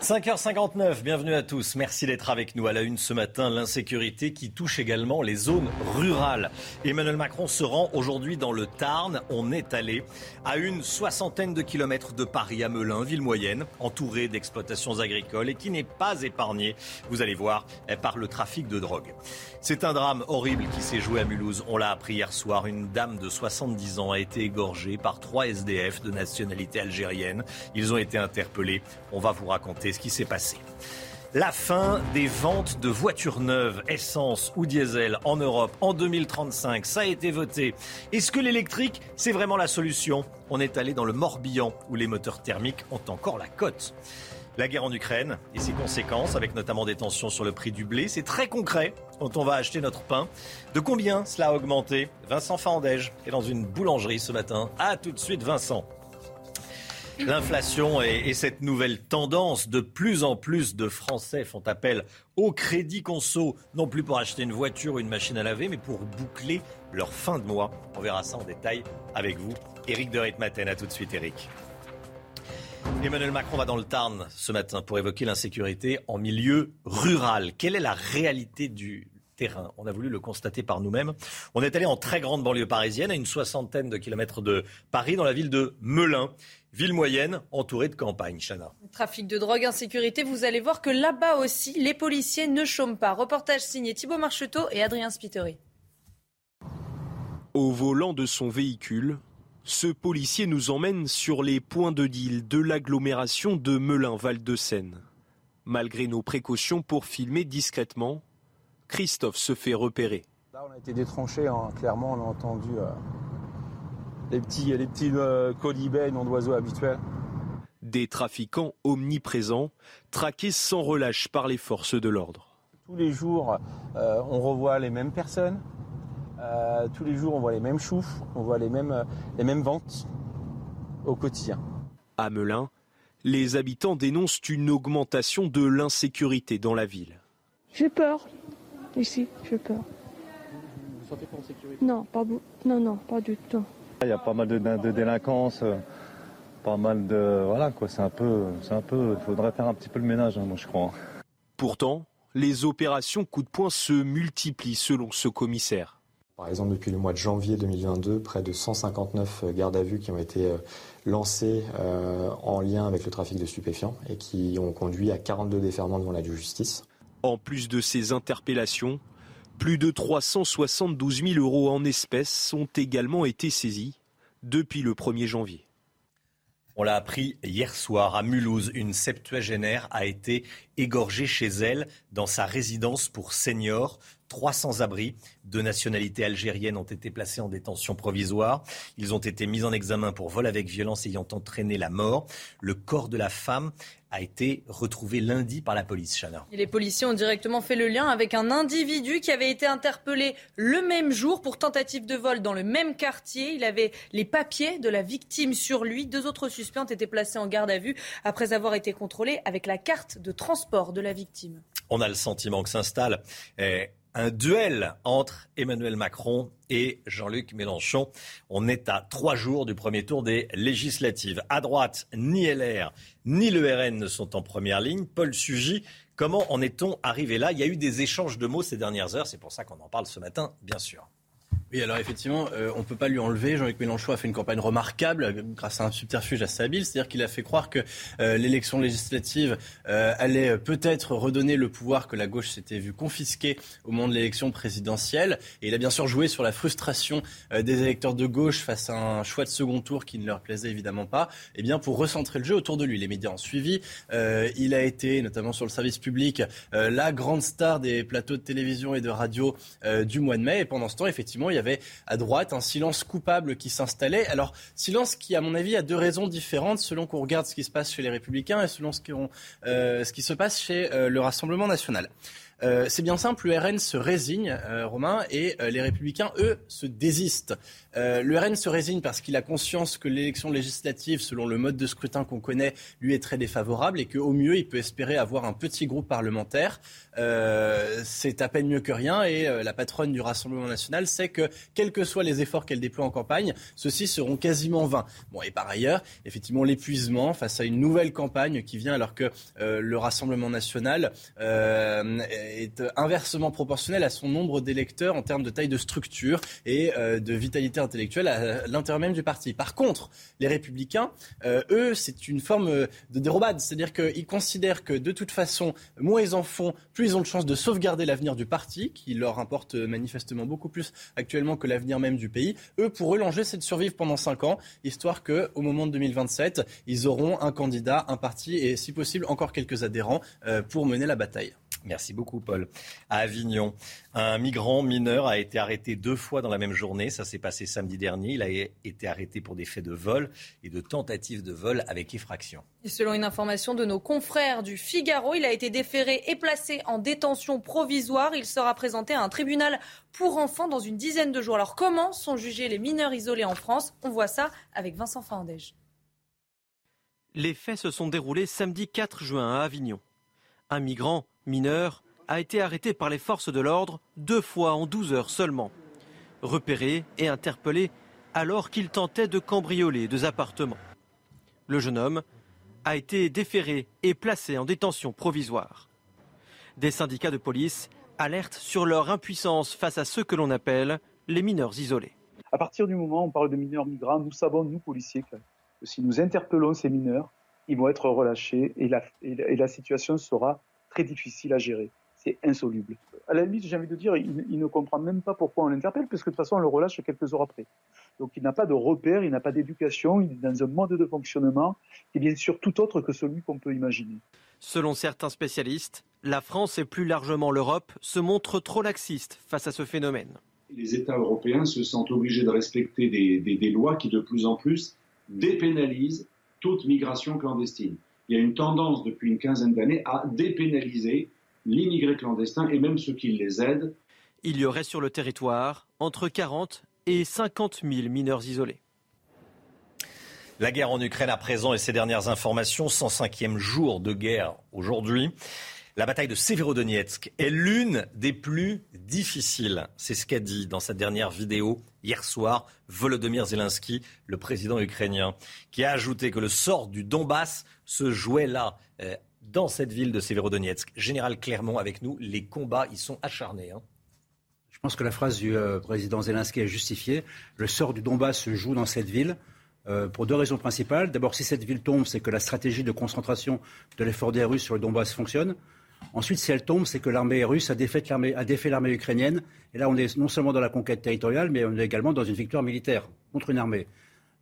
5h59, bienvenue à tous. Merci d'être avec nous à la une ce matin. L'insécurité qui touche également les zones rurales. Emmanuel Macron se rend aujourd'hui dans le Tarn. On est allé à une soixantaine de kilomètres de Paris, à Melun, ville moyenne, entourée d'exploitations agricoles et qui n'est pas épargnée, vous allez voir, par le trafic de drogue. C'est un drame horrible qui s'est joué à Mulhouse. On l'a appris hier soir. Une dame de 70 ans a été égorgée par trois SDF de nationalité algérienne. Ils ont été interpellés. On va vous raconter ce qui s'est passé. La fin des ventes de voitures neuves, essence ou diesel en Europe en 2035, ça a été voté. Est-ce que l'électrique, c'est vraiment la solution? On est allé dans le Morbihan où les moteurs thermiques ont encore la cote. La guerre en Ukraine et ses conséquences, avec notamment des tensions sur le prix du blé, c'est très concret quand on va acheter notre pain. De combien cela a augmenté? Vincent Fandège est dans une boulangerie ce matin. A tout de suite Vincent. L'inflation et, et, cette nouvelle tendance, de plus en plus de Français font appel au crédit conso, non plus pour acheter une voiture ou une machine à laver, mais pour boucler leur fin de mois. On verra ça en détail avec vous. Éric de Ritmaten, à tout de suite Éric. Emmanuel Macron va dans le Tarn ce matin pour évoquer l'insécurité en milieu rural. Quelle est la réalité du terrain? On a voulu le constater par nous-mêmes. On est allé en très grande banlieue parisienne, à une soixantaine de kilomètres de Paris, dans la ville de Melun. Ville moyenne, entourée de campagne, Chana. Trafic de drogue, insécurité, vous allez voir que là-bas aussi, les policiers ne chôment pas. Reportage signé Thibault Marcheteau et Adrien Spiteri. Au volant de son véhicule, ce policier nous emmène sur les points de deal de l'agglomération de Melun-Val-de-Seine. Malgré nos précautions pour filmer discrètement, Christophe se fait repérer. Là, on a été détranché, hein. clairement, on a entendu euh, les petits, les petits euh, colibets, noms d'oiseaux habituels. Des trafiquants omniprésents, traqués sans relâche par les forces de l'ordre. Tous les jours, euh, on revoit les mêmes personnes, euh, tous les jours, on voit les mêmes choufs, on voit les mêmes, les mêmes ventes au quotidien. À Melun, les habitants dénoncent une augmentation de l'insécurité dans la ville. J'ai peur. Ici, j'ai peur. Vous vous sentez pas en sécurité? Non, pas, non, non, pas du tout. Il y a pas mal de, de délinquance, pas mal de... Voilà, quoi, c'est un peu... C'est un peu... Il faudrait faire un petit peu le ménage, hein, moi, je crois. Pourtant, les opérations coup de poing se multiplient selon ce commissaire. Par exemple, depuis le mois de janvier 2022, près de 159 gardes à vue qui ont été lancés euh, en lien avec le trafic de stupéfiants et qui ont conduit à 42 déferments devant la justice. En plus de ces interpellations, plus de 372 000 euros en espèces ont également été saisis depuis le 1er janvier. On l'a appris hier soir à Mulhouse. Une septuagénaire a été égorgée chez elle dans sa résidence pour seniors. 300 abris de nationalité algérienne ont été placés en détention provisoire. Ils ont été mis en examen pour vol avec violence ayant entraîné la mort. Le corps de la femme a été retrouvé lundi par la police, Chana. Et les policiers ont directement fait le lien avec un individu qui avait été interpellé le même jour pour tentative de vol dans le même quartier. Il avait les papiers de la victime sur lui. Deux autres suspects ont été placés en garde à vue après avoir été contrôlés avec la carte de transport de la victime. On a le sentiment que s'installe eh, un duel entre Emmanuel Macron et Jean-Luc Mélenchon. On est à trois jours du premier tour des législatives. À droite, ni LR ni le RN ne sont en première ligne. Paul Sugy, comment en est-on arrivé là? Il y a eu des échanges de mots ces dernières heures, c'est pour ça qu'on en parle ce matin, bien sûr. Oui, alors effectivement, euh, on ne peut pas lui enlever. Jean-Luc Mélenchon a fait une campagne remarquable euh, grâce à un subterfuge assez habile, c'est-à-dire qu'il a fait croire que euh, l'élection législative euh, allait peut-être redonner le pouvoir que la gauche s'était vue confisquer au moment de l'élection présidentielle. Et il a bien sûr joué sur la frustration euh, des électeurs de gauche face à un choix de second tour qui ne leur plaisait évidemment pas. Et bien pour recentrer le jeu autour de lui, les médias ont suivi. Euh, il a été, notamment sur le service public, la grande star des plateaux de télévision et de radio du mois de mai. Et pendant ce temps, effectivement, il y avait avait à droite un silence coupable qui s'installait. Alors, silence qui, à mon avis, a deux raisons différentes selon qu'on regarde ce qui se passe chez les Républicains et selon ce, euh, qui se passe chez euh, le Rassemblement national. Euh, c'est bien simple, le RN se résigne, euh, Romain, et euh, les Républicains, eux, se désistent. le RN se résigne parce qu'il a conscience que l'élection législative, selon le mode de scrutin qu'on connaît, lui est très défavorable et qu'au mieux, il peut espérer avoir un petit groupe parlementaire. c'est à peine mieux que rien et la patronne du Rassemblement national sait que, quels que soient les efforts qu'elle déploie en campagne, ceux-ci seront quasiment vains. Bon, et par ailleurs, effectivement, l'épuisement face à une nouvelle campagne qui vient alors que le Rassemblement national inversement proportionnel à son nombre d'électeurs en termes de taille de structure et euh, de vitalité intellectuelle à l'intérieur même du parti. Par contre, les républicains, euh, eux, c'est une forme de dérobade. C'est-à-dire qu'ils considèrent que de toute façon, moins ils en font, plus ils ont de chances de sauvegarder l'avenir du parti, qui leur importe manifestement beaucoup plus actuellement que l'avenir même du pays. Eux, pour eux, l'enjeu, c'est de survivre pendant 5 ans, histoire qu'au moment de 2027, ils auront un candidat, un parti et, si possible, encore quelques adhérents euh, pour mener la bataille. Merci beaucoup, Paul. À Avignon, un migrant mineur a été arrêté deux fois dans la même journée. Ça s'est passé samedi dernier. Il a été arrêté pour des faits de vol et de tentative de vol avec effraction. Et selon une information de nos confrères du Figaro, il a été déféré et placé en détention provisoire. Il sera présenté à un tribunal pour enfants dans une dizaine de jours. Alors, comment sont jugés les mineurs isolés en France? On voit ça avec Vincent Fandège. Les faits se sont déroulés samedi 4 juin à Avignon. Un migrant mineur, a été arrêté par les forces de l'ordre deux fois en 12 heures seulement. Repéré et interpellé alors qu'il tentait de cambrioler deux appartements. Le jeune homme a été déféré et placé en détention provisoire. Des syndicats de police alertent sur leur impuissance face à ceux que l'on appelle les mineurs isolés. À partir du moment où on parle de mineurs migrants, nous savons, nous policiers, que si nous interpellons ces mineurs, ils vont être relâchés et la, et la situation sera très difficile à gérer. C'est insoluble. À la limite, j'ai envie de dire, il, ne comprend même pas pourquoi on l'interpelle, parce que de toute façon, on le relâche quelques heures après. Donc il n'a pas de repère, il n'a pas d'éducation, il est dans un mode de fonctionnement qui est bien sûr tout autre que celui qu'on peut imaginer. Selon certains spécialistes, la France et plus largement l'Europe se montrent trop laxistes face à ce phénomène. Les États européens se sentent obligés de respecter des, des lois qui de plus en plus dépénalisent toute migration clandestine il y a une tendance depuis une quinzaine d'années à dépénaliser l'immigré clandestin et même ceux qui les aident. Il y aurait sur le territoire entre 40 et 50 000 mineurs isolés. La guerre en Ukraine à présent et ses dernières informations, 105e jour de guerre aujourd'hui. La bataille de Severodonetsk est l'une des plus difficiles. C'est ce qu'a dit dans sa dernière vidéo hier soir Volodymyr Zelensky, le président ukrainien, qui a ajouté que le sort du Donbass se jouait là, euh, dans cette ville de Severodonetsk. Général Clermont avec nous, les combats y sont acharnés. Hein. Je pense que la phrase du euh, président Zelensky est justifiée. Le sort du Donbass se joue dans cette ville. Euh, pour deux raisons principales. D'abord, si cette ville tombe, c'est que la stratégie de concentration de l'effort des Russes sur le Donbass fonctionne. Ensuite, si elle tombe, c'est que l'armée russe a défait l'armée ukrainienne. Et là, on est non seulement dans la conquête territoriale, mais on est également dans une victoire militaire contre une armée.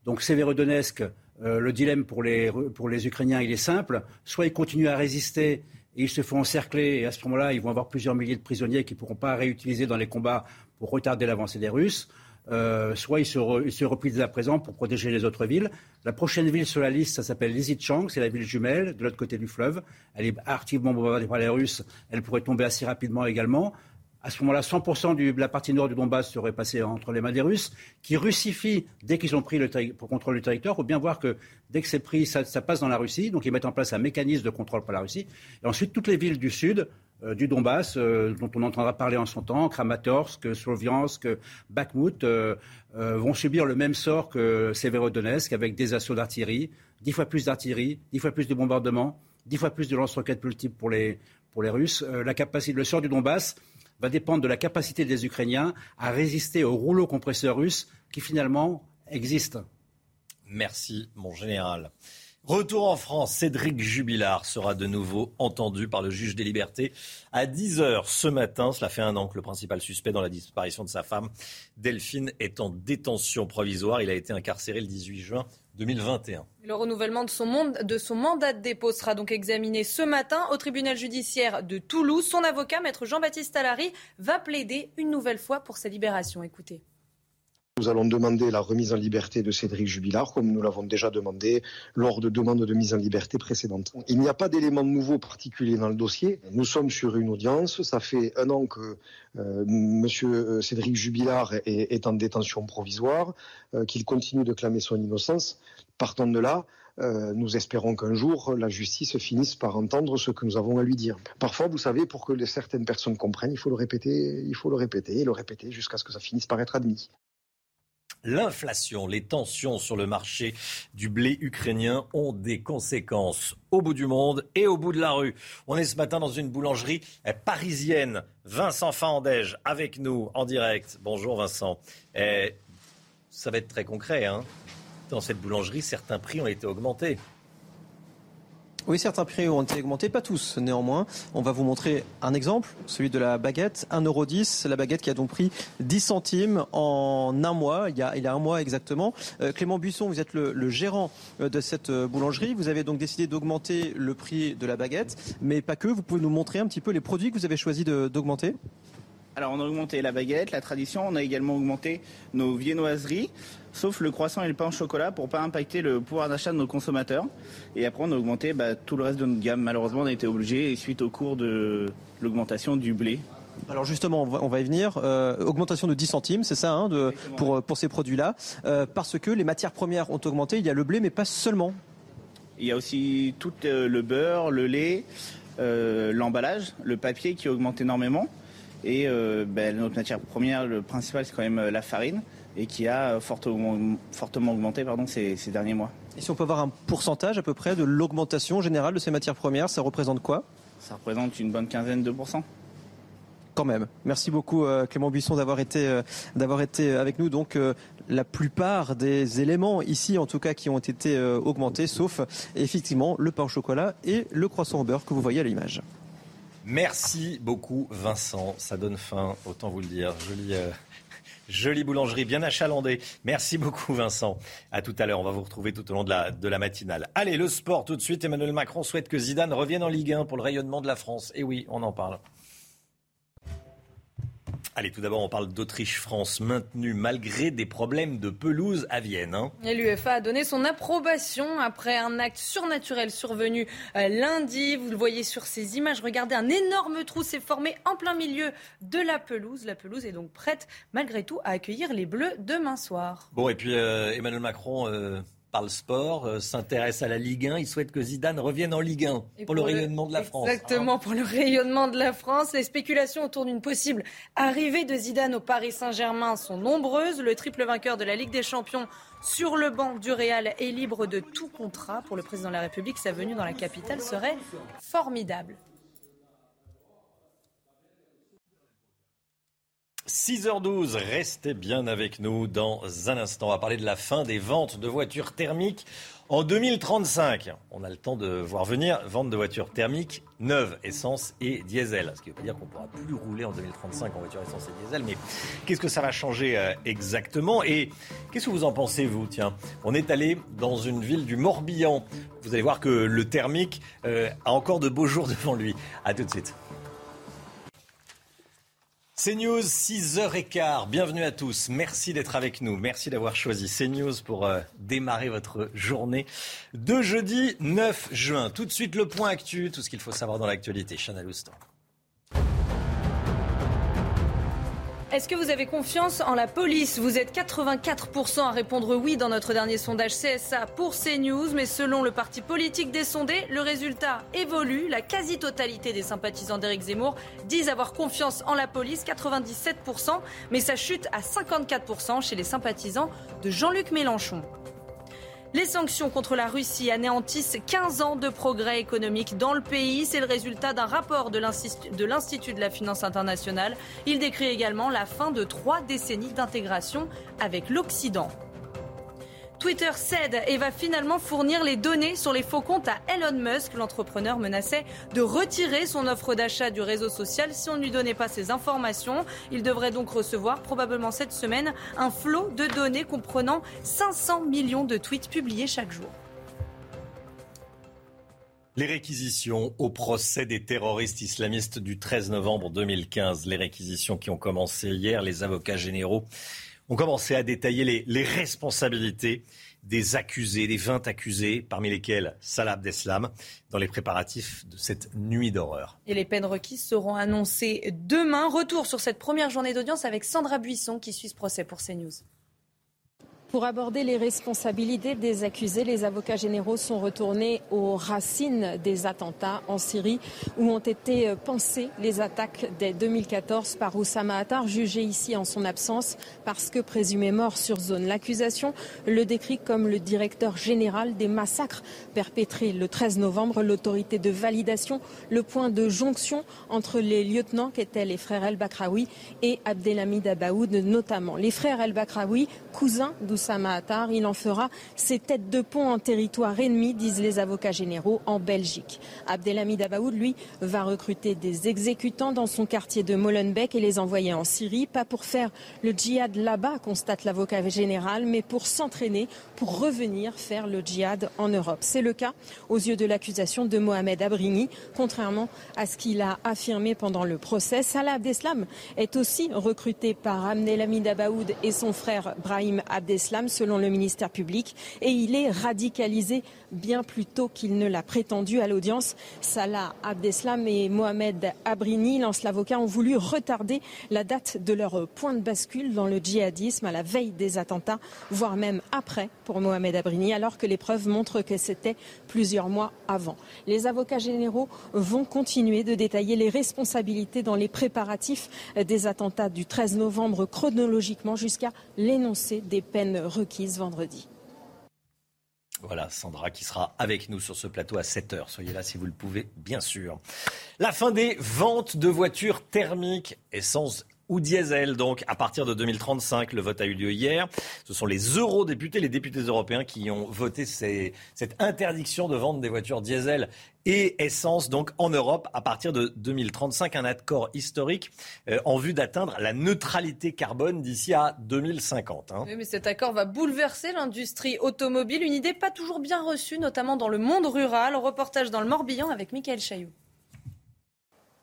Donc, Severodonetsk, euh, le dilemme pour les, pour les Ukrainiens, il est simple. Soit ils continuent à résister et ils se font encercler, et à ce moment-là, ils vont avoir plusieurs milliers de prisonniers qu'ils ne pourront pas réutiliser dans les combats pour retarder l'avancée des Russes. Euh, soit ils se, replient dès à présent pour protéger les autres villes. La prochaine ville sur la liste, ça s'appelle Lysychansk, c'est la ville jumelle de l'autre côté du fleuve. Elle est activement bombardée par les Russes. Elle pourrait tomber assez rapidement également. À ce moment-là, 100% de la partie nord du Donbass serait passée entre les mains des Russes, qui russifient dès qu'ils ont pris le contrôle du territoire. Faut bien voir que dès que c'est pris, ça, ça, passe dans la Russie. Donc ils mettent en place un mécanisme de contrôle par la Russie. Et ensuite, toutes les villes du sud euh, du Donbass, euh, dont on entendra parler en son temps, Kramatorsk, Sloviansk, Bakhmut, euh, vont subir le même sort que Severodonetsk, avec des assauts d'artillerie, dix fois plus d'artillerie, dix fois plus de bombardements, dix fois plus de lance-roquettes multiples pour les, pour les Russes. la capacité, le sort du Donbass va dépendre de la capacité des Ukrainiens à résister au rouleau compresseur russe qui finalement existe. Merci, mon général. Retour en France, Cédric Jubilard sera de nouveau entendu par le juge des libertés à 10h ce matin. Cela fait un an que le principal suspect dans la disparition de sa femme, Delphine, est en détention provisoire. Il a été incarcéré le 18 juin 2021. Le renouvellement de son, de son, mandat de dépôt sera donc examiné ce matin au tribunal judiciaire de Toulouse. Son avocat, maître Jean-Baptiste Allary, va plaider une nouvelle fois pour sa libération. Écoutez. Nous allons demander la remise en liberté de Cédric Jubilard, comme nous l'avons déjà demandé lors de demandes de mise en liberté précédentes. Il n'y a pas d'éléments nouveaux particuliers dans le dossier. Nous sommes sur une audience. Ça fait un an que euh, Monsieur Cédric Jubilard est, est en détention provisoire, euh, qu'il continue de clamer son innocence. Partant de là, euh, nous espérons qu'un jour, la justice finisse par entendre ce que nous avons à lui dire. Parfois, vous savez, pour que certaines personnes comprennent, il faut le répéter, il faut le répéter et le répéter jusqu'à ce que ça finisse par être admis. L'inflation, les tensions sur le marché du blé ukrainien ont des conséquences au bout du monde et au bout de la rue. On est ce matin dans une boulangerie parisienne. Vincent Fandège avec nous en direct. Bonjour Vincent. Et ça va être très concret. Hein dans cette boulangerie, certains prix ont été augmentés. Oui, certains prix ont été augmentés, pas tous néanmoins. On va vous montrer un exemple, celui de la baguette, 1,10€, la baguette qui a donc pris 10 centimes en un mois, il y a, un mois exactement. Euh, Clément Buisson, vous êtes le, le, gérant euh, de cette euh, boulangerie, vous avez donc décidé d'augmenter le prix de la baguette, mais pas que, vous pouvez nous montrer un petit peu les produits que vous avez choisi d'augmenter. Alors on a augmenté la baguette, la tradition, on a également augmenté nos viennoiseries, sauf le croissant et le pain au chocolat pour pas impacter le pouvoir d'achat de nos consommateurs. Et après on a augmenté bah, tout le reste de notre gamme. Malheureusement on a été obligé suite au cours de l'augmentation du blé. Alors justement, on va, y venir. Euh, augmentation de 10 centimes, c'est ça, hein, de, pour, pour ces produits-là, euh, parce que les matières premières ont augmenté. Il y a le blé, mais pas seulement. Il y a aussi tout euh, le beurre, le lait, l'emballage, le papier qui augmente énormément. Et ben, notre matière première, le principal, c'est quand même la farine et qui a fortement, fortement augmenté pardon, ces, ces, derniers mois. Et si on peut avoir un pourcentage à peu près de l'augmentation générale de ces matières premières, ça représente quoi? Ça représente une bonne quinzaine de pourcents. Quand même. Merci beaucoup euh, Clément Buisson d'avoir été, euh, d'avoir été avec nous. Donc euh, la plupart des éléments ici, en tout cas, qui ont été augmentés, sauf effectivement le pain au chocolat et le croissant au beurre que vous voyez à l'image. Merci beaucoup Vincent, ça donne faim, autant vous le dire. Jolie, euh, jolie boulangerie, bien achalandée. Merci beaucoup Vincent. À tout à l'heure, on va vous retrouver tout au long de la, de la matinale. Allez, le sport tout de suite. Emmanuel Macron souhaite que Zidane revienne en Ligue 1 pour le rayonnement de la France. Et oui, on en parle. Allez, tout d'abord, on parle d'Autriche-France maintenue malgré des problèmes de pelouse à Vienne. Hein. L'UEFA a donné son approbation après un acte surnaturel survenu euh, lundi. Vous le voyez sur ces images. Regardez, un énorme trou s'est formé en plein milieu de la pelouse. La pelouse est donc prête, malgré tout, à accueillir les Bleus demain soir. Bon, et puis euh, Emmanuel Macron. Euh parle sport, euh, s'intéresse à la Ligue 1. Il souhaite que Zidane revienne en Ligue 1 pour, pour le rayonnement de la France. Exactement, hein. pour le rayonnement de la France. Les spéculations autour d'une possible arrivée de Zidane au Paris Saint-Germain sont nombreuses. Le triple vainqueur de la Ligue des Champions sur le banc du Real est libre de tout contrat. Pour le président de la République, sa venue dans la capitale serait formidable. 6h12, restez bien avec nous dans un instant. On va parler de la fin des ventes de voitures thermiques en 2035. On a le temps de voir venir vente de voitures thermiques neuves, essence et diesel. Ce qui veut pas dire qu'on ne pourra plus rouler en 2035 en voiture essence et diesel. Mais qu'est-ce que ça va changer euh, exactement? Et qu'est-ce que vous en pensez, vous? Tiens, on est allé dans une ville du Morbihan. Vous allez voir que le thermique euh, a encore de beaux jours devant lui. À tout de suite. CNews, 6h15. Bienvenue à tous. Merci d'être avec nous. Merci d'avoir choisi CNews pour euh, démarrer votre journée de jeudi 9 juin. Tout de suite, le point actu, tout ce qu'il faut savoir dans l'actualité. Chana Lousteau. Est-ce que vous avez confiance en la police? Vous êtes 84% à répondre oui dans notre dernier sondage CSA pour CNews, mais selon le parti politique des sondés, le résultat évolue. La quasi-totalité des sympathisants d'Éric Zemmour disent avoir confiance en la police, 97%, mais ça chute à 54% chez les sympathisants de Jean-Luc Mélenchon. Les sanctions contre la Russie anéantissent 15 ans de progrès économique dans le pays. C'est le résultat d'un rapport de l'Institut de la finance internationale. Il décrit également la fin de trois décennies d'intégration avec l'Occident. Twitter cède et va finalement fournir les données sur les faux comptes à Elon Musk. L'entrepreneur menaçait de retirer son offre d'achat du réseau social si on ne lui donnait pas ces informations. Il devrait donc recevoir probablement cette semaine un flot de données comprenant 500 millions de tweets publiés chaque jour. Les réquisitions au procès des terroristes islamistes du 13 novembre 2015, les réquisitions qui ont commencé hier, les avocats généraux On commençait à détailler les, les responsabilités des accusés, des 20 accusés, parmi lesquels Salah Abdeslam, dans les préparatifs de cette nuit d'horreur. Et les peines requises seront annoncées demain. Retour sur cette première journée d'audience avec Sandra Buisson qui suit ce procès pour CNews. Pour aborder les responsabilités des accusés, les avocats généraux sont retournés aux racines des attentats en Syrie où ont été pensées les attaques dès 2014 par Oussama Attar, jugé ici en son absence parce que présumé mort sur zone. L'accusation le décrit comme le directeur général des massacres perpétrés le 13 novembre, l'autorité de validation, le point de jonction entre les lieutenants qu'étaient les frères El Bakraoui et Abdelhamid Abaoud notamment. Les frères El Bakraoui, cousins d'Oussama Il en fera ses têtes de pont en territoire ennemi, disent les avocats généraux en Belgique. Abdelhamid Abaoud, lui, va recruter des exécutants dans son quartier de Molenbeek et les envoyer en Syrie, pas pour faire le djihad là-bas, constate l'avocat général, mais pour s'entraîner, pour revenir faire le djihad en Europe. C'est le cas aux yeux de l'accusation de Mohamed Abrini, contrairement à ce qu'il a affirmé pendant le procès. Salah Abdeslam est aussi recruté par Abdelhamid Abaoud et son frère Brahim Abdeslam selon le ministère public et il est radicalisé bien plus tôt qu'il ne l'a prétendu à l'audience. Salah Abdeslam et Mohamed Abrini, lance l'avocat, ont voulu retarder la date de leur point de bascule dans le djihadisme à la veille des attentats, voire même après pour Mohamed Abrini, alors que les preuves montrent que c'était plusieurs mois avant. Les avocats généraux vont continuer de détailler les responsabilités dans les préparatifs des attentats du 13 novembre chronologiquement jusqu'à l'énoncé des peines requises vendredi. Voilà, Sandra qui sera avec nous sur ce plateau à 7h. Soyez là si vous le pouvez, bien sûr. La fin des ventes de voitures thermiques, essence ou diesel. Donc, à partir de 2035, le vote a eu lieu hier. Ce sont les eurodéputés, les députés européens qui ont voté cette interdiction de vente des voitures diesel et essence donc en Europe à partir de 2035, un accord historique euh, en vue d'atteindre la neutralité carbone d'ici à 2050. Hein. Oui, mais cet accord va bouleverser l'industrie automobile, une idée pas toujours bien reçue, notamment dans le monde rural. Reportage dans le Morbihan avec Michael Chailloux.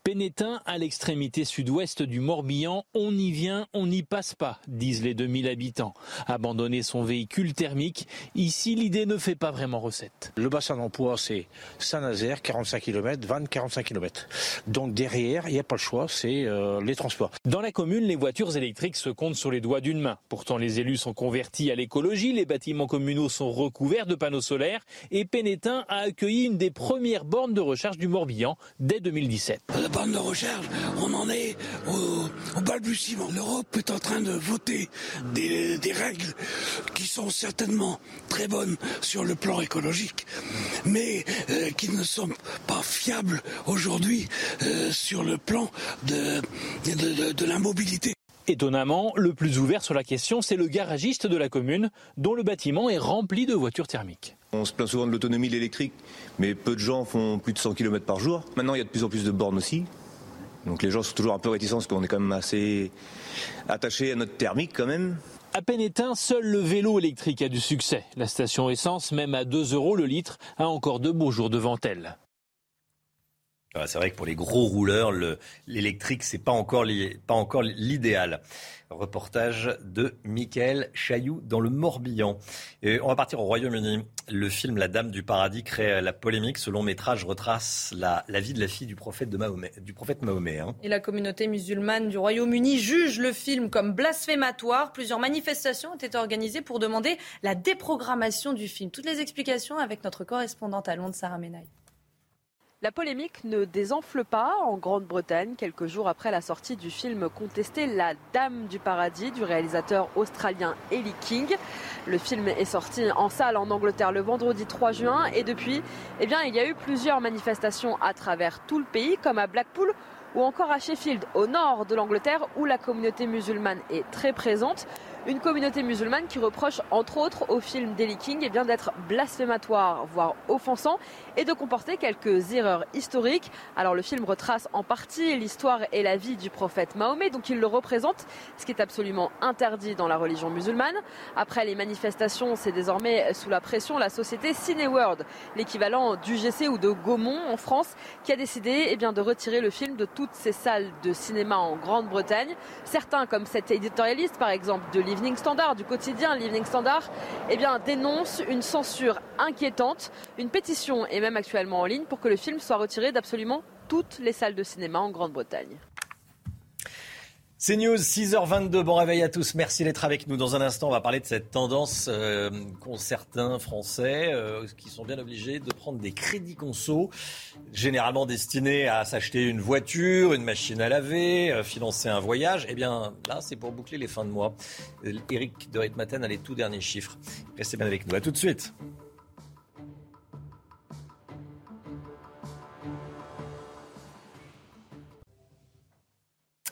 Pénétin, à l'extrémité sud-ouest du Morbihan, on y vient, on n'y passe pas, disent les 2000 habitants. Abandonner son véhicule thermique, ici l'idée ne fait pas vraiment recette. Le bassin d'emploi c'est Saint-Nazaire, 45 km, Vannes, 45 km. Donc derrière, il n'y a pas le choix, c'est euh, les transports. Dans la commune, les voitures électriques se comptent sur les doigts d'une main. Pourtant, les élus sont convertis à l'écologie, les bâtiments communaux sont recouverts de panneaux solaires et Pénétin a accueilli une des premières bornes de recharge du Morbihan dès 2017 bande de recharge, on en est au, balbutiement. L'Europe est en train de voter des, règles qui sont certainement très bonnes sur le plan écologique, mais euh, qui ne sont pas fiables aujourd'hui euh, sur le plan de, de, de, de la mobilité. Étonnamment, le plus ouvert sur la question, c'est le garagiste de la commune, dont le bâtiment est rempli de voitures thermiques. On se plaint souvent de l'autonomie de l'électrique, mais peu de gens font plus de 100 km par jour. Maintenant, il y a de plus en plus de bornes aussi. Donc les gens sont toujours un peu réticents parce qu'on est quand même assez attaché à notre thermique quand même. À peine éteint, seul le vélo électrique a du succès. La station essence, même à 2 euros le litre, a encore de beaux jours devant elle. C'est vrai que pour les gros rouleurs, l'électrique, c'est pas encore, pas encore l'idéal. Reportage de Michael Chailloux dans le Morbihan. Et on va partir au Royaume-Uni. Le film La Dame du Paradis crée la polémique. Ce long métrage retrace la, la vie de la fille du prophète, de Mahomet, du prophète Mahomet. Hein. Et la communauté musulmane du Royaume-Uni juge le film comme blasphématoire. Plusieurs manifestations ont été organisées pour demander la déprogrammation du film. Toutes les explications avec notre correspondante à Londres, Sarah Menaille. La polémique ne désenfle pas en Grande-Bretagne, quelques jours après la sortie du film contesté La Dame du Paradis du réalisateur australien Ellie King. Le film est sorti en salle en Angleterre le vendredi 3 juin et depuis, eh bien, il y a eu plusieurs manifestations à travers tout le pays, comme à Blackpool ou encore à Sheffield, au nord de l'Angleterre, où la communauté musulmane est très présente. Une communauté musulmane qui reproche entre autres au film Daily King eh bien, d'être blasphématoire, voire offensant, et de comporter quelques erreurs historiques. Alors le film retrace en partie l'histoire et la vie du prophète Mahomet, donc il le représente, ce qui est absolument interdit dans la religion musulmane. Après les manifestations, c'est désormais sous la pression la société Cineworld, l'équivalent du GC ou de Gaumont en France, qui a décidé eh bien, de retirer le film de toutes ces salles de cinéma en Grande-Bretagne. Certains, comme cet éditorialiste par exemple de l'Evening Standard, du quotidien. L'Evening Standard eh bien, dénonce une censure inquiétante. Une pétition est même actuellement en ligne pour que le film soit retiré d'absolument toutes les salles de cinéma en Grande-Bretagne. C'est News, 6h22. Bon réveil à tous. Merci d'être avec nous. Dans un instant, on va parler de cette tendance euh, qu'ont certains Français euh, qui sont bien obligés de prendre des crédits conso, généralement destinés à s'acheter une voiture, une machine à laver, euh, financer un voyage. Eh bien, là, c'est pour boucler les fins de mois. Eric de Ritmaten a les tout derniers chiffres. Restez bien avec nous. À tout de suite.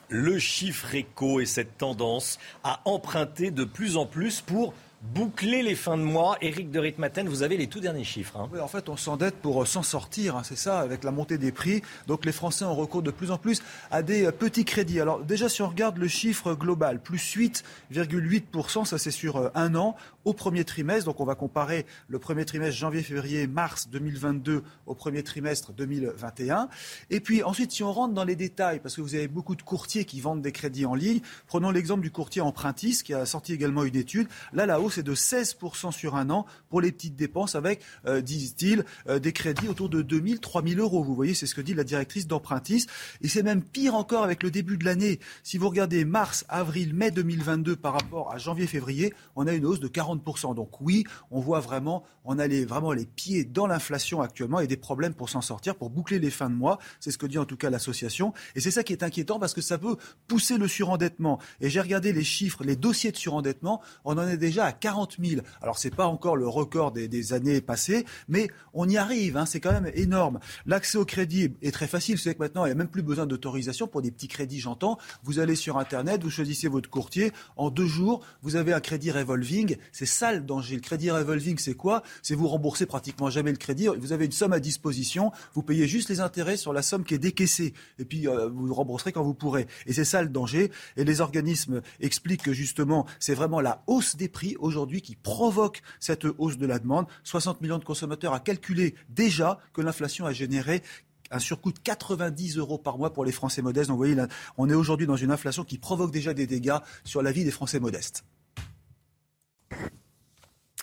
Le chiffre éco et cette tendance à emprunter de plus en plus pour boucler les fins de mois. Éric de Ritmaten, vous avez les tout derniers chiffres. Hein. Oui, en fait, on s'endette pour euh, s'en sortir, hein, c'est ça, avec la montée des prix. Donc les Français ont recours de plus en plus à des euh, petits crédits. Alors déjà, si on regarde le chiffre global, plus 8,8%, ça c'est sur euh, un an, au premier trimestre. Donc on va comparer le premier trimestre janvier, février, mars 2022 au premier trimestre 2021. Et puis ensuite, si on rentre dans les détails, parce que vous avez beaucoup de courtiers qui vendent des crédits en ligne, prenons l'exemple du courtier Empruntis qui a sorti également une étude. Là, la hausse est de 16% sur un an pour les petites dépenses avec, euh, disent-ils, euh, des crédits autour de 2000, 3000 euros. Vous voyez, c'est ce que dit la directrice d'Empruntis. Et c'est même pire encore avec le début de l'année. Si vous regardez mars, avril, mai 2022 par rapport à janvier, février, on a une hausse de 40%. Donc oui, on voit vraiment, on a vraiment les pieds dans l'inflation actuellement et des problèmes pour s'en sortir, pour boucler les fins de mois. C'est ce que dit en tout cas l'association. Et c'est ça qui est inquiétant parce que ça peut pousser le surendettement. Et j'ai regardé les chiffres, les dossiers de surendettement, on en est déjà à 40 000. Alors c'est pas encore le record des, années passées, mais on y arrive. Hein, c'est quand même énorme. L'accès au crédit est très facile. C'est que maintenant il n'y a même plus besoin d'autorisation pour des petits crédits. J'entends. Vous allez sur Internet, vous choisissez votre courtier. En deux jours, vous avez un crédit revolving. C'est ça le danger. Le crédit revolving, c'est quoi? C'est vous rembourser pratiquement jamais le crédit. Vous avez une somme à disposition. Vous payez juste les intérêts sur la somme qui est décaissée. Et puis euh, vous rembourserez quand vous pourrez. Et c'est ça le danger. Et les organismes expliquent que justement, c'est vraiment la hausse des prix aujourd'hui qui provoque cette hausse de la demande. 60 millions de consommateurs a calculé déjà que l'inflation a généré un surcoût de 90 euros par mois pour les Français modestes. Donc vous voyez, on est aujourd'hui dans une inflation qui provoque déjà des dégâts sur la vie des Français modestes.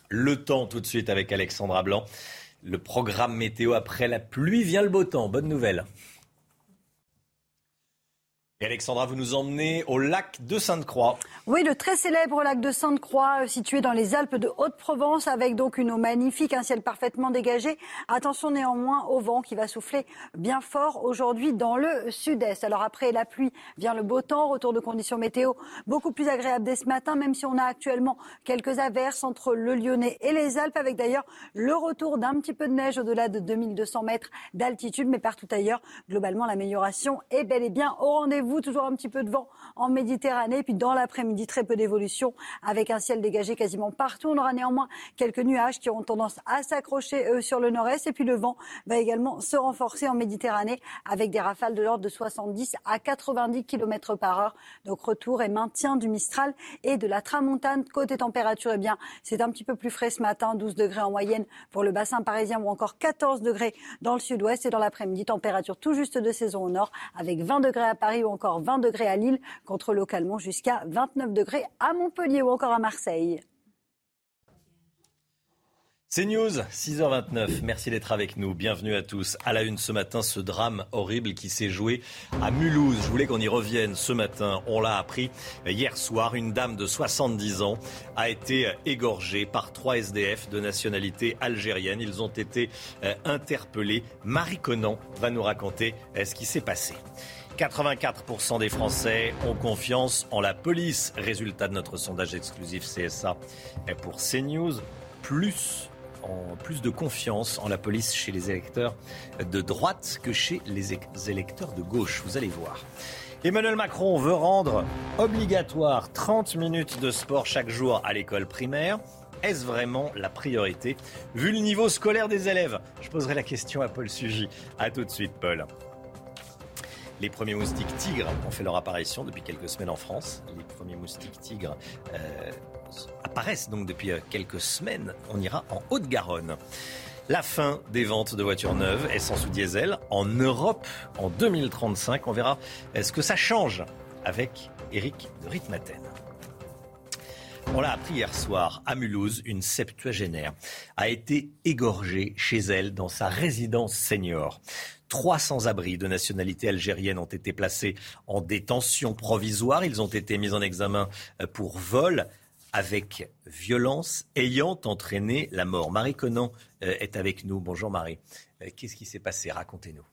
Le temps tout de suite avec Alexandra Blanc. Le programme météo après la pluie vient le beau temps. Bonne nouvelle. Alexandra, vous nous emmenez au lac de Sainte-Croix. Oui, le très célèbre lac de Sainte-Croix, euh, situé dans les Alpes de Haute-Provence, avec donc une eau magnifique, un ciel parfaitement dégagé. Attention néanmoins au vent qui va souffler bien fort aujourd'hui dans le sud-est. Alors après la pluie vient le beau temps, retour de conditions météo beaucoup plus agréable dès ce matin, même si on a actuellement quelques averses entre le Lyonnais et les Alpes, avec d'ailleurs le retour d'un petit peu de neige au-delà de 2200 mètres d'altitude, mais partout ailleurs, globalement, l'amélioration est bel et bien au rendez-vous vous, toujours un petit peu de vent en Méditerranée. Puis dans l'après-midi, très peu d'évolution avec un ciel dégagé quasiment partout. On aura néanmoins quelques nuages qui auront tendance à s'accrocher sur le nord-est. Et puis le vent va également se renforcer en Méditerranée avec des rafales de l'ordre de 70 à 90 km par heure. Donc retour et maintien du Mistral et de la Tramontane. Côté température, eh bien, c'est un petit peu plus frais ce matin, 12 degrés en moyenne pour le bassin parisien ou encore 14 degrés dans le sud-ouest. Et dans l'après-midi, température tout juste de saison au nord avec 20 degrés à Paris ou 20 degrés à Lille, contre localement jusqu'à 29 degrés à Montpellier ou encore à Marseille. C'est News, 6h29. Merci d'être avec nous. Bienvenue à tous. À la une ce matin, ce drame horrible qui s'est joué à Mulhouse. Je voulais qu'on y revienne ce matin. On l'a appris hier soir. Une dame de 70 ans a été égorgée par trois SDF de nationalité algérienne. Ils ont été euh, interpellés. Marie Conan va nous raconter euh, ce qui s'est passé. 84% des Français ont confiance en la police. Résultat de notre sondage exclusif CSA pour CNews. Plus, plus de confiance en la police chez les électeurs de droite que chez les électeurs de gauche. Vous allez voir. Emmanuel Macron veut rendre obligatoire 30 minutes de sport chaque jour à l'école primaire. Est-ce vraiment la priorité vu le niveau scolaire des élèves? Je poserai la question à Paul Sugy. A tout de suite, Paul. Les premiers moustiques tigres ont fait leur apparition depuis quelques semaines en France. Les premiers moustiques tigres euh, apparaissent donc depuis euh, quelques semaines. On ira en Haute-Garonne. La fin des ventes de voitures neuves, essence ou diesel, en Europe en 2035. On verra est-ce que ça change avec Eric de Ritmaten. On l'a appris hier soir à Mulhouse, une septuagénaire a été égorgée chez elle dans sa résidence senior. 300 abris de nationalité algérienne ont été placés en détention provisoire. Ils ont été mis en examen pour vol avec violence ayant entraîné la mort. Marie Conan euh, est avec nous. Bonjour Marie. Euh, qu'est-ce qui s'est passé? Racontez-nous.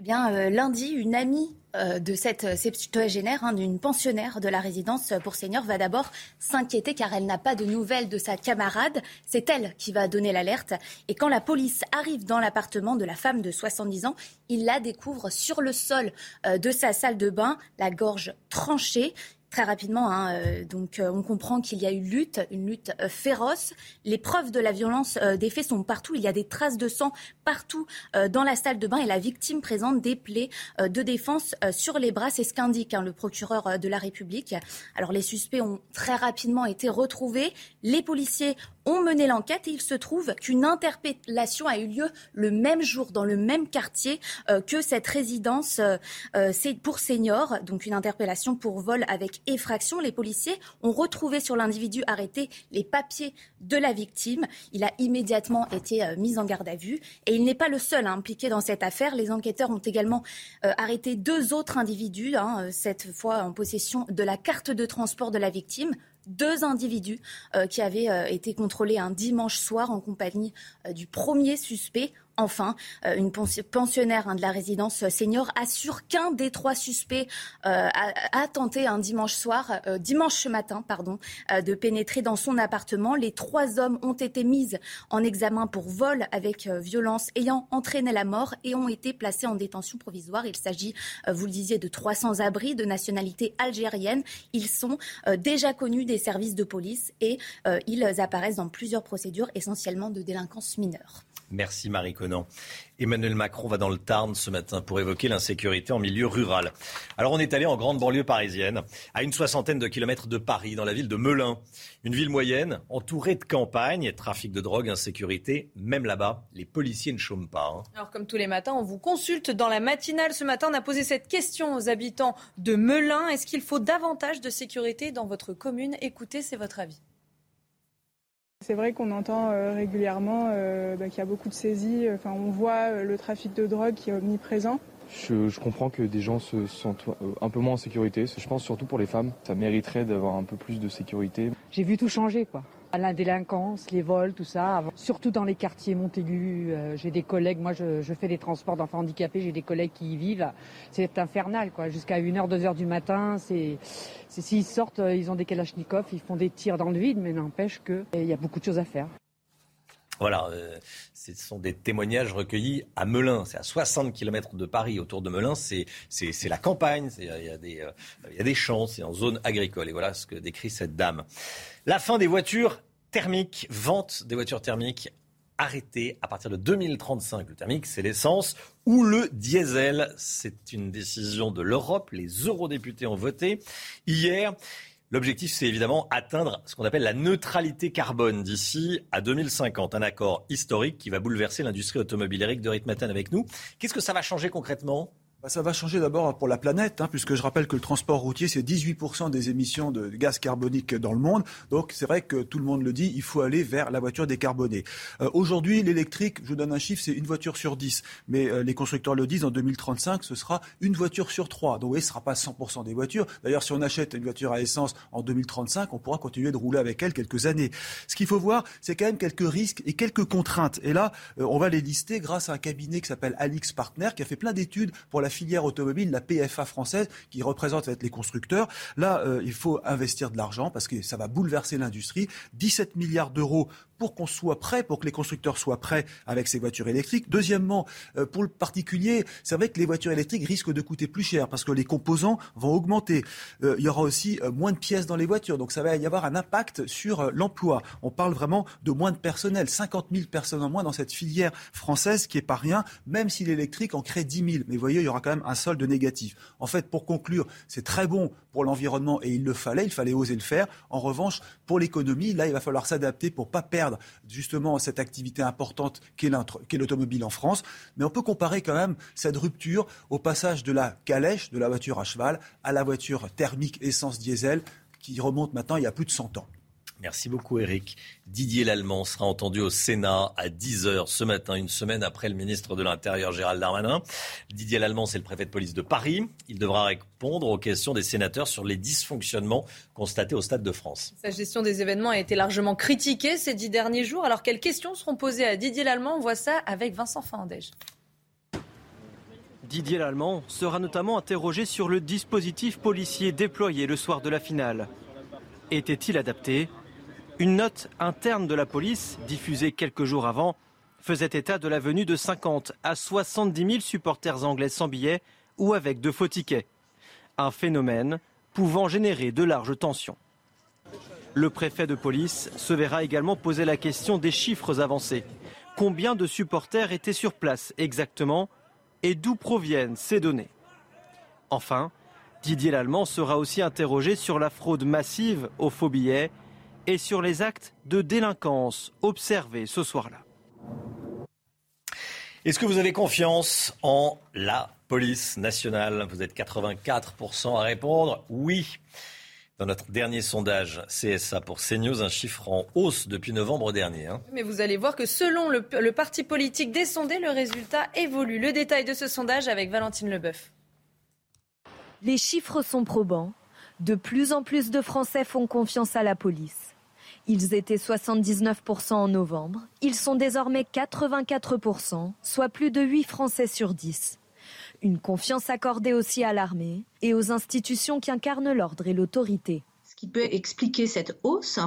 Eh euh, lundi, une amie de cette septuagénaire, hein, d'une pensionnaire de la résidence pour seniors, va d'abord s'inquiéter car elle n'a pas de nouvelles de sa camarade. C'est elle qui va donner l'alerte. Et quand la police arrive dans l'appartement de la femme de 70 ans, il la découvre sur le sol de sa salle de bain, la gorge tranchée. Très rapidement, hein, euh, donc euh, on comprend qu'il y a eu lutte, une lutte euh, féroce. Les preuves de la violence des faits sont partout. Il y a des traces de sang partout dans la salle de bain et la victime présente des plaies de défense sur les bras. C'est ce qu'indique hein, le procureur de la République. Alors les suspects ont très rapidement été retrouvés. Les policiers ont mené l'enquête et il se trouve qu'une interpellation a eu lieu le même jour dans le même quartier euh, que cette résidence euh, euh, pour seniors. Donc une interpellation pour vol avec effraction. Les policiers ont retrouvé sur l'individu arrêté les papiers de la victime. Il a immédiatement été mis en garde à vue et il n'est pas le seul impliqué dans cette affaire. Les enquêteurs ont également arrêté deux autres individus, hein, cette fois en possession de la carte de transport de la victime deux individus euh, qui avaient euh, été contrôlés un dimanche soir en compagnie euh, du premier suspect Enfin, euh, une pensionnaire hein, de la résidence senior assure qu'un des trois suspects euh, a, tenté un dimanche soir, euh, dimanche matin, pardon, de pénétrer dans son appartement. Les trois hommes ont été mis en examen pour vol avec violence ayant entraîné la mort et ont été placés en détention provisoire. Il s'agit, vous le disiez, de 300 abris de nationalité algérienne. Ils sont déjà connus des services de police et ils apparaissent dans plusieurs procédures, essentiellement de délinquance mineure. Merci Marie Conan. Emmanuel Macron va dans le Tarn ce matin pour évoquer l'insécurité en milieu rural. Alors on est allé en grande banlieue parisienne, à une soixantaine de kilomètres de Paris, dans la ville de Melun. Une ville moyenne, entourée de campagnes, trafic de drogue, insécurité. Même là-bas, les policiers ne chôment pas. Hein. Alors comme tous les matins, on vous consulte dans la matinale. Ce matin, on a posé cette question aux habitants de Melun. Est-ce qu'il faut davantage de sécurité dans votre commune? Écoutez, c'est votre avis. C'est vrai qu'on entend euh, régulièrement euh, bah, qu'il y a beaucoup de saisies. Enfin, on voit euh, le trafic de drogue qui est omniprésent. Je, comprends que des gens se sentent un peu moins en sécurité. Je pense surtout pour les femmes, ça mériterait d'avoir un peu plus de sécurité. J'ai vu tout changer, quoi. La délinquance, les vols, tout ça. Surtout dans les quartiers Montaigu. j'ai des collègues, moi je, fais des transports d'enfants handicapés, j'ai des collègues qui y vivent. C'est infernal, quoi. Jusqu'à 1h, 2h du matin, S'ils sortent, euh, ils ont des kalachnikovs, ils font des tirs dans le vide, mais n'empêche qu'il y a beaucoup de choses à faire. Voilà, euh, ce sont des témoignages recueillis à Melun. C'est à 60 km de Paris. Autour de Melun, c'est la campagne. Il y, a des, euh, y a des champs, c'est en zone agricole. Et voilà ce que décrit cette dame. La fin des voitures thermiques, vente des voitures thermiques arrêté à partir de 2035. Le thermique, c'est l'essence ou le diesel. C'est une décision de l'Europe. Les eurodéputés ont voté hier. L'objectif, c'est évidemment atteindre ce qu'on appelle la neutralité carbone d'ici à 2050. Un accord historique qui va bouleverser l'industrie automobile. Eric de Ritmaten avec nous. Qu'est-ce que ça va changer concrètement? Ça va changer d'abord pour la planète, hein, puisque je rappelle que le transport routier, c'est 18% des émissions de gaz carbonique dans le monde. Donc c'est vrai que tout le monde le dit, il faut aller vers la voiture décarbonée. Euh, aujourd'hui, l'électrique, je vous donne un chiffre, c'est une voiture sur 10. Mais euh, les constructeurs le disent, en 2035, ce sera une voiture sur 3. Donc oui, ce ne sera pas 100% des voitures. D'ailleurs, si on achète une voiture à essence en 2035, on pourra continuer de rouler avec elle quelques années. Ce qu'il faut voir, c'est quand même quelques risques et quelques contraintes. Et là, euh, on va les lister grâce à un cabinet qui s'appelle Alix Partner, qui a fait plein d'études pour la la filière automobile, la PFA française, qui représente les constructeurs. Là, euh, il faut investir de l'argent parce que ça va bouleverser l'industrie. 17 milliards d'euros pour qu'on soit prêt, pour que les constructeurs soient prêts avec ces voitures électriques. Deuxièmement, euh, pour le particulier, c'est vrai que les voitures électriques risquent de coûter plus cher parce que les composants vont augmenter. Euh, il y aura aussi moins de pièces dans les voitures, donc ça va y avoir un impact sur l'emploi. On parle vraiment de moins de personnel, 50 000 personnes en moins dans cette filière française qui est pas rien, même si l'électrique en crée 10 000. Mais vous voyez, il y aura quand même un solde négatif. En fait, pour conclure, c'est très bon pour l'environnement et il le fallait, il fallait oser le faire. En revanche, pour l'économie, là, il va falloir s'adapter pour pas perdre justement cette activité importante qu'est l'automobile en France. Mais on peut comparer quand même cette rupture au passage de la calèche, de la voiture à cheval, à la voiture thermique essence diesel qui remonte maintenant il y a plus de 100 ans. Merci beaucoup Eric. Didier Lallemand sera entendu au Sénat à 10h ce matin, une semaine après le ministre de l'Intérieur Gérald Darmanin. Didier Lallemand, c'est le préfet de police de Paris. Il devra répondre aux questions des sénateurs sur les dysfonctionnements constatés au Stade de France. Sa gestion des événements a été largement critiquée ces dix derniers jours. Alors quelles questions seront posées à Didier Lallemand? On voit ça avec Vincent Fandège. Didier Lallemand sera notamment interrogé sur le dispositif policier déployé le soir de la finale. Était-il adapté? Une note interne de la police, diffusée quelques jours avant, faisait état de la venue de 50 à 70 000 supporters anglais sans billets ou avec de faux tickets. Un phénomène pouvant générer de larges tensions. Le préfet de police se verra également poser la question des chiffres avancés. Combien de supporters étaient sur place exactement et d'où proviennent ces données? Enfin, Didier Lallemand sera aussi interrogé sur la fraude massive aux faux billets et sur les actes de délinquance observés ce soir-là. Est-ce que vous avez confiance en la police nationale? Vous êtes 84% à répondre oui. Dans notre dernier sondage CSA pour CNews, un chiffre en hausse depuis novembre dernier. Hein. Mais vous allez voir que selon le, le parti politique des sondés, le résultat évolue. Le détail de ce sondage avec Valentine Leboeuf. Les chiffres sont probants. De plus en plus de Français font confiance à la police. Ils étaient 79% en novembre. Ils sont désormais 84%, soit plus de 8 Français sur 10. Une confiance accordée aussi à l'armée et aux institutions qui incarnent l'ordre et l'autorité qui peut expliquer cette hausse,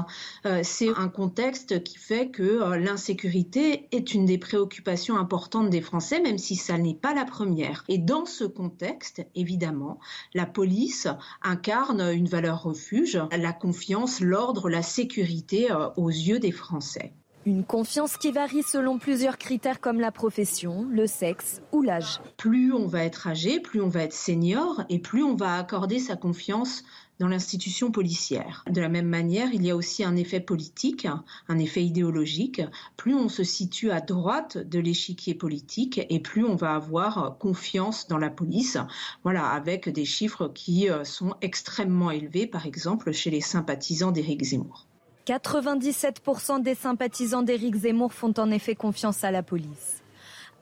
euh, c'est un contexte qui fait que euh, l'insécurité est une des préoccupations importantes des Français, même si ça n'est pas la première. Et dans ce contexte, évidemment, la police incarne une valeur refuge, la confiance, l'ordre, la sécurité euh, aux yeux des Français. Une confiance qui varie selon plusieurs critères comme la profession, le sexe ou l'âge. Plus on va être âgé, plus on va être senior et plus on va accorder sa confiance dans l'institution policière. De la même manière, il y a aussi un effet politique, un effet idéologique. Plus on se situe à droite de l'échiquier politique et plus on va avoir confiance dans la police. Voilà, avec des chiffres qui euh, sont extrêmement élevés, par exemple chez les sympathisants d'Éric Zemmour. 97% des sympathisants d'Éric Zemmour font en effet confiance à la police.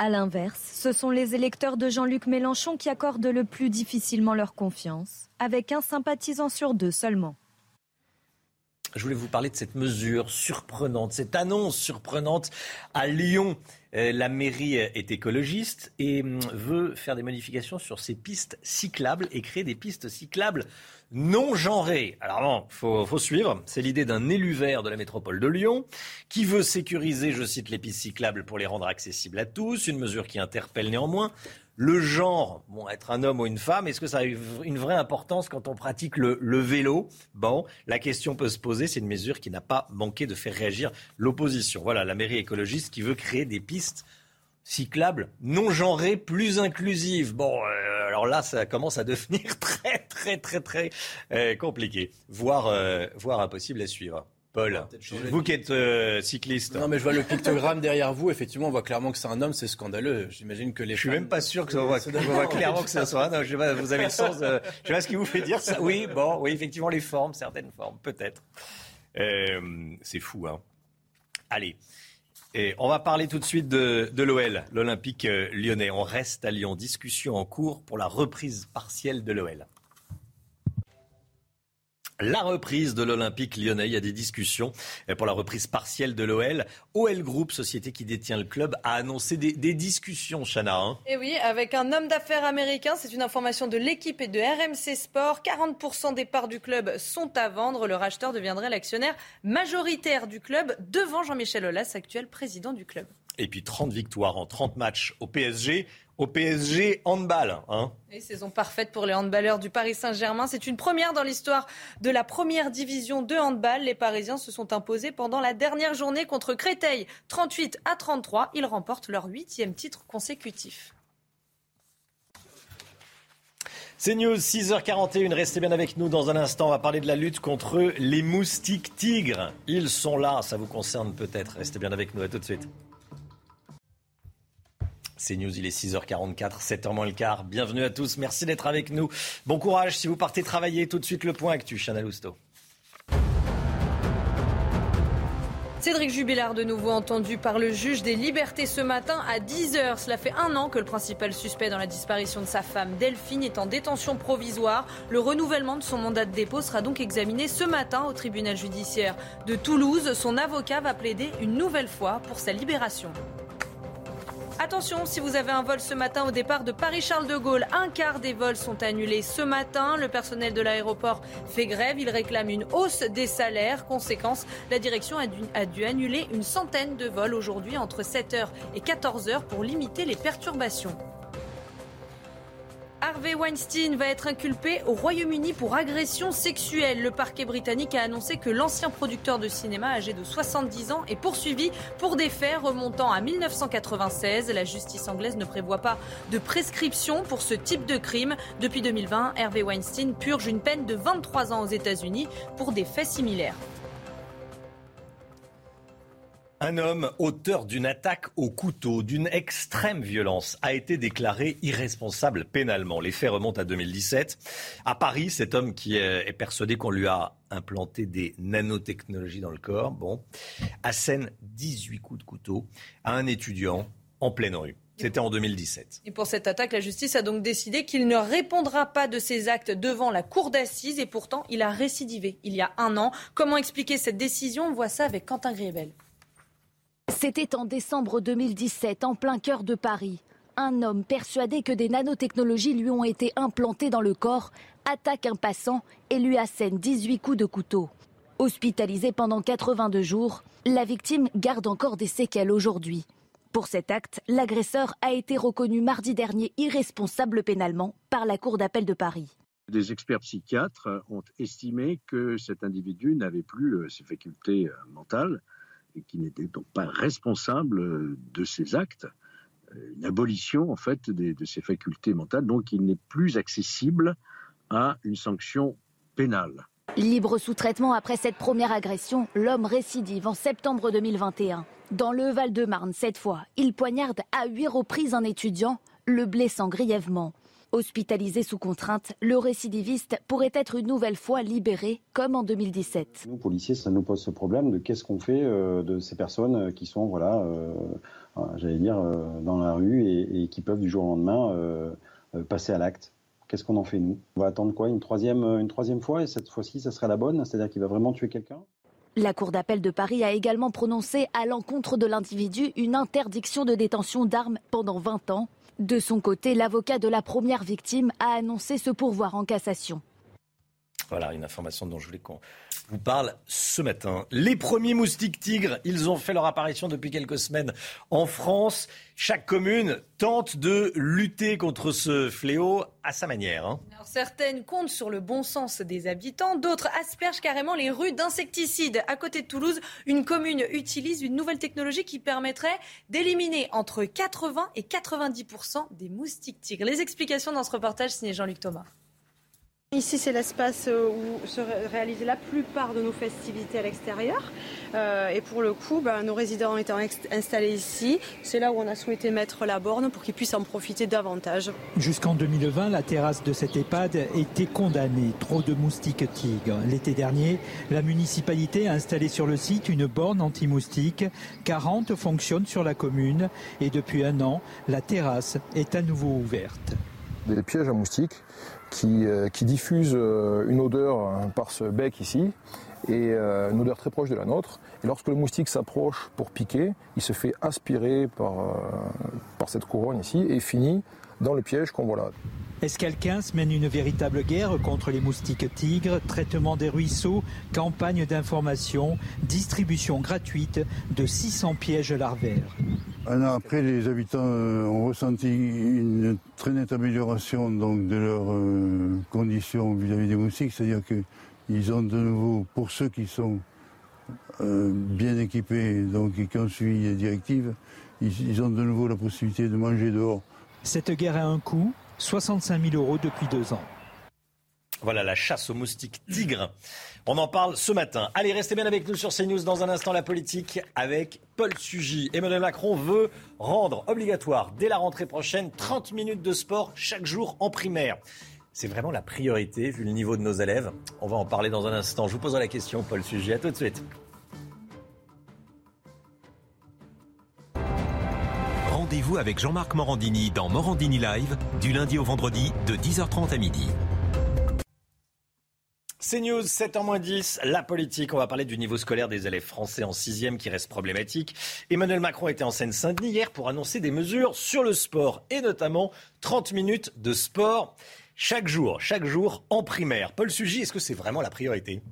À l'inverse, ce sont les électeurs de Jean-Luc Mélenchon qui accordent le plus difficilement leur confiance, avec un sympathisant sur deux seulement. Je voulais vous parler de cette mesure surprenante, cette annonce surprenante à Lyon. Euh, la mairie est écologiste et hum, veut faire des modifications sur ses pistes cyclables et créer des pistes cyclables non genré. Alors bon, faut, faut suivre. C'est l'idée d'un élu vert de la métropole de Lyon qui veut sécuriser, je cite, les pistes cyclables pour les rendre accessibles à tous. Une mesure qui interpelle néanmoins le genre, bon, être un homme ou une femme, est-ce que ça a une vraie importance quand on pratique le, le vélo? Bon, la question peut se poser. C'est une mesure qui n'a pas manqué de faire réagir l'opposition. Voilà, la mairie écologiste qui veut créer des pistes cyclables non genrées plus inclusives. Bon, euh, alors là, ça commence à devenir très, très, très, très euh, compliqué, voire, euh, voire impossible à suivre. Paul, vous qui êtes euh, cycliste. Non, mais je vois le pictogramme derrière vous. Effectivement, on voit clairement que c'est un homme. C'est scandaleux. J'imagine que les. Je suis même pas sûr que ça voit, voit clairement que ce soit. Non, je sais pas, vous avez le sens. De, je sais pas ce qui vous fait dire ça. Oui, bon, oui, effectivement, les formes, certaines formes, peut-être. c'est fou, hein. Allez. Et on va parler tout de suite de, de l'OL, l'Olympique euh, lyonnais. On reste à Lyon. Discussion en cours pour la reprise partielle de l'OL la reprise de l'Olympique lyonnais. Il y a des discussions pour la reprise partielle de l'OL. OL Group, société qui détient le club, a annoncé des, discussions, Chana. Hein. Et oui, avec un homme d'affaires américain. C'est une information de l'équipe et de RMC Sport. 40% des parts du club sont à vendre. Le racheteur deviendrait l'actionnaire majoritaire du club devant Jean-Michel Aulas, actuel président du club. Et puis 30 victoires en 30 matchs au PSG au PSG handball. Hein. saison parfaite pour les handballeurs du Paris Saint-Germain. C'est une première dans l'histoire de la première division de handball. Les Parisiens se sont imposés pendant la dernière journée contre Créteil, 38 à 33. Ils remportent leur huitième titre consécutif. C'est News, 6h41. Restez bien avec nous dans un instant. On va parler de la lutte contre les moustiques tigres. Ils sont là, ça vous concerne peut-être. Restez bien avec nous. À tout de suite. C'est News, il est 6h44, 7h moins le quart. Bienvenue à tous, merci d'être avec nous. Bon courage si vous partez travailler. Tout de suite le point actu, Chana Lousteau. Cédric Jubilard, de nouveau entendu par le juge des libertés ce matin à 10h. Cela fait un an que le principal suspect dans la disparition de sa femme Delphine est en détention provisoire. Le renouvellement de son mandat de dépôt sera donc examiné ce matin au tribunal judiciaire de Toulouse. Son avocat va plaider une nouvelle fois pour sa libération. Attention, si vous avez un vol ce matin au départ de Paris-Charles de Gaulle, un quart des vols sont annulés ce matin. Le personnel de l'aéroport fait grève. Il réclame une hausse des salaires. Conséquence, la direction a dû, a dû annuler une centaine de vols aujourd'hui entre 7h et 14h pour limiter les perturbations. Harvey Weinstein va être inculpé au Royaume-Uni pour agression sexuelle. Le parquet britannique a annoncé que l'ancien producteur de cinéma âgé de 70 ans est poursuivi pour des faits remontant à 1996. La justice anglaise ne prévoit pas de prescription pour ce type de crime. Depuis 2020, Harvey Weinstein purge une peine de 23 ans aux États-Unis pour des faits similaires. Un homme auteur d'une attaque au couteau d'une extrême violence a été déclaré irresponsable pénalement. Les faits remontent à 2017. À Paris, cet homme qui est persuadé qu'on lui a implanté des nanotechnologies dans le corps, bon, assène 18 coups de couteau à un étudiant en pleine rue. C'était en 2017. Et pour cette attaque, la justice a donc décidé qu'il ne répondra pas de ses actes devant la cour d'assises et pourtant il a récidivé il y a un an. Comment expliquer cette décision? On voit ça avec Quentin Griebel. C'était en décembre 2017, en plein cœur de Paris. Un homme persuadé que des nanotechnologies lui ont été implantées dans le corps attaque un passant et lui assène 18 coups de couteau. Hospitalisé pendant 82 jours, la victime garde encore des séquelles aujourd'hui. Pour cet acte, l'agresseur a été reconnu mardi dernier irresponsable pénalement par la Cour d'appel de Paris. Des experts psychiatres ont estimé que cet individu n'avait plus euh, ses facultés euh, mentales et qui n'était donc pas responsable euh, de ses actes. Une abolition en fait de ses facultés mentales, donc il n'est plus accessible à une sanction pénale. Libre sous traitement après cette première agression, l'homme récidive en septembre 2021. Dans le Val-de-Marne, cette fois, il poignarde à huit reprises un étudiant, le blessant grièvement. Hospitalisé sous contrainte, le récidiviste pourrait être une nouvelle fois libéré, comme en 2017. Nous, policiers, ça nous pose ce problème de qu'est-ce qu'on fait euh, de ces personnes qui sont, voilà, euh, j'allais dire, euh, dans la rue et, et, qui peuvent du jour au lendemain passer à l'acte. Qu'est-ce qu'on en fait, nous? On va attendre quoi? Une troisième, une troisième fois et cette fois-ci, ça serait la bonne? C'est-à-dire qu'il va vraiment tuer quelqu'un? La Cour d'appel de Paris a également prononcé à l'encontre de l'individu une interdiction de détention d'armes pendant 20 ans. De son côté, l'avocat de la première victime a annoncé ce pourvoir en cassation. Voilà une information dont je voulais qu'on vous parle ce matin. Les premiers moustiques tigres, ils ont fait leur apparition depuis quelques semaines en France. Chaque commune tente de lutter contre ce fléau à sa manière. Hein. Certaines comptent sur le bon sens des habitants, d'autres aspergent carrément les rues d'insecticides. À côté de Toulouse, une commune utilise une nouvelle technologie qui permettrait d'éliminer entre 80 et 90% des moustiques tigres. Les explications dans ce reportage signé Jean-Luc Thomas. Ici, c'est l'espace euh, où se réalisent la plupart de nos festivités à l'extérieur. Euh, et pour le coup, ben, nos résidents étant installés ici, c'est là où on a souhaité mettre la borne pour qu'ils puissent en profiter davantage. Jusqu'en 2020, la terrasse de cette EHPAD était condamnée. Trop de moustiques tigres. L'été dernier, la municipalité a installé sur le site une borne anti-moustiques. 40 fonctionnent sur la commune. Et depuis un an, la terrasse est à nouveau ouverte. Des pièges à moustiques qui, euh, qui diffuse euh, une odeur euh, par ce bec ici, et une odeur très proche de la nôtre. Et lorsque le moustique s'approche pour piquer, il se fait aspirer par, par cette couronne ici et finit dans le piège qu'on voit là. Escalquins mène une véritable guerre contre les moustiques tigres, traitement des ruisseaux, campagne d'information, distribution gratuite de 600 pièges larvaires? Un an après, les habitants euh, ont ressenti une très nette amélioration donc, de leurs euh, conditions vis-à-vis des moustiques, c'est-à-dire qu'ils ont de nouveau, pour ceux qui sont euh, bien équipés donc, et qui ont suivi les directives, ils ont de nouveau la possibilité de manger dehors. Cette guerre a un coût, 65 000 euros depuis deux ans. Voilà la chasse aux moustiques tigres. On en parle ce matin. Allez, restez bien avec nous sur CNews dans un instant la politique avec Paul Sugy. Emmanuel Macron veut rendre obligatoire dès la rentrée prochaine 30 minutes de sport chaque jour en primaire. C'est vraiment la priorité vu le niveau de nos élèves. On va en parler dans un instant. Je vous poserai la question, Paul Sugy. À tout de suite. Rendez-vous avec Jean-Marc Morandini dans Morandini Live, du lundi au vendredi, de 10h30 à midi. C'est News, 7h10, la politique. On va parler du niveau scolaire des élèves français en 6 qui reste problématique. Emmanuel Macron était en Seine-Saint-Denis hier pour annoncer des mesures sur le sport et notamment 30 minutes de sport chaque jour, chaque jour en primaire. Paul Sugy, est-ce que c'est vraiment la priorité?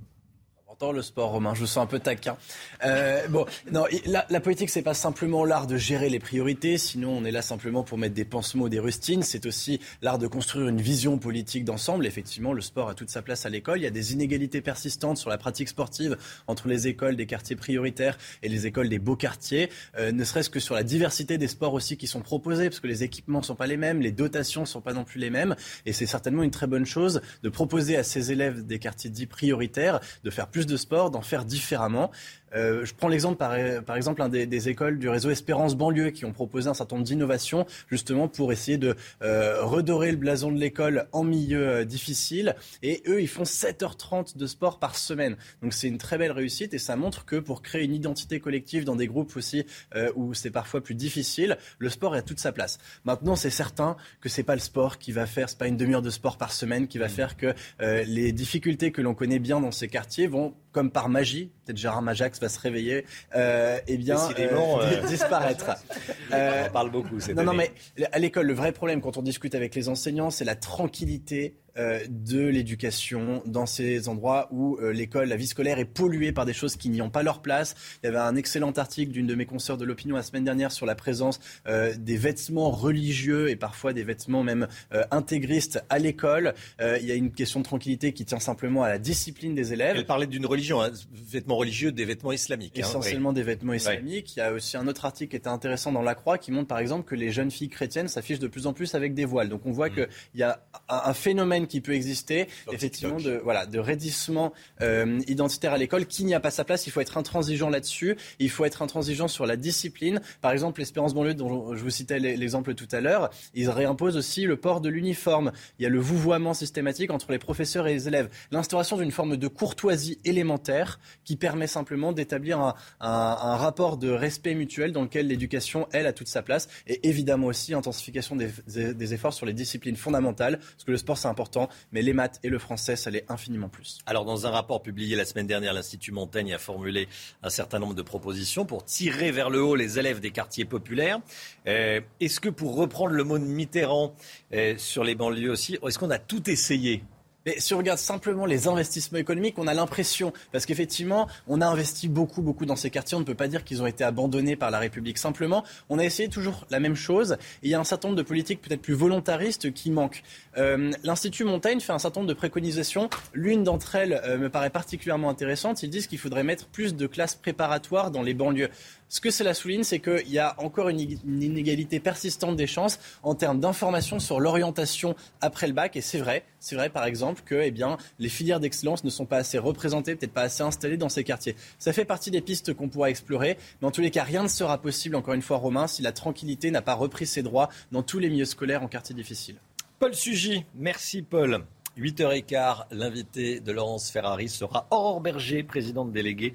Le sport, Romain. Je sens un peu taquin. Euh, bon, non, la, la politique, c'est pas simplement l'art de gérer les priorités. Sinon, on est là simplement pour mettre des pansements, des rustines. C'est aussi l'art de construire une vision politique d'ensemble. Effectivement, le sport a toute sa place à l'école. Il y a des inégalités persistantes sur la pratique sportive entre les écoles des quartiers prioritaires et les écoles des beaux quartiers. Euh, ne serait-ce que sur la diversité des sports aussi qui sont proposés, parce que les équipements sont pas les mêmes, les dotations sont pas non plus les mêmes. Et c'est certainement une très bonne chose de proposer à ces élèves des quartiers dits prioritaires de faire plus de sport, d'en faire différemment. Euh, je prends l'exemple par, par, exemple un des, des, écoles du réseau Espérance Banlieue qui ont proposé un certain nombre d'innovations justement pour essayer de euh, redorer le blason de l'école en milieu euh, difficile. Et eux, ils font 7h30 de sport par semaine. Donc c'est une très belle réussite et ça montre que pour créer une identité collective dans des groupes aussi euh, où c'est parfois plus difficile, le sport a toute sa place. Maintenant, c'est certain que c'est pas le sport qui va faire, c'est pas une demi-heure de sport par semaine qui va mmh. faire que euh, les difficultés que l'on connaît bien dans ces quartiers vont comme par magie, peut-être Gérard Majax va se réveiller, euh, eh bien, euh, euh, disparaître. on parle beaucoup. Cette non, non, mais à l'école, le vrai problème quand on discute avec les enseignants, c'est la tranquillité euh, de l'éducation dans ces endroits où euh, l'école, la vie scolaire est polluée par des choses qui n'y ont pas leur place. Il y avait un excellent article d'une de mes consoeurs de l'opinion la semaine dernière sur la présence euh, des vêtements religieux et parfois des vêtements même intégristes à l'école. il y a une question de tranquillité qui tient simplement à la discipline des élèves. Elle parlait d'une religion, hein, vêtements religieux, des vêtements islamiques. Hein, Essentiellement des vêtements islamiques. Il y a aussi un autre article qui était intéressant dans La Croix qui montre par exemple que les jeunes filles chrétiennes s'affichent de plus en plus avec des voiles. Donc on voit mmh. qu'il y a un phénomène qui peut exister, effectivement, de, voilà, de raidissement euh, identitaire à l'école, qui n'y a pas sa place. Il faut être intransigeant là-dessus. Il faut être intransigeant sur la discipline. Par exemple, l'Espérance banlieue, dont je vous citais l'exemple tout à l'heure, ils réimposent aussi le port de l'uniforme. Il y a le vouvoiement systématique entre les professeurs et les élèves. L'instauration d'une forme de courtoisie élémentaire qui permet simplement d'établir un, un, rapport de respect mutuel dans lequel l'éducation, elle, a toute sa place. Et évidemment aussi intensification des, des efforts sur les disciplines fondamentales, parce que le sport, c'est important mais les maths et le français, ça l'est infiniment plus. Alors, dans un rapport publié la semaine dernière, l'Institut Montaigne a formulé un certain nombre de propositions pour tirer vers le haut les élèves des quartiers populaires. Euh, est-ce que, pour reprendre le mot de Mitterrand euh, sur les banlieues aussi, est-ce qu'on a tout essayé mais si on regarde simplement les investissements économiques, on a l'impression, parce qu'effectivement, on a investi beaucoup, beaucoup dans ces quartiers. On ne peut pas dire qu'ils ont été abandonnés par la République. Simplement, on a essayé toujours la même chose. Et il y a un certain nombre de politiques peut-être plus volontaristes qui manquent. Euh, L'Institut Montaigne fait un certain nombre de préconisations. L'une d'entre elles euh, me paraît particulièrement intéressante. Ils disent qu'il faudrait mettre plus de classes préparatoires dans les banlieues. Ce que cela souligne, c'est qu'il y a encore une inégalité persistante des chances en termes d'information sur l'orientation après le bac. Et c'est vrai, c'est vrai par exemple que eh bien, les filières d'excellence ne sont pas assez représentées, peut-être pas assez installées dans ces quartiers. Ça fait partie des pistes qu'on pourra explorer. Mais en tous les cas, rien ne sera possible, encore une fois, Romain, si la tranquillité n'a pas repris ses droits dans tous les milieux scolaires en quartier difficile. Paul Sugy, merci Paul. 8h15, l'invité de Laurence Ferrari sera Aurore Berger, présidente déléguée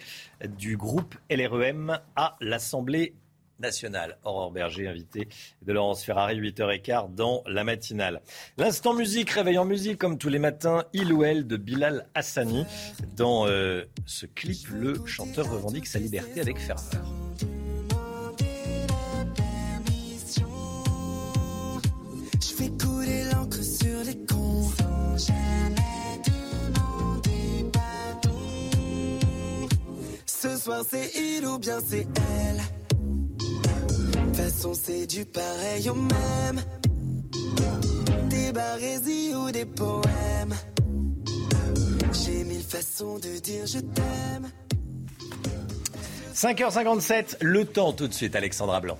du groupe LREM à l'Assemblée nationale. Aurore Berger, invité de Laurence Ferrari, 8h15 dans la matinale. L'instant musique, réveil en musique, comme tous les matins, il ou elle de Bilal Hassani. Dans euh, ce clip, le chanteur revendique sa liberté avec ferveur. Ce soir c'est il ou bien c'est elle? Façon c'est du pareil au même. Des barésies ou des poèmes. J'ai mille façons de dire je t'aime. 5h57, le temps tout de suite, Alexandra Blanc.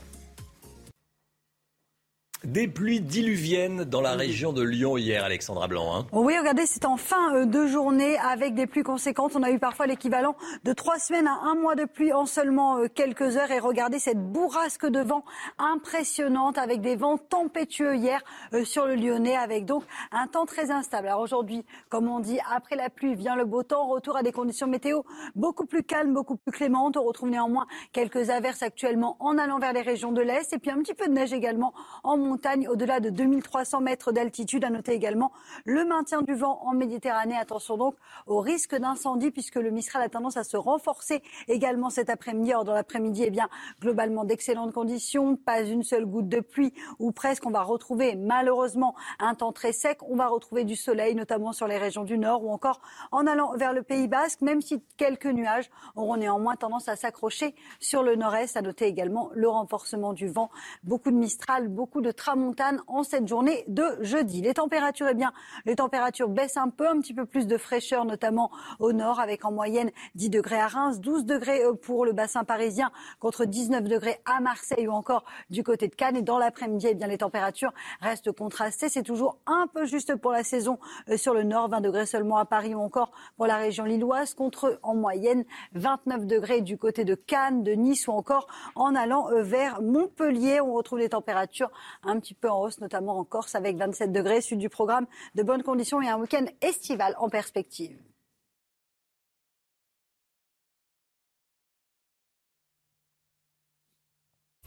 Des pluies diluviennes dans la région de Lyon hier, Alexandra Blanc. Hein. Oui, regardez, c'est en fin euh, de journée avec des pluies conséquentes. On a eu parfois l'équivalent de trois semaines à un mois de pluie en seulement euh, quelques heures. Et regardez cette bourrasque de vent impressionnante avec des vents tempétueux hier euh, sur le Lyonnais avec donc un temps très instable. Alors aujourd'hui, comme on dit, après la pluie vient le beau temps. Retour à des conditions météo beaucoup plus calmes, beaucoup plus clémentes. On retrouve néanmoins quelques averses actuellement en allant vers les régions de l'Est et puis un petit peu de neige également en montagne au-delà de 2300 mètres d'altitude. À noter également le maintien du vent en Méditerranée. Attention donc au risque d'incendie puisque le Mistral a tendance à se renforcer également cet après-midi. Or, dans l'après-midi, eh bien, globalement d'excellentes conditions. Pas une seule goutte de pluie ou presque. On va retrouver malheureusement un temps très sec. On va retrouver du soleil, notamment sur les régions du nord ou encore en allant vers le Pays Basque, même si quelques nuages auront néanmoins tendance à s'accrocher sur le nord-est. À noter également le renforcement du vent. Beaucoup de Mistral, beaucoup de tramontane en cette journée de jeudi. Les températures, eh bien, les températures baissent un peu, un petit peu plus de fraîcheur, notamment au nord, avec en moyenne 10 degrés à Reims, 12 degrés euh, pour le bassin parisien, contre 19 degrés à Marseille ou encore du côté de Cannes. Et dans l'après-midi, eh bien, les températures restent contrastées. C'est toujours un peu juste pour la saison euh, sur le nord, 20 degrés seulement à Paris ou encore pour la région lilloise, contre en moyenne 29 degrés du côté de Cannes, de Nice ou encore en allant euh, vers Montpellier. On retrouve les températures un petit peu en hausse, notamment en Corse avec 27 degrés. Sud du programme, de bonnes conditions et un week-end estival en perspective.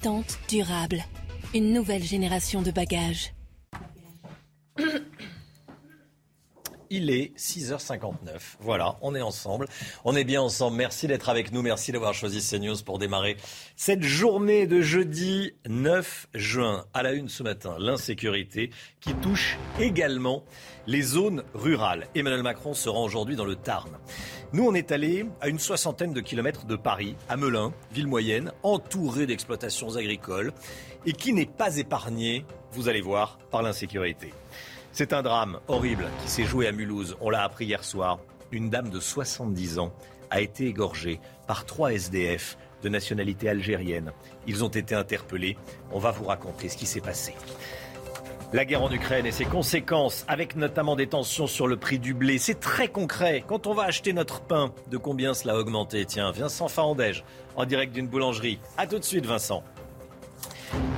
Tente durable. Une nouvelle génération de bagages. Il est 6h59. Voilà, on est ensemble. On est bien ensemble. Merci d'être avec nous. Merci d'avoir choisi CNews pour démarrer cette journée de jeudi 9 juin. À la une ce matin, l'insécurité qui touche également les zones rurales. Emmanuel Macron se rend aujourd'hui dans le Tarn. Nous, on est allé à une soixantaine de kilomètres de Paris, à Melun, ville moyenne, entourée d'exploitations agricoles et qui n'est pas épargnée, vous allez voir, par l'insécurité. C'est un drame horrible qui s'est joué à Mulhouse. On l'a appris hier soir. Une dame de 70 ans a été égorgée par trois SDF de nationalité algérienne. Ils ont été interpellés. On va vous raconter ce qui s'est passé. La guerre en Ukraine et ses conséquences, avec notamment des tensions sur le prix du blé, c'est très concret. Quand on va acheter notre pain, de combien cela a augmenté? Tiens, Vincent Fahandège, en direct d'une boulangerie. A tout de suite, Vincent.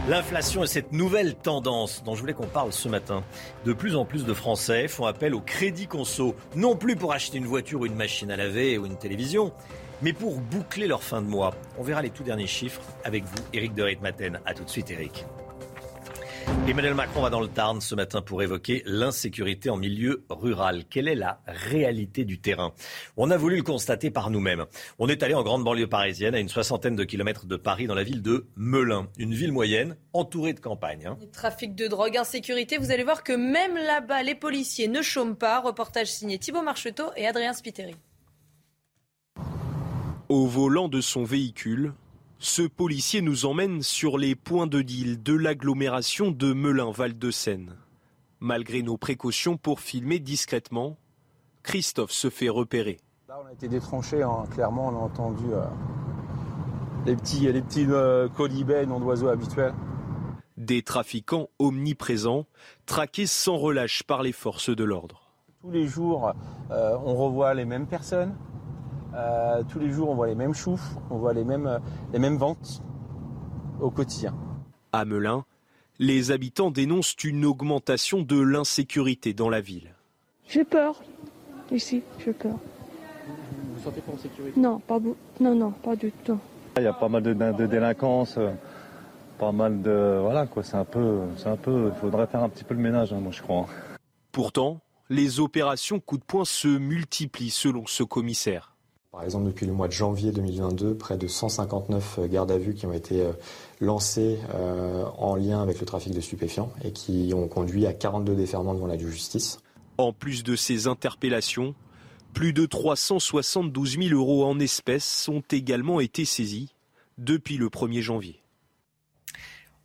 L'inflation et cette nouvelle tendance dont je voulais qu'on parle ce matin. De plus en plus de Français font appel au crédit conso, non plus pour acheter une voiture ou une machine à laver ou une télévision, mais pour boucler leur fin de mois. On verra les tout derniers chiffres avec vous, Éric de Reitmaten. A tout de suite, Éric. Emmanuel Macron va dans le Tarn ce matin pour évoquer l'insécurité en milieu rural. Quelle est la réalité du terrain? On a voulu le constater par nous-mêmes. On est allé en grande banlieue parisienne, à une soixantaine de kilomètres de Paris, dans la ville de Melun, une ville moyenne entourée de campagne. Hein. Trafic de drogue, insécurité, vous allez voir que même là-bas, les policiers ne chôment pas. Reportage signé Thibault Marcheteau et Adrien Spiteri. Au volant de son véhicule, ce policier nous emmène sur les points de deal de l'agglomération de Melun-Val-de-Seine. Malgré nos précautions pour filmer discrètement, Christophe se fait repérer. Là, on a été détranché, hein. clairement, on a entendu euh, les petits, les petits euh, colibets, noms d'oiseaux habituels. Des trafiquants omniprésents, traqués sans relâche par les forces de l'ordre. Tous les jours, euh, on revoit les mêmes personnes, euh, tous les jours, on voit les mêmes choufs, on voit les mêmes, euh, les mêmes ventes au quotidien. À Melun, les habitants dénoncent une augmentation de l'insécurité dans la ville. J'ai peur. Ici, j'ai peur. Vous vous sentez pas en sécurité? Non, pas, non, non, pas du tout. Il y a pas mal de, de délinquance, euh, pas mal de. Voilà, quoi, c'est un peu. C'est un peu. Il faudrait faire un petit peu le ménage, hein, moi, je crois. Pourtant, les opérations coup de poing se multiplient selon ce commissaire. Par exemple, depuis le mois de janvier 2022, près de 159 gardes à vue qui ont été euh, lancés euh, en lien avec le trafic de stupéfiants et qui ont conduit à 42 déferments devant la justice. En plus de ces interpellations, plus de 372 000 euros en espèces ont également été saisis depuis le 1er janvier.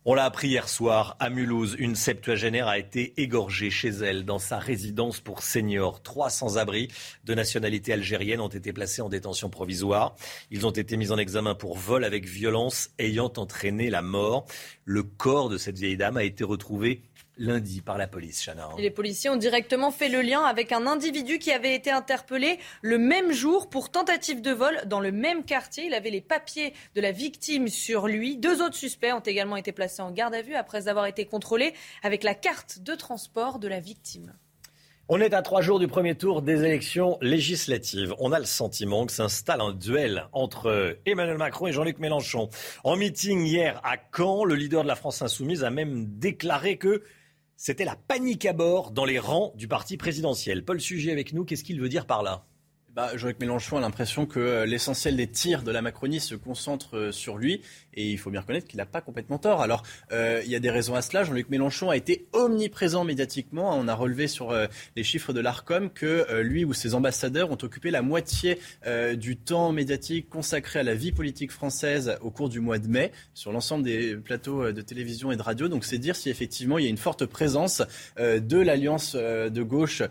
On l'a appris hier soir à Mulhouse. Une septuagénaire a été égorgée chez elle dans sa résidence pour seniors. Trois sans-abri de nationalité algérienne ont été placés en détention provisoire. Ils ont été mis en examen pour vol avec violence ayant entraîné la mort. Le corps de cette vieille dame a été retrouvé lundi par la police, Chana. les policiers ont directement fait le lien avec un individu qui avait été interpellé le même jour pour tentative de vol dans le même quartier. Il avait les papiers de la victime sur lui. Deux autres suspects ont également été placés en garde à vue après avoir été contrôlés avec la carte de transport de la victime. On est à trois jours du premier tour des élections législatives. On a le sentiment que s'installe un duel entre Emmanuel Macron et Jean-Luc Mélenchon. En meeting hier à Caen, le leader de la France insoumise a même déclaré que c'était la panique à bord dans les rangs du parti présidentiel. Paul Sujet avec nous, qu'est-ce qu'il veut dire par là? Bah, Jean-Luc Mélenchon a l'impression que euh, l'essentiel des tirs de la Macronie se concentre euh, sur lui. Et il faut bien reconnaître qu'il n'a pas complètement tort. Alors, euh, il y a des raisons à cela. Jean-Luc Mélenchon a été omniprésent médiatiquement. On a relevé sur les chiffres de l'ARCOM que lui ou ses ambassadeurs ont occupé la moitié du temps médiatique consacré à la vie politique française au cours du mois de mai sur l'ensemble des plateaux de télévision et de radio. Donc, c'est dire si effectivement il y a une forte présence de l'alliance de gauche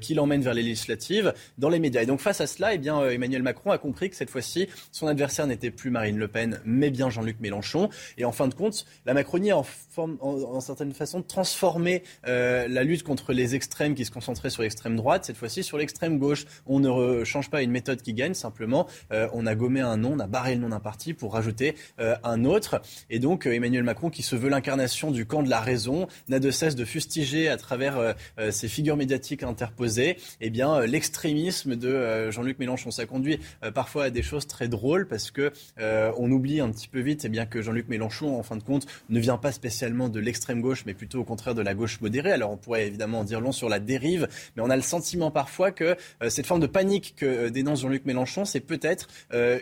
qui l'emmène vers les législatives dans les médias. Et donc, face à cela, eh bien, euh, Emmanuel Macron a compris que cette fois-ci, son adversaire n'était plus Marine Le Pen, mais bien Jean-Luc Mélenchon. Et en fin de compte, la Macronie a en, forme, en, certaine façon transformé euh, la lutte contre les extrêmes qui se concentraient sur l'extrême droite, cette fois-ci sur l'extrême gauche. On ne change pas une méthode qui gagne, simplement euh, on a gommé un nom, on a barré le nom d'un parti pour rajouter un autre. Et donc Emmanuel Macron, qui se veut l'incarnation du camp de la raison, n'a de cesse de fustiger à travers ses figures médiatiques interposées, eh bien l'extrémisme de euh, Jean-Luc Mélenchon. Ça conduit euh, parfois à des choses très drôles parce que euh, on oublie un petit peu vite eh bien, que Jean-Luc Mélenchon, en fin de compte, ne vient pas spécialement de l'extrême gauche, mais plutôt au contraire de la gauche modérée. Alors on pourrait évidemment en dire long sur la dérive, mais on a le sentiment parfois que cette forme de panique que dénonce Jean-Luc Mélenchon, c'est peut-être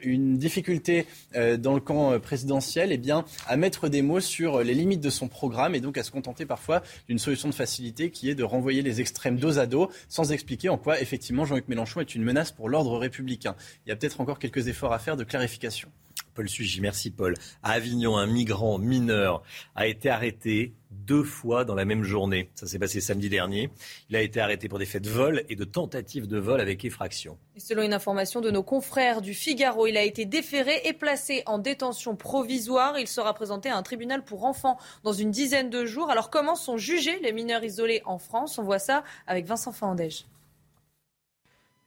une difficulté dans le camp présidentiel eh bien, à mettre des mots sur les limites de son programme et donc à se contenter parfois d'une solution de facilité qui est de renvoyer les extrêmes dos à dos sans expliquer en quoi effectivement Jean-Luc Mélenchon est une menace pour l'ordre républicain. Il y a peut-être encore quelques efforts à faire de clarification. Paul Sugy, merci Paul. À Avignon, un migrant mineur a été arrêté deux fois dans la même journée. Ça s'est passé samedi dernier. Il a été arrêté pour des faits de vol et de tentatives de vol avec effraction. selon une information de nos confrères du Figaro, il a été déféré et placé en détention provisoire. Il sera présenté à un tribunal pour enfants dans une dizaine de jours. Alors comment sont jugés les mineurs isolés en France? On voit ça avec Vincent Fandège.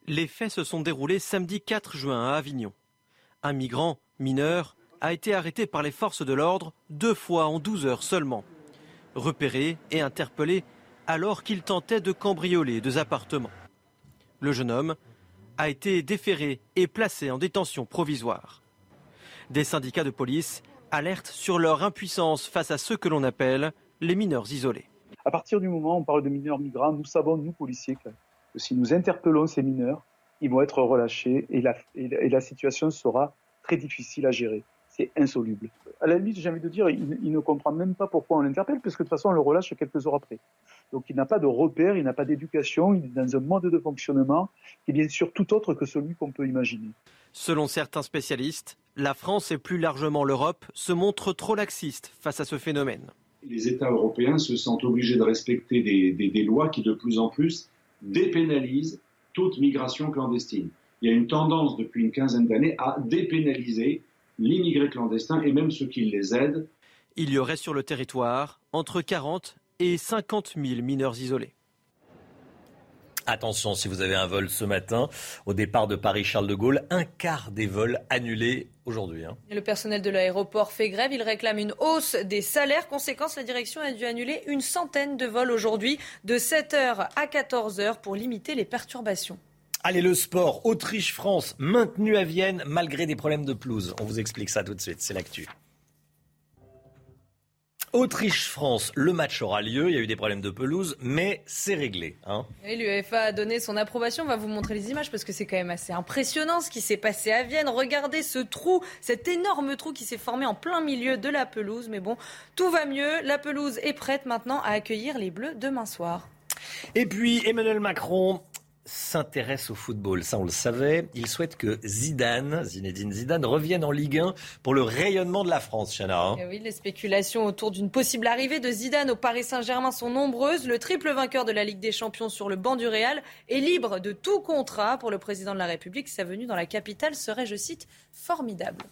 Les faits se sont déroulés samedi 4 juin à Avignon. Un migrant mineur a été arrêté par les forces de l'ordre deux fois en 12 heures seulement. Repéré et interpellé alors qu'il tentait de cambrioler deux appartements. Le jeune homme a été déféré et placé en détention provisoire. Des syndicats de police alertent sur leur impuissance face à ceux que l'on appelle les mineurs isolés. À partir du moment où on parle de mineurs migrants, nous savons, nous policiers, si nous interpellons ces mineurs, ils vont être relâchés et la, situation sera très difficile à gérer. C'est insoluble. À la limite, j'ai envie de dire, il, ne comprend même pas pourquoi on l'interpelle, parce que de toute façon, on le relâche quelques heures après. Donc il n'a pas de repère, il n'a pas d'éducation, il est dans un mode de fonctionnement qui est bien sûr tout autre que celui qu'on peut imaginer. Selon certains spécialistes, la France et plus largement l'Europe se montrent trop laxistes face à ce phénomène. Les États européens se sentent obligés de respecter des, des, des lois qui de plus en plus dépénalise toute migration clandestine. Il y a une tendance depuis une quinzaine d'années à dépénaliser l'immigré clandestin et même ceux qui les aident. Il y aurait sur le territoire entre 40 et 50 000 mineurs isolés. Attention, si vous avez un vol ce matin, au départ de Paris-Charles de Gaulle, un quart des vols annulés aujourd'hui. Hein. Le personnel de l'aéroport fait grève. Il réclame une hausse des salaires. Conséquence, la direction a dû annuler une centaine de vols aujourd'hui, de 7h à 14h, pour limiter les perturbations. Allez, le sport. Autriche-France, maintenu à Vienne malgré des problèmes de pelouse. On vous explique ça tout de suite. C'est l'actu. Autriche-France, le match aura lieu. Il y a eu des problèmes de pelouse, mais c'est réglé. Hein. L'UEFA a donné son approbation. On va vous montrer les images parce que c'est quand même assez impressionnant ce qui s'est passé à Vienne. Regardez ce trou, cet énorme trou qui s'est formé en plein milieu de la pelouse. Mais bon, tout va mieux. La pelouse est prête maintenant à accueillir les Bleus demain soir. Et puis Emmanuel Macron s'intéresse au football. Ça, on le savait. Il souhaite que Zidane, Zinedine Zidane, revienne en Ligue 1 pour le rayonnement de la France, Chana. Hein. Eh oui, les spéculations autour d'une possible arrivée de Zidane au Paris Saint-Germain sont nombreuses. Le triple vainqueur de la Ligue des Champions sur le banc du Real est libre de tout contrat pour le président de la République. Sa venue dans la capitale serait, je cite, formidable.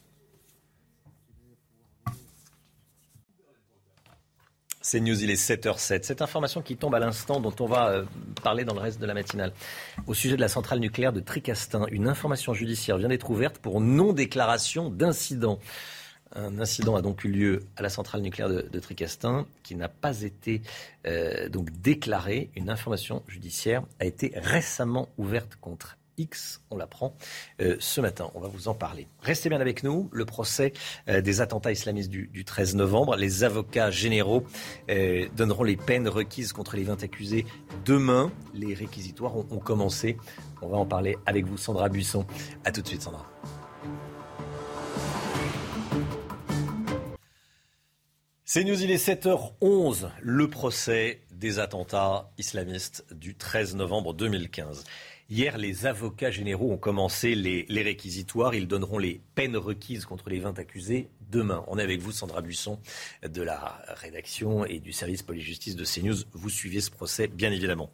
C'est News, il est 7h07. Cette information qui tombe à l'instant, dont on va euh, parler dans le reste de la matinale. Au sujet de la centrale nucléaire de Tricastin, une information judiciaire vient d'être ouverte pour non-déclaration d'incident. Un incident a donc eu lieu à la centrale nucléaire de, Tricastin qui n'a pas été euh, déclaré. Une information judiciaire a été récemment ouverte contre X. On l'apprend euh, ce matin. On va vous en parler. Restez bien avec nous. Le procès euh, des attentats islamistes du, 13 novembre. Les avocats généraux euh, donneront les peines requises contre les 20 accusés demain. Les réquisitoires ont, commencé. On va en parler avec vous, Sandra Buisson. A tout de suite, Sandra. C'est News, il est 7h11. Le procès des attentats islamistes du 13 novembre 2015. Hier, les avocats généraux ont commencé les, réquisitoires. Ils donneront les peines requises contre les 20 accusés demain. On est avec vous, Sandra Buisson, de la rédaction et du service police-justice de CNews. Vous suivez ce procès, bien évidemment.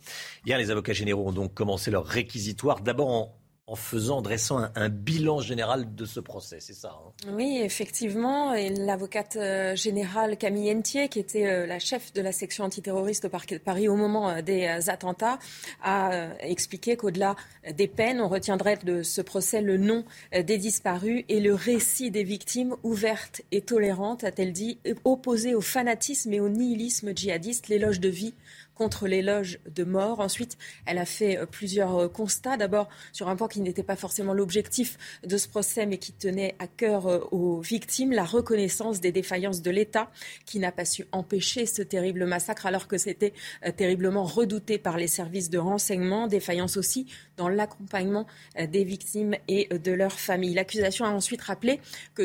Hier, les avocats généraux ont donc commencé leur réquisitoire, d'abord en faisant, dressant un, bilan général de ce procès, c'est ça hein? Oui, effectivement. Et l'avocate euh, générale Camille Entier, qui était euh, la chef de la section antiterroriste de Paris au moment euh, des attentats, a expliqué qu'au-delà des peines, on retiendrait de ce procès le nom des disparus et le récit des victimes ouvertes et tolérantes, a-t-elle dit, opposées au fanatisme et au nihilisme djihadiste, l'éloge de vie contre l'éloge de mort. Ensuite, elle a fait euh, plusieurs euh, constats. D'abord, sur un point qui n'était pas forcément l'objectif de ce procès, mais qui tenait à cœur euh, aux victimes, la reconnaissance des défaillances de l'État, qui n'a pas su empêcher ce terrible massacre, alors que c'était terriblement redouté par les services de renseignement. Défaillance aussi dans l'accompagnement des victimes et de leurs familles. L'accusation a ensuite rappelé que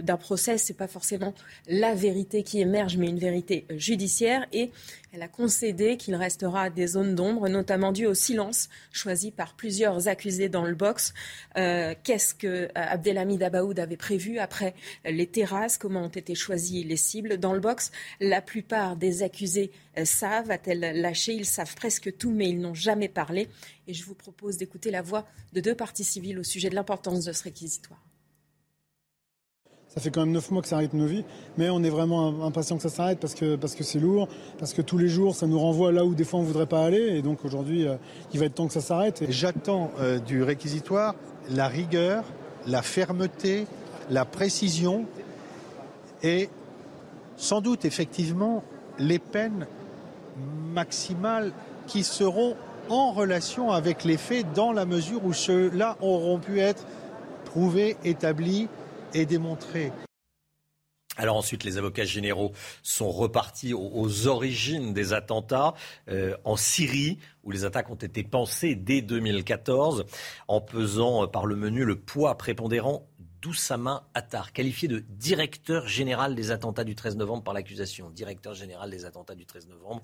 d'un procès, c'est pas forcément la vérité qui émerge, mais une vérité judiciaire. Et elle a concédé qu'il restera des zones d'ombre, notamment dues au silence choisi par plusieurs accusés dans le box. Euh, qu'est-ce que euh, Abdelhamid Abaoud avait prévu après les terrasses? Comment ont été choisies les cibles? Dans le box, la plupart des accusés euh, savent, a-t-elle lâché? Ils savent presque tout, mais ils n'ont jamais parlé. Et je vous propose d'écouter la voix de deux parties civiles au sujet de l'importance de ce réquisitoire. Ça fait quand même neuf mois que ça arrête nos vies, mais on est vraiment impatient que ça s'arrête parce que parce que c'est lourd, parce que tous les jours ça nous renvoie là où des fois on voudrait pas aller, et donc aujourd'hui euh, il va être temps que ça s'arrête. J'attends euh, du réquisitoire la rigueur, la fermeté, la précision et sans doute effectivement les peines maximales qui seront en relation avec les faits dans la mesure où ceux-là auront pu être prouvés, établis et démontré. Alors ensuite, les avocats généraux sont repartis aux, origines des attentats euh, en Syrie, où les attaques ont été pensées dès 2014, en pesant euh, par le menu le poids prépondérant d'Oussama Attar, qualifié de directeur général des attentats du 13 novembre par l'accusation. Directeur général des attentats du 13 novembre.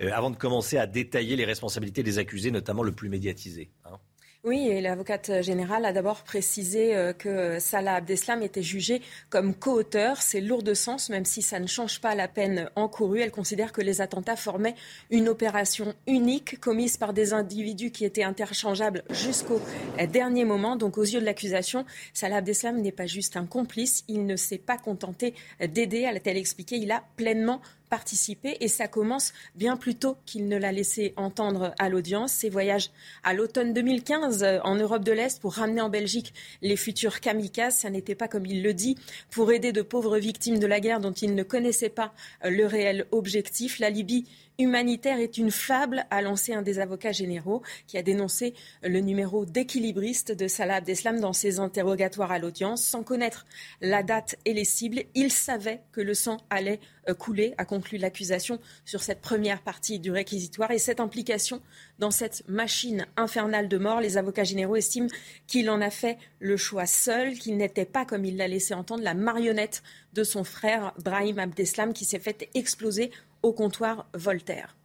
Euh, avant de commencer à détailler les responsabilités des accusés, notamment le plus médiatisé. Hein. Oui, et l'avocate générale a d'abord précisé euh, que Salah Abdeslam était jugé comme co-auteur. C'est lourd de sens, même si ça ne change pas la peine encourue. Elle considère que les attentats formaient une opération unique commise par des individus qui étaient interchangeables jusqu'au dernier moment. Donc, aux yeux de l'accusation, Salah Abdeslam n'est pas juste un complice. Il ne s'est pas contenté d'aider, a-t-elle expliqué. Il a pleinement participer et ça commence bien plus tôt qu'il ne l'a laissé entendre à l'audience. Ses voyages à l'automne 2015 euh, en Europe de l'Est pour ramener en Belgique les futurs kamikazes, ça n'était pas comme il le dit pour aider de pauvres victimes de la guerre dont il ne connaissait pas euh, le réel objectif. La Libye humanitaire est une fable, a lancé un des avocats généraux qui a dénoncé le numéro d'équilibriste de Salah Abdeslam dans ses interrogatoires à l'audience. Sans connaître la date et les cibles, il savait que le sang allait euh, couler, a conclu l'accusation sur cette première partie du réquisitoire. Et cette implication dans cette machine infernale de mort, les avocats généraux estiment qu'il en a fait le choix seul, qu'il n'était pas, comme il l'a laissé entendre, la marionnette de son frère Brahim Abdeslam qui s'est fait exploser au comptoir Voltaire.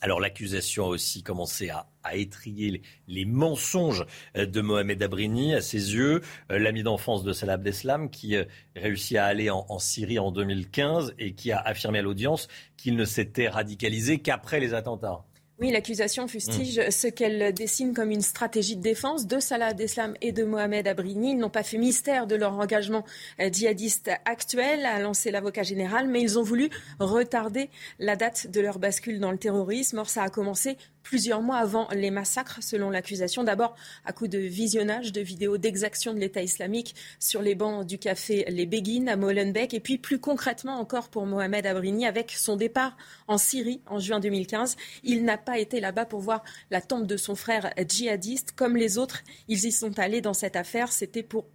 Alors l'accusation a aussi commencé à, étrier les, mensonges euh, de Mohamed Abrini. À ses yeux, euh, l'ami d'enfance de Salah Abdeslam, qui euh, réussit à aller en, en, Syrie en 2015 et qui a affirmé à l'audience qu'il ne s'était radicalisé qu'après les attentats. Oui, l'accusation fustige hmm. ce qu'elle dessine comme une stratégie de défense de Salah Abdeslam et de Mohamed Abrini. Ils n'ont pas fait mystère de leur engagement euh, djihadiste actuel, a lancé l'avocat général, mais ils ont voulu retarder la date de leur bascule dans le terrorisme. Or, ça a commencé plusieurs mois avant les massacres, selon l'accusation. D'abord, à coup de visionnage de vidéos d'exaction de l'État islamique sur les bancs du café Les Béguines à Molenbeek. Et puis, plus concrètement encore pour Mohamed Abrini, avec son départ en Syrie en juin 2015. Il n'a pas été là-bas pour voir la tombe de son frère djihadiste. Comme les autres, ils y sont allés dans cette affaire. C'était pour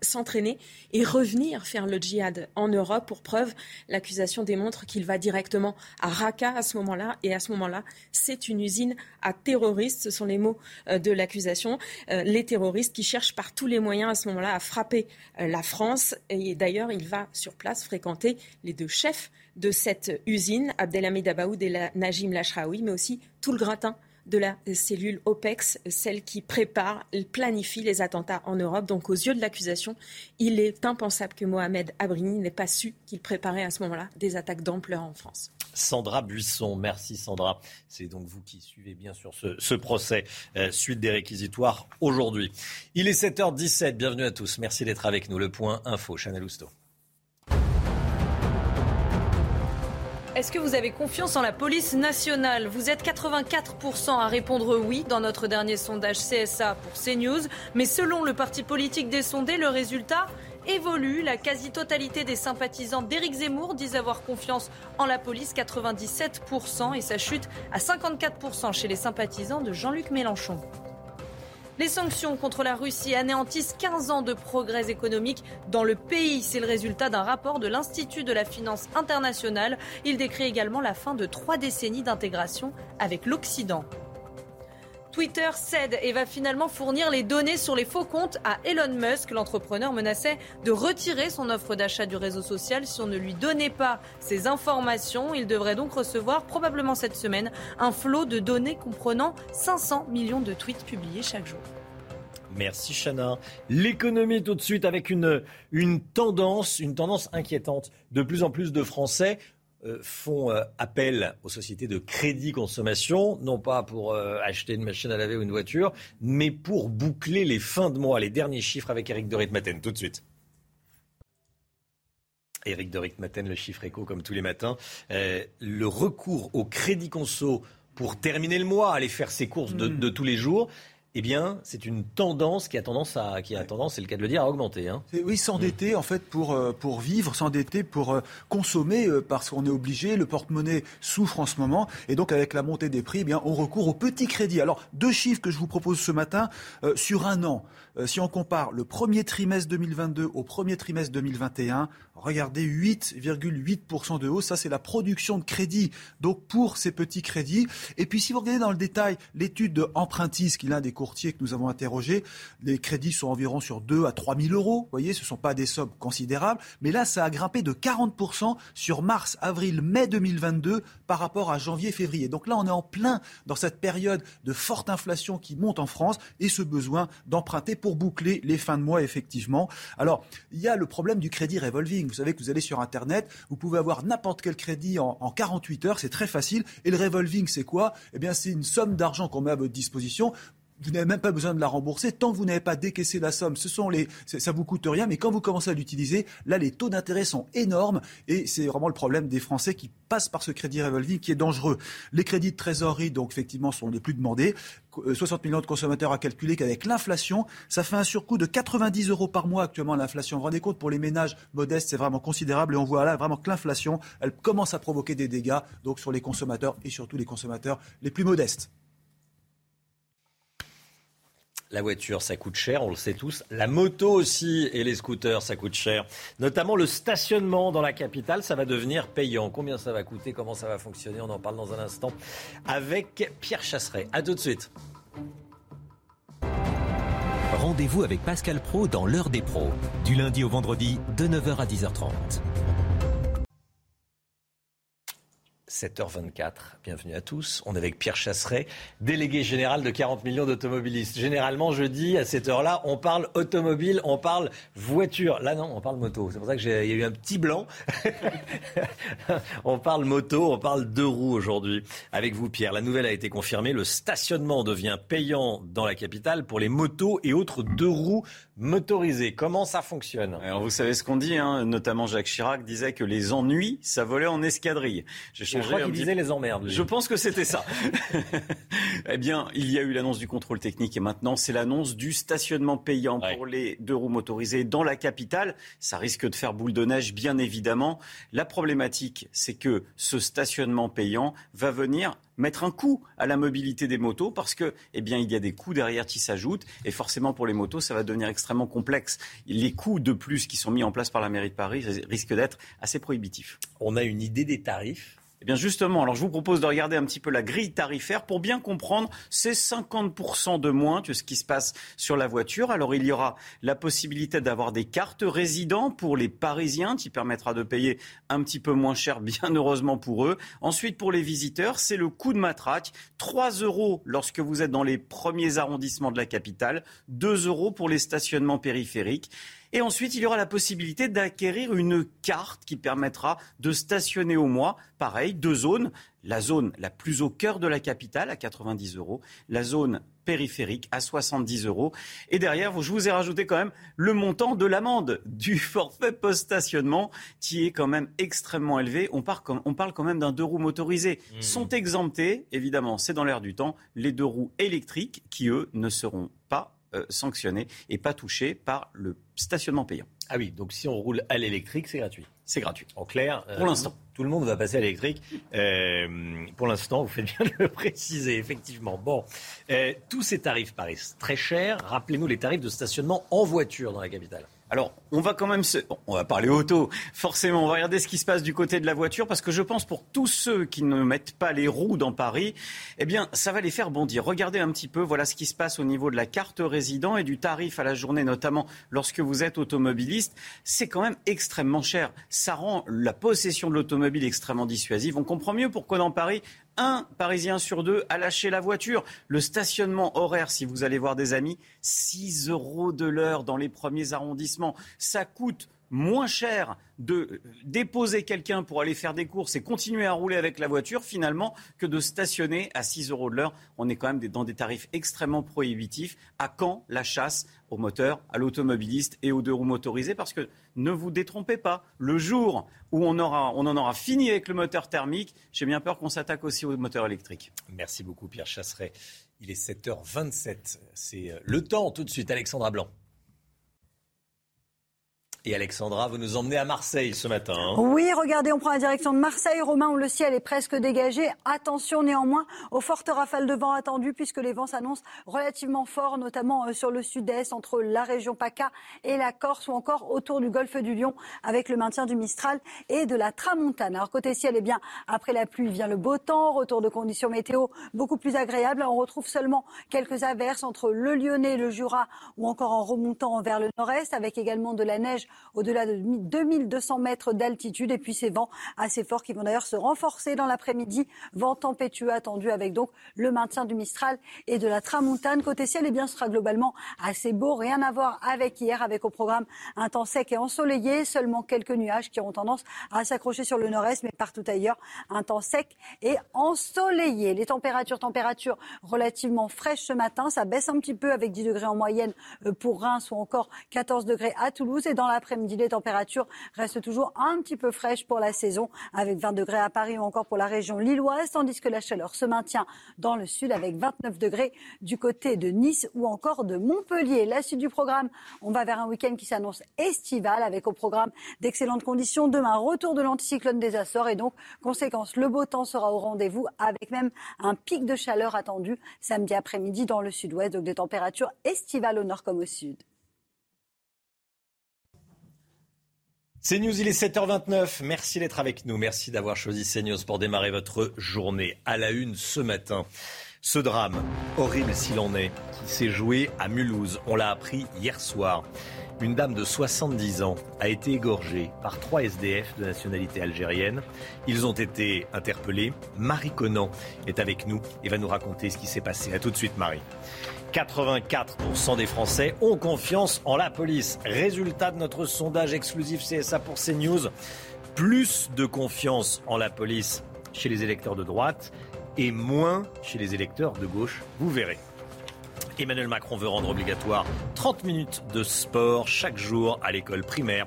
s'entraîner et revenir faire le djihad en Europe. Pour preuve, l'accusation démontre qu'il va directement à Raqqa à ce moment-là. Et à ce moment-là, c'est une usine à terroristes. Ce sont les mots euh, de l'accusation. Euh, les terroristes qui cherchent par tous les moyens à ce moment-là à frapper euh, la France. Et d'ailleurs, il va sur place fréquenter les deux chefs de cette usine, Abdelhamid Abaoud et Najim Lachraoui, mais aussi tout le gratin de la cellule OPEX, celle qui prépare, planifie les attentats en Europe. Donc, aux yeux de l'accusation, il est impensable que Mohamed Abrini n'ait pas su qu'il préparait à ce moment-là des attaques d'ampleur en France. Sandra Buisson. Merci Sandra. C'est donc vous qui suivez bien sûr ce, procès, euh, suite des réquisitoires aujourd'hui. Il est 7h17, bienvenue à tous. Merci d'être avec nous. Le point info, Chanel Housteau. Est-ce que vous avez confiance en la police nationale? Vous êtes 84% à répondre oui dans notre dernier sondage CSA pour CNews. Mais selon le parti politique des sondés, le résultat évolue. La quasi-totalité des sympathisants d'Éric Zemmour disent avoir confiance en la police, 97%, et ça chute à 54% chez les sympathisants de Jean-Luc Mélenchon. Les sanctions contre la Russie anéantissent 15 ans de progrès économiques dans le pays. C'est le résultat d'un rapport de l'Institut de la finance internationale. Il décrit également la fin de trois décennies d'intégration avec l'Occident. Twitter cède et va finalement fournir les données sur les faux comptes à Elon Musk. L'entrepreneur menaçait de retirer son offre d'achat du réseau social si on ne lui donnait pas ces informations. Il devrait donc recevoir probablement cette semaine un flot de données comprenant 500 millions de tweets publiés chaque jour. Merci Chana. L'économie tout de suite avec une, tendance, une tendance inquiétante. De plus en plus de Français font euh, appel aux sociétés de crédit consommation, non pas pour euh, acheter une machine à laver ou une voiture, mais pour boucler les fins de mois. Les derniers chiffres avec Eric de Ritmaten, tout de suite. Eric de Ritmaten, le chiffre écho comme tous les matins. le recours au crédit conso pour terminer le mois, aller faire ses courses de mm. tous les jours, eh bien, c'est une tendance qui a tendance à, qui a tendance, c'est le cas de le dire, à augmenter. Hein. Oui, s'endetter en fait pour euh, pour vivre, s'endetter pour euh, consommer euh, parce qu'on est obligé. Le porte-monnaie souffre en ce moment et donc avec la montée des prix, eh bien, on recourt au petit crédit. Alors, deux chiffres que je vous propose ce matin sur un an. si on compare le premier trimestre 2022 au premier trimestre 2021, regardez 8,8% de hausse. Ça, c'est la production de crédit. Donc pour ces petits crédits. Et puis si vous regardez dans le détail l'étude de qui est l'un des courtiers que nous avons interrogé, les crédits sont environ sur 2 à 3 000 euros. Vous voyez, ce ne sont pas des sommes considérables. Mais là, ça a grimpé de 40% sur mars, avril, mai 2022 par rapport à janvier, février. Donc là, on est en plein dans cette période de forte inflation qui monte en France et ce besoin d'emprunter pour boucler les fins de mois, effectivement. Alors, il y a le problème du crédit revolving. Vous savez que vous allez sur Internet, vous pouvez avoir n'importe quel crédit en, en 48 heures, c'est très facile. Et le revolving, c'est quoi? Eh bien, c'est une somme d'argent qu'on met à votre disposition vous n'avez même pas besoin de la rembourser tant que vous n'avez pas décaissé la somme. Ce sont les, ça vous coûte rien, mais quand vous commencez à l'utiliser, là les taux d'intérêt sont énormes et c'est vraiment le problème des Français qui passent par ce crédit revolving qui est dangereux. Les crédits de trésorerie, donc effectivement, sont les plus demandés. 60 euh, millions de consommateurs à calculer qu'avec l'inflation, ça fait un surcoût de 90 euros par mois actuellement l'inflation. Vous vous rendez compte pour les ménages modestes, c'est vraiment considérable et on voit là vraiment que l'inflation, elle commence à provoquer des dégâts donc sur les consommateurs et surtout les consommateurs les plus modestes. La voiture, ça coûte cher, on le sait tous. La moto aussi et les scooters, ça coûte cher. Notamment le stationnement dans la capitale, ça va devenir payant. Combien ça va coûter Comment ça va fonctionner On en parle dans un instant avec Pierre Chasseret. A tout de suite. Rendez-vous avec Pascal Pro dans l'heure des pros, du lundi au vendredi de 9h à 10h30. 7h24, bienvenue à tous. On est avec Pierre Chasseret, délégué général de 40 millions d'automobilistes. Généralement, je dis à cette heure-là, on parle automobile, on parle voiture. Là, non, on parle moto. C'est pour ça qu'il y a eu un petit blanc. on parle moto, on parle deux roues aujourd'hui. Avec vous, Pierre, la nouvelle a été confirmée. Le stationnement devient payant dans la capitale pour les motos et autres deux roues motorisées. Comment ça fonctionne? Alors, vous savez ce qu'on dit, hein, notamment Jacques Chirac disait que les ennuis, ça volait en escadrille. Je crois qu'il disait les emmerdes. Je pense que c'était ça. eh bien, il y a eu l'annonce du contrôle technique et maintenant c'est l'annonce du stationnement payant pour les deux roues motorisées dans la capitale. Ça risque de faire boule de neige, bien évidemment. La problématique, c'est que ce stationnement payant va venir mettre un coup à la mobilité des motos parce que, eh bien, il y a des coûts derrière qui s'ajoutent et forcément pour les motos, ça va devenir extrêmement complexe. Les coûts de plus qui sont mis en place par la mairie de Paris risquent d'être assez prohibitifs. On a une idée des tarifs eh bien justement, alors je vous propose de regarder un petit peu la grille tarifaire pour bien comprendre ces 50% de moins que ce qui se passe sur la voiture. Alors il y aura la possibilité d'avoir des cartes résidents pour les Parisiens qui permettra de payer un petit peu moins cher, bien heureusement pour eux. Ensuite, pour les visiteurs, c'est le coût de matraque. 3 euros lorsque vous êtes dans les premiers arrondissements de la capitale, 2 euros pour les stationnements périphériques. Et ensuite, il y aura la possibilité d'acquérir une carte qui permettra de stationner au mois. Pareil, deux zones. La zone la plus au cœur de la capitale à 90 euros. La zone périphérique à 70 euros. Et derrière, je vous ai rajouté quand même le montant de l'amende du forfait post-stationnement qui est quand même extrêmement élevé. On, parle quand même d'un deux roues motorisés. Mmh. Sont exemptés, évidemment, c'est dans l'air du temps, les deux roues électriques qui, eux, ne seront pas euh, sanctionnés et pas touchés par le stationnement payant. Ah oui, donc si on roule à l'électrique, c'est gratuit. C'est gratuit. En clair, pour l'instant. Tout le monde va passer à l'électrique. Euh, pour l'instant, vous faites bien de le préciser, effectivement. Bon, euh, tous ces tarifs paraissent très chers. Rappelez-nous les tarifs de stationnement en voiture dans la capitale. Alors, on va quand même se... On va parler auto. Forcément, on va regarder ce qui se passe du côté de la voiture parce que je pense pour tous ceux qui ne mettent pas les roues dans Paris, eh bien, ça va les faire bondir. Regardez un petit peu, voilà ce qui se passe au niveau de la carte résident et du tarif à la journée, notamment lorsque vous êtes automobiliste. C'est quand même extrêmement cher. Ça rend la possession de l'automobile extrêmement dissuasive. On comprend mieux pourquoi dans Paris, un Parisien sur deux a lâché la voiture. Le stationnement horaire, si vous allez voir des amis, 6 euros de l'heure dans les premiers arrondissements. Ça coûte moins cher de déposer quelqu'un pour aller faire des courses et continuer à rouler avec la voiture finalement que de stationner à 6 euros de l'heure. On est quand même dans des tarifs extrêmement prohibitifs. À quand la chasse au moteur, à l'automobiliste et aux deux roues motorisées? Parce que ne vous détrompez pas, le jour où on, en aura fini avec le moteur thermique, j'ai bien peur qu'on s'attaque aussi au moteur électrique. Merci beaucoup Pierre Chasseret. Il est 7h27. C'est euh, le temps tout de suite, Alexandra Blanc. Et Alexandra, vous nous emmenez à Marseille ce matin. Hein. oui, regardez, on prend la direction de Marseille, Romain, où le ciel est presque dégagé. Attention néanmoins aux fortes rafales de vent attendues, puisque les vents s'annoncent relativement forts, notamment euh, sur le sud-est, entre la région PACA et la Corse, ou encore autour du golfe du Lion, avec le maintien du Mistral et de la Tramontane. Alors côté ciel, eh bien, après la pluie vient le beau temps, retour de conditions météo beaucoup plus agréables. On retrouve seulement quelques averses entre le Lyonnais, le Jura, ou encore en remontant vers le nord-est, avec également de la neige au-delà de 2200 mètres d'altitude. Et puis ces vents assez forts qui vont d'ailleurs se renforcer dans l'après-midi. Vent tempétueux attendu avec donc le maintien du Mistral et de la Tramontane. Côté ciel, eh bien, ce sera globalement assez beau. Rien à voir avec hier, avec au programme un temps sec et ensoleillé. Seulement quelques nuages qui auront tendance à s'accrocher sur le nord-est, mais partout ailleurs, un temps sec et ensoleillé. Les températures, températures relativement fraîches ce matin. Ça baisse un petit peu avec 10 degrés en moyenne euh, pour Reims ou encore 14 degrés à Toulouse. Et dans la après-midi, les températures restent toujours un petit peu fraîches pour la saison, avec 20 degrés à Paris ou encore pour la région lilloise, tandis que la chaleur se maintient dans le sud avec 29 degrés du côté de Nice ou encore de Montpellier. La suite du programme, on va vers un week-end qui s'annonce estival avec au programme d'excellentes conditions. Demain, retour de l'anticyclone des Açores et donc, conséquence, le beau temps sera au rendez-vous avec même un pic de chaleur attendu samedi après-midi dans le sud-ouest, donc des températures estivales au nord comme au sud. C'est News, il est 7h29. Merci d'être avec nous. Merci d'avoir choisi CNews pour démarrer votre journée à la une ce matin. Ce drame, horrible s'il en est, qui s'est joué à Mulhouse, on l'a appris hier soir. Une dame de 70 ans a été égorgée par trois SDF de nationalité algérienne. Ils ont été interpellés. Marie Conan est avec nous et va nous raconter ce qui s'est passé. A tout de suite, Marie. 84% des Français ont confiance en la police. Résultat de notre sondage exclusif CSA pour CNews. Plus de confiance en la police chez les électeurs de droite et moins chez les électeurs de gauche. Vous verrez. Emmanuel Macron veut rendre obligatoire 30 minutes de sport chaque jour à l'école primaire.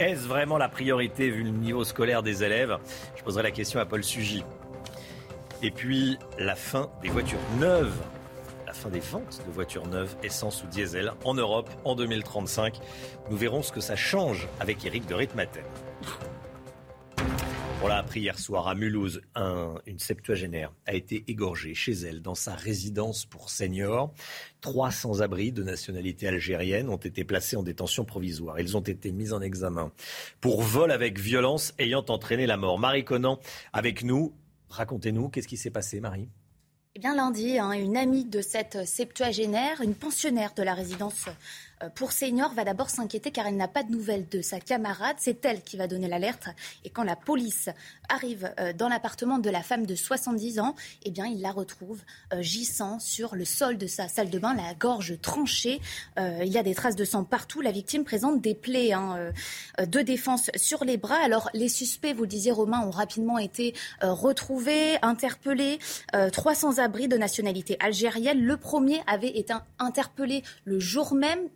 Est-ce vraiment la priorité vu le niveau scolaire des élèves? Je poserai la question à Paul Sugy. Et puis la fin des voitures neuves. Fin des ventes de voitures neuves, essence ou diesel, en Europe en 2035. Nous verrons ce que ça change avec Eric de Ritmaten. On l'a appris hier soir à Mulhouse, une septuagénaire a été égorgée chez elle dans sa résidence pour seniors. 300 abris de nationalité algérienne ont été placés en détention provisoire. Ils ont été mis en examen pour vol avec violence ayant entraîné la mort. Marie Conan avec nous. Racontez-nous, qu'est-ce qui s'est passé, Marie? Eh bien, lundi, hein, une amie de cette septuagénaire, une pensionnaire de la résidence pour senior va d'abord s'inquiéter car elle n'a pas de nouvelles de sa camarade. C'est elle qui va donner l'alerte. Et quand la police arrive euh, dans l'appartement de la femme de 70 ans, eh bien, il la retrouve euh, gissant sur le sol de sa salle de bain, la gorge tranchée. il y a des traces de sang partout. La victime présente des plaies hein, de défense sur les bras. Alors, les suspects, vous le disiez, Romain, ont rapidement été retrouvés, interpellés. 300 abris de nationalité algérienne. Le premier avait été interpellé le jour même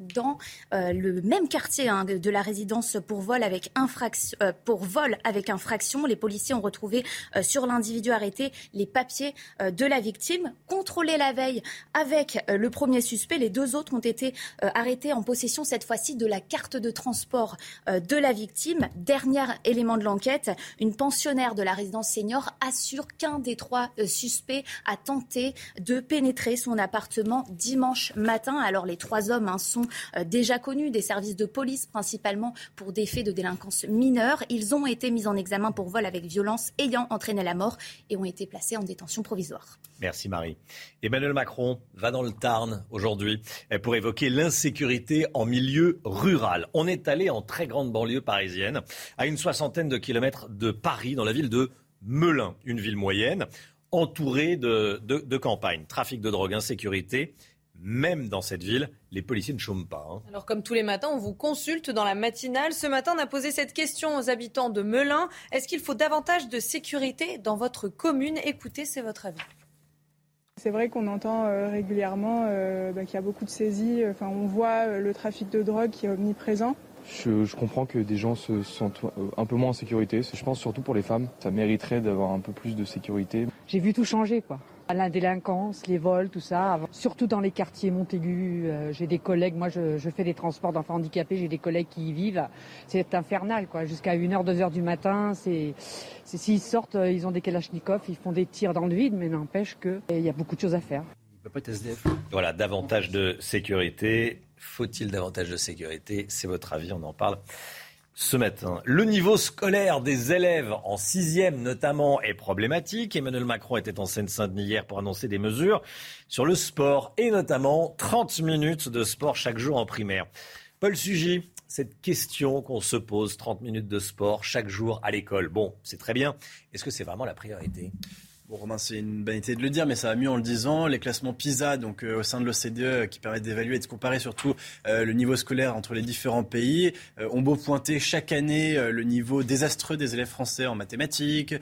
euh, le même quartier hein, de, la résidence pour vol avec infraction. Euh, pour vol avec infraction, les policiers ont retrouvé euh, sur l'individu arrêté les papiers de la victime. Contrôlés la veille avec le premier suspect, les deux autres ont été arrêtés en possession cette fois-ci de la carte de transport de la victime. Dernier élément de l'enquête, une pensionnaire de la résidence senior assure qu'un des trois suspects a tenté de pénétrer son appartement dimanche matin. Alors les trois hommes hein, sont déjà connus des services de police, principalement pour des faits de délinquance mineure. Ils ont été mis en examen pour vol avec violence ayant entraîné la mort et ont été placés en détention provisoire. Merci Marie. Emmanuel Macron va dans le Tarn aujourd'hui euh, pour évoquer l'insécurité en milieu rural. On est allé en très grande banlieue parisienne, à une soixantaine de kilomètres de Paris, dans la ville de Melun, une ville moyenne, entourée de, de, de campagne. Trafic de drogue, insécurité même dans cette ville, les policiers ne chôment pas. Hein. Alors comme tous les matins, on vous consulte dans la matinale. Ce matin, on a posé cette question aux habitants de Melun. Est-ce qu'il faut davantage de sécurité dans votre commune? Écoutez, c'est votre avis. C'est vrai qu'on entend euh, régulièrement euh, bah, qu'il y a beaucoup de saisies. Enfin, on voit euh, le trafic de drogue qui est omniprésent. Je, je, comprends que des gens se sentent un peu moins en sécurité. Je pense surtout pour les femmes. Ça mériterait d'avoir un peu plus de sécurité. J'ai vu tout changer, quoi. La délinquance, les vols, tout ça. Surtout dans les quartiers Montaigu, euh, j'ai des collègues, moi je, fais des transports d'enfants handicapés, j'ai des collègues qui y vivent. C'est infernal, quoi. Jusqu'à 1h, 2h du matin, c'est, s'ils sortent, euh, ils ont des kalachnikovs, ils font des tirs dans le vide, mais n'empêche qu'il y a beaucoup de choses à faire. Voilà, davantage de sécurité. Faut-il davantage de sécurité? C'est votre avis, on en parle ce matin. Le niveau scolaire des élèves en sixième notamment est problématique. Emmanuel Macron était en Seine-Saint-Denis hier pour annoncer des mesures sur le sport et notamment 30 minutes de sport chaque jour en primaire. Paul Sugy, cette question qu'on se pose, 30 minutes de sport chaque jour à l'école, bon, c'est très bien. Est-ce que c'est vraiment la priorité? Bon, Romain, c'est une banalité de le dire, mais ça va mieux en le disant. Les classements PISA, donc euh, au sein de l'OCDE, euh, qui permettent d'évaluer et de comparer surtout euh, le niveau scolaire entre les différents pays, ont beau pointer chaque année le niveau désastreux des élèves français en mathématiques,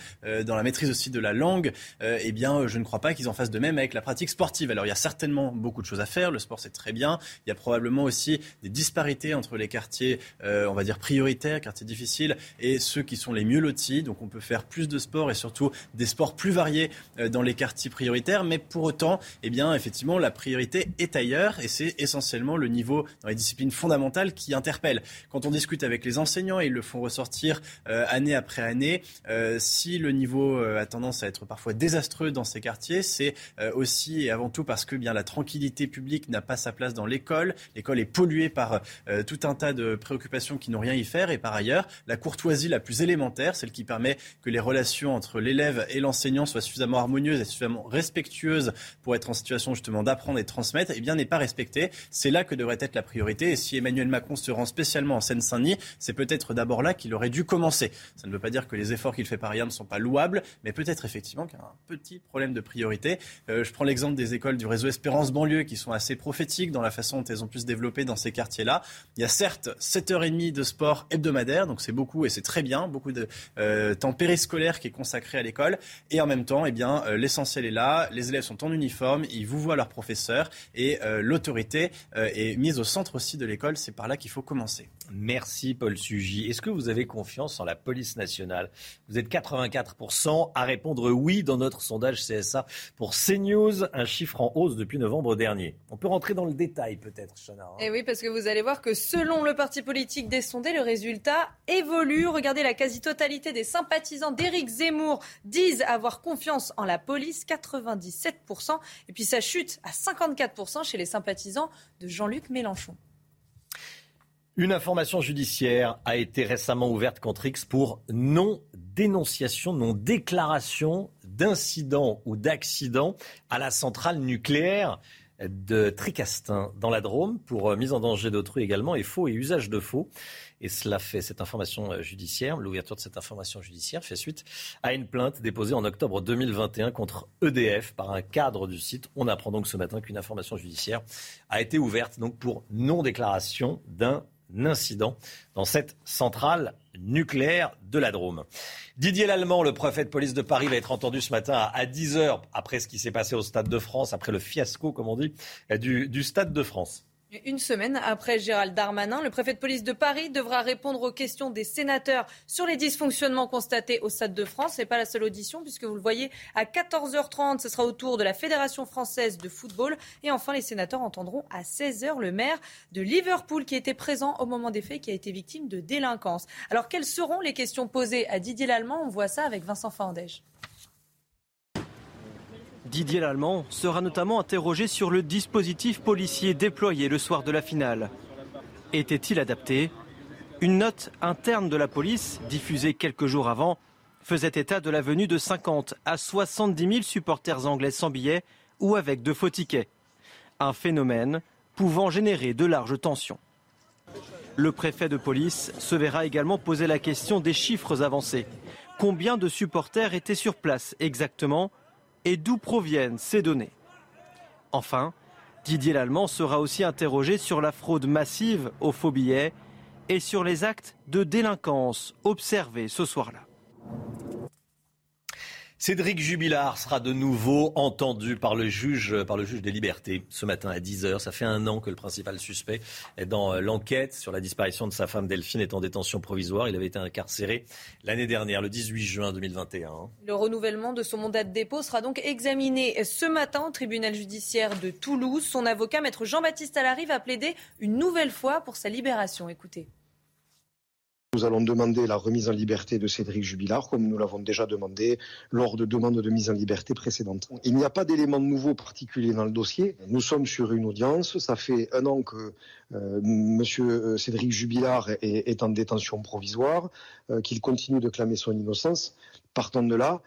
dans la maîtrise aussi de la langue. eh bien, je ne crois pas qu'ils en fassent de même avec la pratique sportive. Alors, il y a certainement beaucoup de choses à faire. Le sport, c'est très bien. Il y a probablement aussi des disparités entre les quartiers, on va dire prioritaires, quartiers difficiles, et ceux qui sont les mieux lotis. Donc, on peut faire plus de sport et surtout des sports plus variés euh, dans les quartiers prioritaires, mais pour autant, eh bien, effectivement, la priorité est ailleurs et c'est essentiellement le niveau dans les disciplines fondamentales qui interpelle. Quand on discute avec les enseignants, et ils le font ressortir euh, année après année, euh, si le niveau a tendance à être parfois désastreux dans ces quartiers, c'est aussi et avant tout parce que bien la tranquillité publique n'a pas sa place dans l'école. L'école est polluée par tout un tas de préoccupations qui n'ont rien à y faire et par ailleurs, la courtoisie la plus élémentaire, celle qui permet que les relations entre l'élève et l'enseignant soient suffisamment harmonieuse et suffisamment respectueuse pour être en situation justement d'apprendre et de transmettre, eh bien n'est pas respectée. C'est là que devrait être la priorité. Et si Emmanuel Macron se rend spécialement en Seine-Saint-Denis, c'est peut-être d'abord là qu'il aurait dû commencer. Ça ne veut pas dire que les efforts qu'il fait par ailleurs ne sont pas louables, mais peut-être effectivement qu'il y a un petit problème de priorité. Euh, je prends l'exemple des écoles du réseau Espérance banlieue qui sont assez prophétiques dans la façon dont elles ont pu se développer dans ces quartiers-là. Il y a certes 7h30 de sport hebdomadaire, donc c'est beaucoup et c'est très bien, beaucoup de euh, temps périscolaire qui est consacré à l'école. Et en même temps, eh bien, euh, l'essentiel est là, les élèves sont en uniforme, ils vous voient leurs professeurs et euh, l'autorité est mise au centre aussi de l'école. C'est par là qu'il faut commencer. Merci Paul Sugy. Est-ce que vous avez confiance en la police nationale? Vous êtes 84% à répondre oui dans notre sondage CSA pour CNews, un chiffre en hausse depuis novembre dernier. On peut rentrer dans le détail peut-être, Chana. Hein? Eh oui, parce que vous allez voir que selon le parti politique des sondés, le résultat évolue. Regardez, la quasi-totalité des sympathisants d'Éric Zemmour disent avoir confiance en la police, 97%. Et puis ça chute à 54% chez les sympathisants de Jean-Luc Mélenchon. Une information judiciaire a été récemment ouverte contre X pour non-dénonciation, non-déclaration d'incident ou d'accident à la centrale nucléaire de Tricastin dans la Drôme pour euh, mise en danger d'autrui également et faux et usage de faux. Et cela fait cette information euh, judiciaire, l'ouverture de cette information judiciaire fait suite à une plainte déposée en octobre 2021 contre EDF par un cadre du site. On apprend donc ce matin qu'une information judiciaire a été ouverte donc pour non-déclaration d'un incident dans cette centrale nucléaire de la Drôme. Didier Lallemand, le préfet de police de Paris, va être entendu ce matin à 10h après ce qui s'est passé au Stade de France, après le fiasco, comme on dit, du, du Stade de France. Une semaine après Gérald Darmanin, le préfet de police de Paris devra répondre aux questions des sénateurs sur les dysfonctionnements constatés au Stade de France. Ce n'est pas la seule audition, puisque vous le voyez, à 14h30, ce sera au tour de la Fédération française de football. Et enfin, les sénateurs entendront à 16h le maire de Liverpool, qui était présent au moment des faits, qui a été victime de délinquance. Alors, quelles seront les questions posées à Didier Lallemand? On voit ça avec Vincent Fandège. Didier Lallemand sera notamment interrogé sur le dispositif policier déployé le soir de la finale. Était-il adapté? Une note interne de la police, diffusée quelques jours avant, faisait état de la venue de 50 à 70 000 supporters anglais sans billets ou avec de faux tickets. Un phénomène pouvant générer de larges tensions. Le préfet de police se verra également poser la question des chiffres avancés. Combien de supporters étaient sur place exactement? Et d'où proviennent ces données. Enfin, Didier Lallemand sera aussi interrogé sur la fraude massive aux faux billets et sur les actes de délinquance observés ce soir-là. Cédric Jubilard sera de nouveau entendu par le juge, par le juge des libertés ce matin à 10h. Ça fait un an que le principal suspect est dans euh, l'enquête sur la disparition de sa femme Delphine est en détention provisoire. Il avait été incarcéré l'année dernière, le 18 juin 2021. Le renouvellement de son mandat de dépôt sera donc examiné ce matin au tribunal judiciaire de Toulouse. Son avocat, maître Jean-Baptiste Allary, va plaider une nouvelle fois pour sa libération. Écoutez. Nous allons demander la remise en liberté de Cédric Jubilard, comme nous l'avons déjà demandé lors de demandes de mise en liberté précédentes. Il n'y a pas d'éléments nouveaux particuliers dans le dossier. Nous sommes sur une audience. Ça fait un an que euh, Monsieur euh, Cédric Jubilard est, en détention provisoire, euh, qu'il continue de clamer son innocence. Partant de là,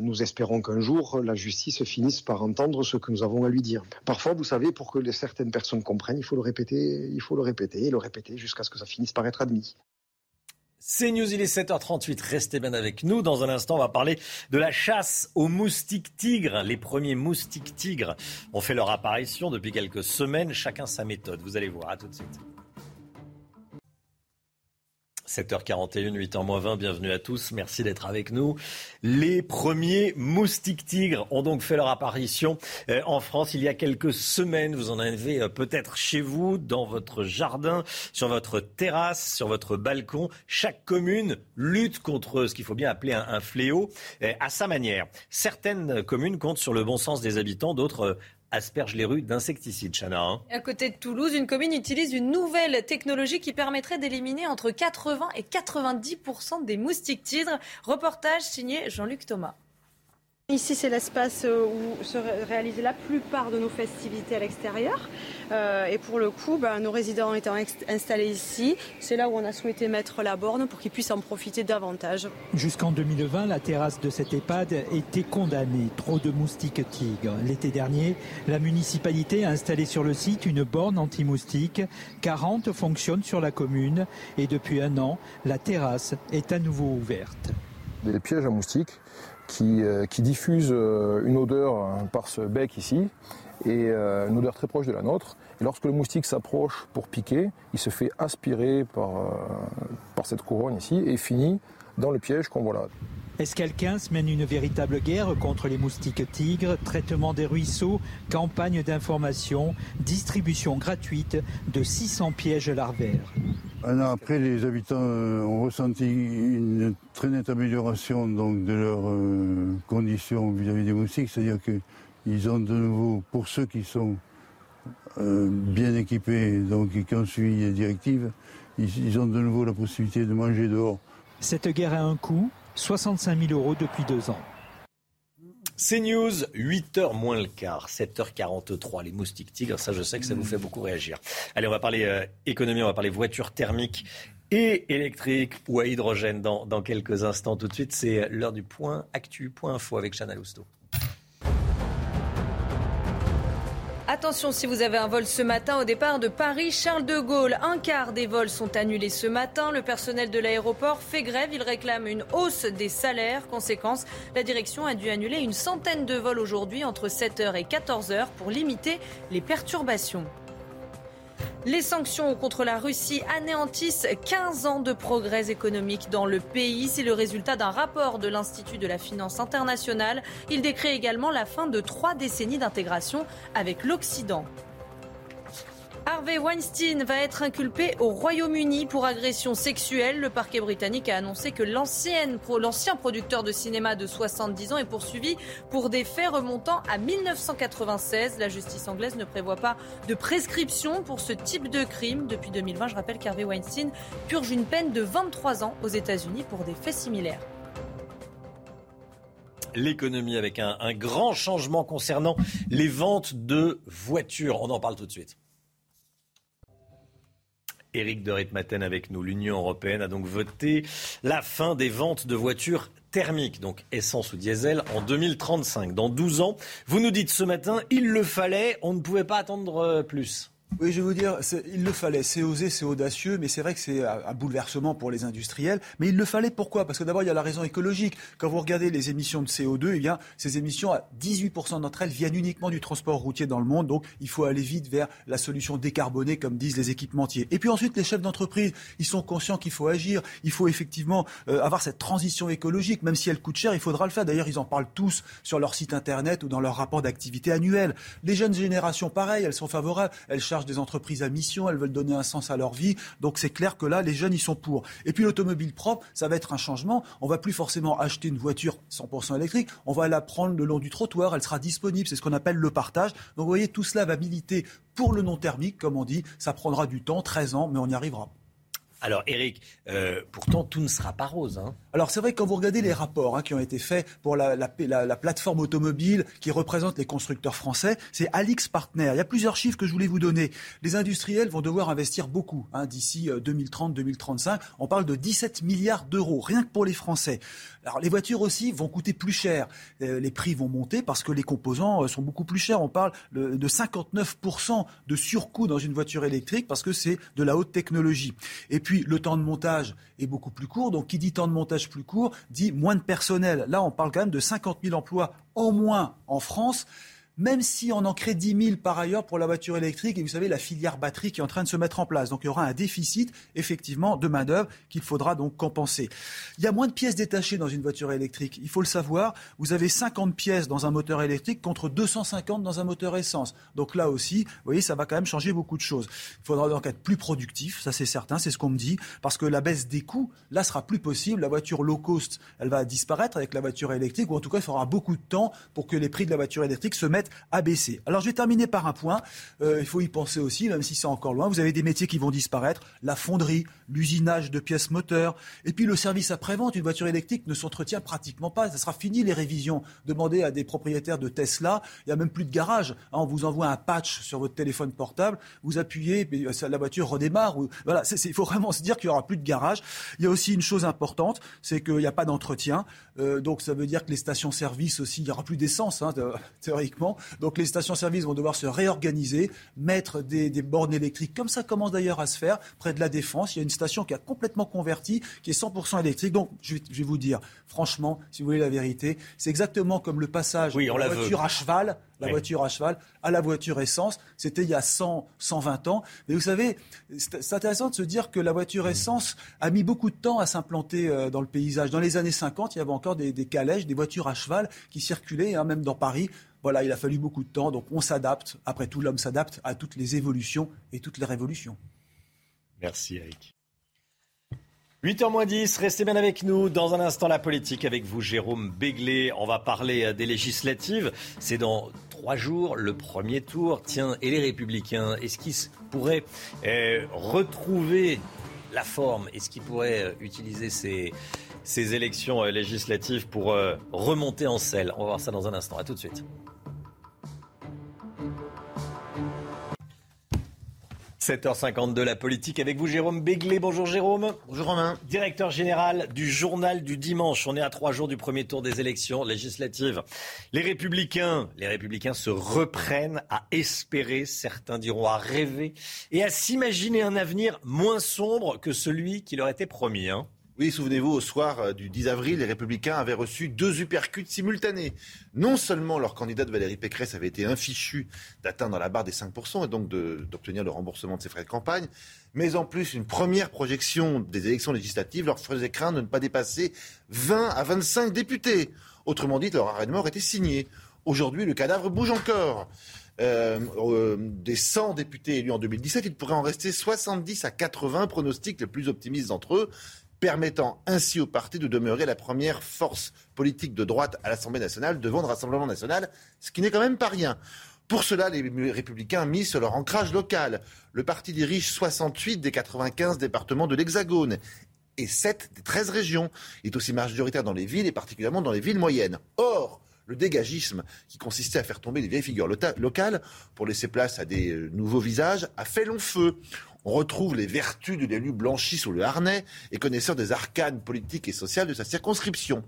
nous espérons qu'un jour, la justice finisse par entendre ce que nous avons à lui dire. Parfois, vous savez, pour que certaines personnes comprennent, il faut le répéter, il faut le répéter et le répéter jusqu'à ce que ça finisse par être admis. C'est News, il est 7h38. Restez bien avec nous. Dans un instant, on va parler de la chasse aux moustiques tigres. Les premiers moustiques tigres ont fait leur apparition depuis quelques semaines. Chacun sa méthode. Vous allez voir. À tout de suite. 7h41, 8h20, bienvenue à tous, merci d'être avec nous. Les premiers moustiques tigres ont donc fait leur apparition euh, en France il y a quelques semaines. Vous en avez euh, peut-être chez vous, dans votre jardin, sur votre terrasse, sur votre balcon. Chaque commune lutte contre ce qu'il faut bien appeler un, fléau euh, à sa manière. Certaines communes comptent sur le bon sens des habitants, d'autres asperge les rues d'insecticides, Chana. Hein. À côté de Toulouse, une commune utilise une nouvelle technologie qui permettrait d'éliminer entre 80 et 90% des moustiques tigres. Reportage signé Jean-Luc Thomas. Ici, c'est l'espace euh, où se réalisait la plupart de nos festivités à l'extérieur. Euh, et pour le coup, ben, nos résidents étant installés ici, c'est là où on a souhaité mettre la borne pour qu'ils puissent en profiter davantage. Jusqu'en 2020, la terrasse de cette EHPAD était condamnée. Trop de moustiques tigres. L'été dernier, la municipalité a installé sur le site une borne anti-moustiques. 40 fonctionnent sur la commune. Et depuis un an, la terrasse est à nouveau ouverte. Des pièges à moustiques qui, euh, qui diffuse euh, une odeur euh, par ce bec ici, et une odeur très proche de la nôtre. Et lorsque le moustique s'approche pour piquer, il se fait aspirer par, par cette couronne ici et finit dans le piège qu'on voit là. Escalquins mène une véritable guerre contre les moustiques tigres, traitement des ruisseaux, campagne d'information, distribution gratuite de 600 pièges larvaires? Un an après, les habitants ont ressenti une très nette amélioration donc, de leurs euh, conditions vis-à-vis des moustiques, c'est-à-dire qu'ils ont de nouveau, pour ceux qui sont euh, bien équipés donc, et qui ont suivi les directives, ils, ont de nouveau la possibilité de manger dehors. Cette guerre a un coût, 65 000 euros depuis deux ans. C'est News, 8h moins le quart, 7h43, les moustiques tigres, ça je sais que ça vous fait beaucoup réagir. Allez, on va parler euh, économie, on va parler voitures thermiques et électriques ou à hydrogène dans, dans quelques instants. Tout de suite, c'est l'heure du point actu, point info avec Chana Lousteau. Attention si vous avez un vol ce matin au départ de Paris Charles de Gaulle. Un quart des vols sont annulés ce matin. Le personnel de l'aéroport fait grève. Il réclame une hausse des salaires. Conséquence, la direction a dû annuler une centaine de vols aujourd'hui entre 7h et 14h pour limiter les perturbations. Les sanctions contre la Russie anéantissent 15 ans de progrès économiques dans le pays. C'est le résultat d'un rapport de l'Institut de la finance internationale. Il décrit également la fin de trois décennies d'intégration avec l'Occident. Harvey Weinstein va être inculpé au Royaume-Uni pour agression sexuelle. Le parquet britannique a annoncé que l'ancien producteur de cinéma de 70 ans est poursuivi pour des faits remontant à 1996. La justice anglaise ne prévoit pas de prescription pour ce type de crime. Depuis 2020, je rappelle qu'Harvey Weinstein purge une peine de 23 ans aux États-Unis pour des faits similaires l'économie avec un, un, grand changement concernant les ventes de voitures. On en parle tout de suite. Éric de Ritmaten avec nous. L'Union européenne a donc voté la fin des ventes de voitures thermiques, donc essence ou diesel, en 2035. Dans 12 ans, vous nous dites ce matin, il le fallait, on ne pouvait pas attendre euh, plus. Oui, je veux dire, il le fallait. C'est osé, c'est audacieux, mais c'est vrai que c'est un bouleversement pour les industriels. Mais il le fallait pourquoi? Parce que d'abord, il y a la raison écologique. Quand vous regardez les émissions de CO2, eh bien, ces émissions, à 18% d'entre elles viennent uniquement du transport routier dans le monde. Donc, il faut aller vite vers la solution décarbonée, comme disent les équipementiers. Et puis ensuite, les chefs d'entreprise, ils sont conscients qu'il faut agir. Il faut effectivement euh, avoir cette transition écologique, même si elle coûte cher, il faudra le faire. D'ailleurs, ils en parlent tous sur leur site internet ou dans leur rapport d'activité annuel. Les jeunes générations, pareil, elles sont favorables. Elles des entreprises à mission, elles veulent donner un sens à leur vie. Donc c'est clair que là, les jeunes, ils sont pour. Et puis l'automobile propre, ça va être un changement. On va plus forcément acheter une voiture 100% électrique, on va la prendre le long du trottoir, elle sera disponible, c'est ce qu'on appelle le partage. Donc vous voyez, tout cela va militer pour le non thermique, comme on dit. Ça prendra du temps, 13 ans, mais on y arrivera. Alors Eric, euh, pourtant tout ne sera pas rose. Hein. Alors c'est vrai que quand vous regardez les rapports hein, qui ont été faits pour la, plateforme automobile qui représente les constructeurs français, c'est Alix Partner. Il y a plusieurs chiffres que je voulais vous donner. Les industriels vont devoir investir beaucoup hein, d'ici 2030-2035. Euh, On parle de 17 milliards d'euros, rien que pour les Français. Alors les voitures aussi vont coûter plus cher. Euh, les prix vont monter parce que les composants sont beaucoup plus chers. On parle de 59% de surcoût dans une voiture électrique parce que c'est de la haute technologie. Et puis le temps de montage est beaucoup plus court. Donc qui dit temps de montage plus court dit moins de personnel. Là, on parle quand même de 50 000 emplois en moins en France même si on en crée 10 000 par ailleurs pour la voiture électrique, et vous savez, la filière batterie qui est en train de se mettre en place. Donc il y aura un déficit, effectivement, de main-d'œuvre qu'il faudra donc compenser. Il y a moins de pièces détachées dans une voiture électrique. Il faut le savoir. Vous avez 50 pièces dans un moteur électrique contre 250 dans un moteur essence. Donc là aussi, vous voyez, ça va quand même changer beaucoup de choses. Il faudra donc être plus productif, ça c'est certain, c'est ce qu'on me dit, parce que la baisse des coûts, là, sera plus possible. La voiture low cost, elle va disparaître avec la voiture électrique, ou en tout cas, il faudra beaucoup de temps pour que les prix de la voiture électrique se mettent Alors je vais terminer par un point. Euh, il faut y penser aussi, même si c'est encore loin. Vous avez des métiers qui vont disparaître la fonderie, l'usinage de pièces moteurs, et puis le service après-vente. Une voiture électrique ne s'entretient pratiquement pas. Ça sera fini les révisions. Demandez à des propriétaires de Tesla, il n'y a même plus de garage. Hein, on vous envoie un patch sur votre téléphone portable, vous appuyez, la voiture redémarre. Voilà, il faut vraiment se dire qu'il n'y aura plus de garage. Il y a aussi une chose importante, c'est qu'il n'y a pas d'entretien. Euh, donc ça veut dire que les stations-service aussi, il n'y aura plus d'essence, hein, théoriquement. Donc les stations-service vont devoir se réorganiser, mettre des, des bornes électriques, comme ça commence d'ailleurs à se faire près de la Défense. Il y a une station qui a complètement converti, qui est 100% électrique. Donc je vais, je vais, vous dire, franchement, si vous voulez la vérité, c'est exactement comme le passage oui, de la voiture à cheval la voiture à cheval à la voiture essence. C'était il y a 100, 120 ans. Mais vous savez, c'est intéressant de se dire que la voiture essence a mis beaucoup de temps à s'implanter euh, dans le paysage. Dans les années 50, il y avait encore des, calèches, des voitures à cheval qui circulaient, hein, même dans Paris. Voilà, il a fallu beaucoup de temps. Donc on s'adapte. Après tout, l'homme s'adapte à toutes les évolutions et toutes les révolutions. Merci Eric. 8h 10, restez bien avec nous. Dans un instant, la politique avec vous, Jérôme Béglé. On va parler euh, des législatives. C'est dans trois jours, le premier tour. Tiens, et les Républicains, est-ce qu'ils pourraient euh, retrouver la forme? Est-ce qu'ils pourraient euh, utiliser ces, ces élections législatives pour remonter en selle? On va voir ça dans un instant. À tout de suite. 7h52, la politique avec vous, Jérôme Béglé. Bonjour Jérôme. Bonjour Romain. Directeur général du journal du dimanche. On est à trois jours du premier tour des élections législatives. Les républicains, les républicains se reprennent à espérer, certains diront à rêver, et à s'imaginer un avenir moins sombre que celui qui leur était promis. Hein. Oui, souvenez-vous, au soir euh, du 10 avril, les Républicains avaient reçu deux uppercuts simultanés. Non seulement leur candidate Valérie Pécresse avait été infichue d'atteindre la barre des 5% et donc d'obtenir le remboursement de ses frais de campagne, mais en plus, une première projection des élections législatives leur faisait craindre de ne pas dépasser 20 à 25 députés. Autrement dit, leur arrêt de mort était signé. Aujourd'hui, le cadavre bouge encore. Euh, euh, des 100 députés élus en 2017, il pourrait en rester 70 à 80 pronostics les plus optimistes d'entre eux permettant ainsi au parti de demeurer la première force politique de droite à l'Assemblée nationale devant le Rassemblement national, ce qui n'est quand même pas rien. Pour cela, les républicains mis sur leur ancrage local. Le parti dirige 68 des 95 départements de l'Hexagone et 7 des 13 régions. Il est aussi majoritaire dans les villes et particulièrement dans les villes moyennes. Or, le dégagisme, qui consistait à faire tomber les vieilles figures locales pour laisser place à des euh, nouveaux visages, a fait long feu. On retrouve les vertus de l'élu blanchi sous le harnais et connaisseur des arcanes politiques et sociales de sa circonscription.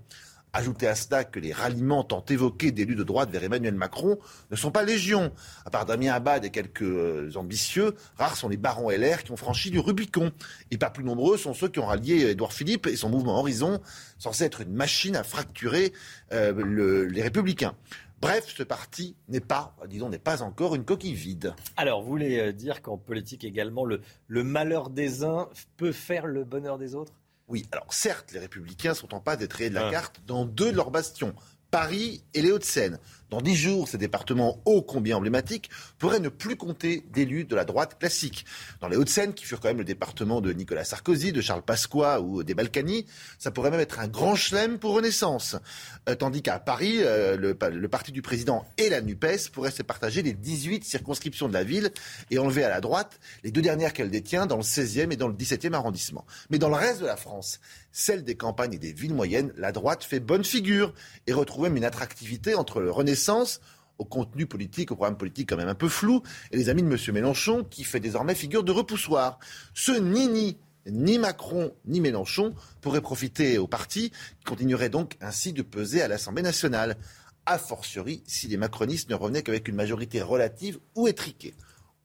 Ajoutez à cela que les ralliements tant évoqués d'élus de droite vers Emmanuel Macron ne sont pas légion. À part Damien Abad et quelques euh, ambitieux, rares sont les barons LR qui ont franchi du Rubicon. Et pas plus nombreux sont ceux qui ont rallié Édouard Philippe et son mouvement Horizon, censé être une machine à fracturer euh, les républicains. Bref, ce parti n'est pas, disons, n'est pas encore une coquille vide. Alors, vous voulez euh, dire qu'en politique également, le, le malheur des uns peut faire le bonheur des autres? Oui, alors certes, les républicains sont en passe d'être rayés de la ah. carte dans deux de leurs bastions, Paris et les Hauts-de-Seine. Dans dix jours, ces départements ô combien emblématiques pourraient ne plus compter d'élus de la droite classique. Dans les Hauts-de-Seine, qui furent quand même le département de Nicolas Sarkozy, de Charles Pasqua ou des Balkany, ça pourrait même être un grand chelem pour Renaissance. Euh, tandis qu'à Paris, euh, le, parti du président et la NUPES pourraient se partager les 18 circonscriptions de la ville et enlever à la droite les deux dernières qu'elle détient dans le 16e et dans le 17e arrondissement. Mais dans le reste de la France, celle des campagnes et des villes moyennes, la droite fait bonne figure et retrouve même une attractivité entre le Renaissance au contenu politique, au programme politique quand même un peu flou, et les amis de M. Mélenchon, qui fait désormais figure de repoussoir. Ce nini ni Macron ni Mélenchon pourraient profiter au parti, qui continuerait donc ainsi de peser à l'Assemblée nationale, a fortiori si les macronistes ne revenaient qu'avec une majorité relative ou étriquée.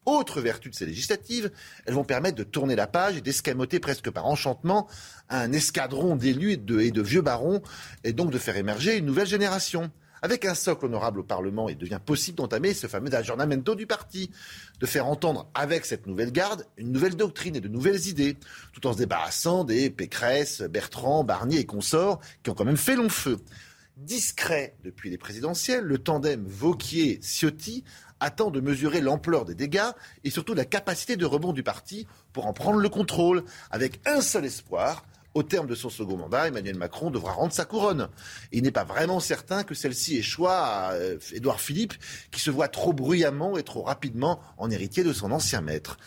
Autre vertu de ces législatives, elles vont permettre de tourner la page et d'escamoter presque par enchantement un escadron d'élus et de, et de vieux barons, et donc de faire émerger une nouvelle génération. Avec un socle honorable au Parlement, il devient possible d'entamer ce fameux aggiornamento du parti, de faire entendre avec cette nouvelle garde une nouvelle doctrine et de nouvelles idées, tout en se débarrassant des Pécresse, Bertrand, Barnier et consorts qui ont quand même fait long feu. Discret depuis les présidentielles, le tandem Vauquier-Ciotti attend de mesurer l'ampleur des dégâts et surtout la capacité de rebond du parti pour en prendre le contrôle, avec un seul espoir, Au terme de son second mandat, Emmanuel Macron devra rendre sa couronne. il n'est pas vraiment certain que celle-ci échoue à euh, Édouard Philippe, qui se voit trop bruyamment et trop rapidement en héritier de son ancien maître.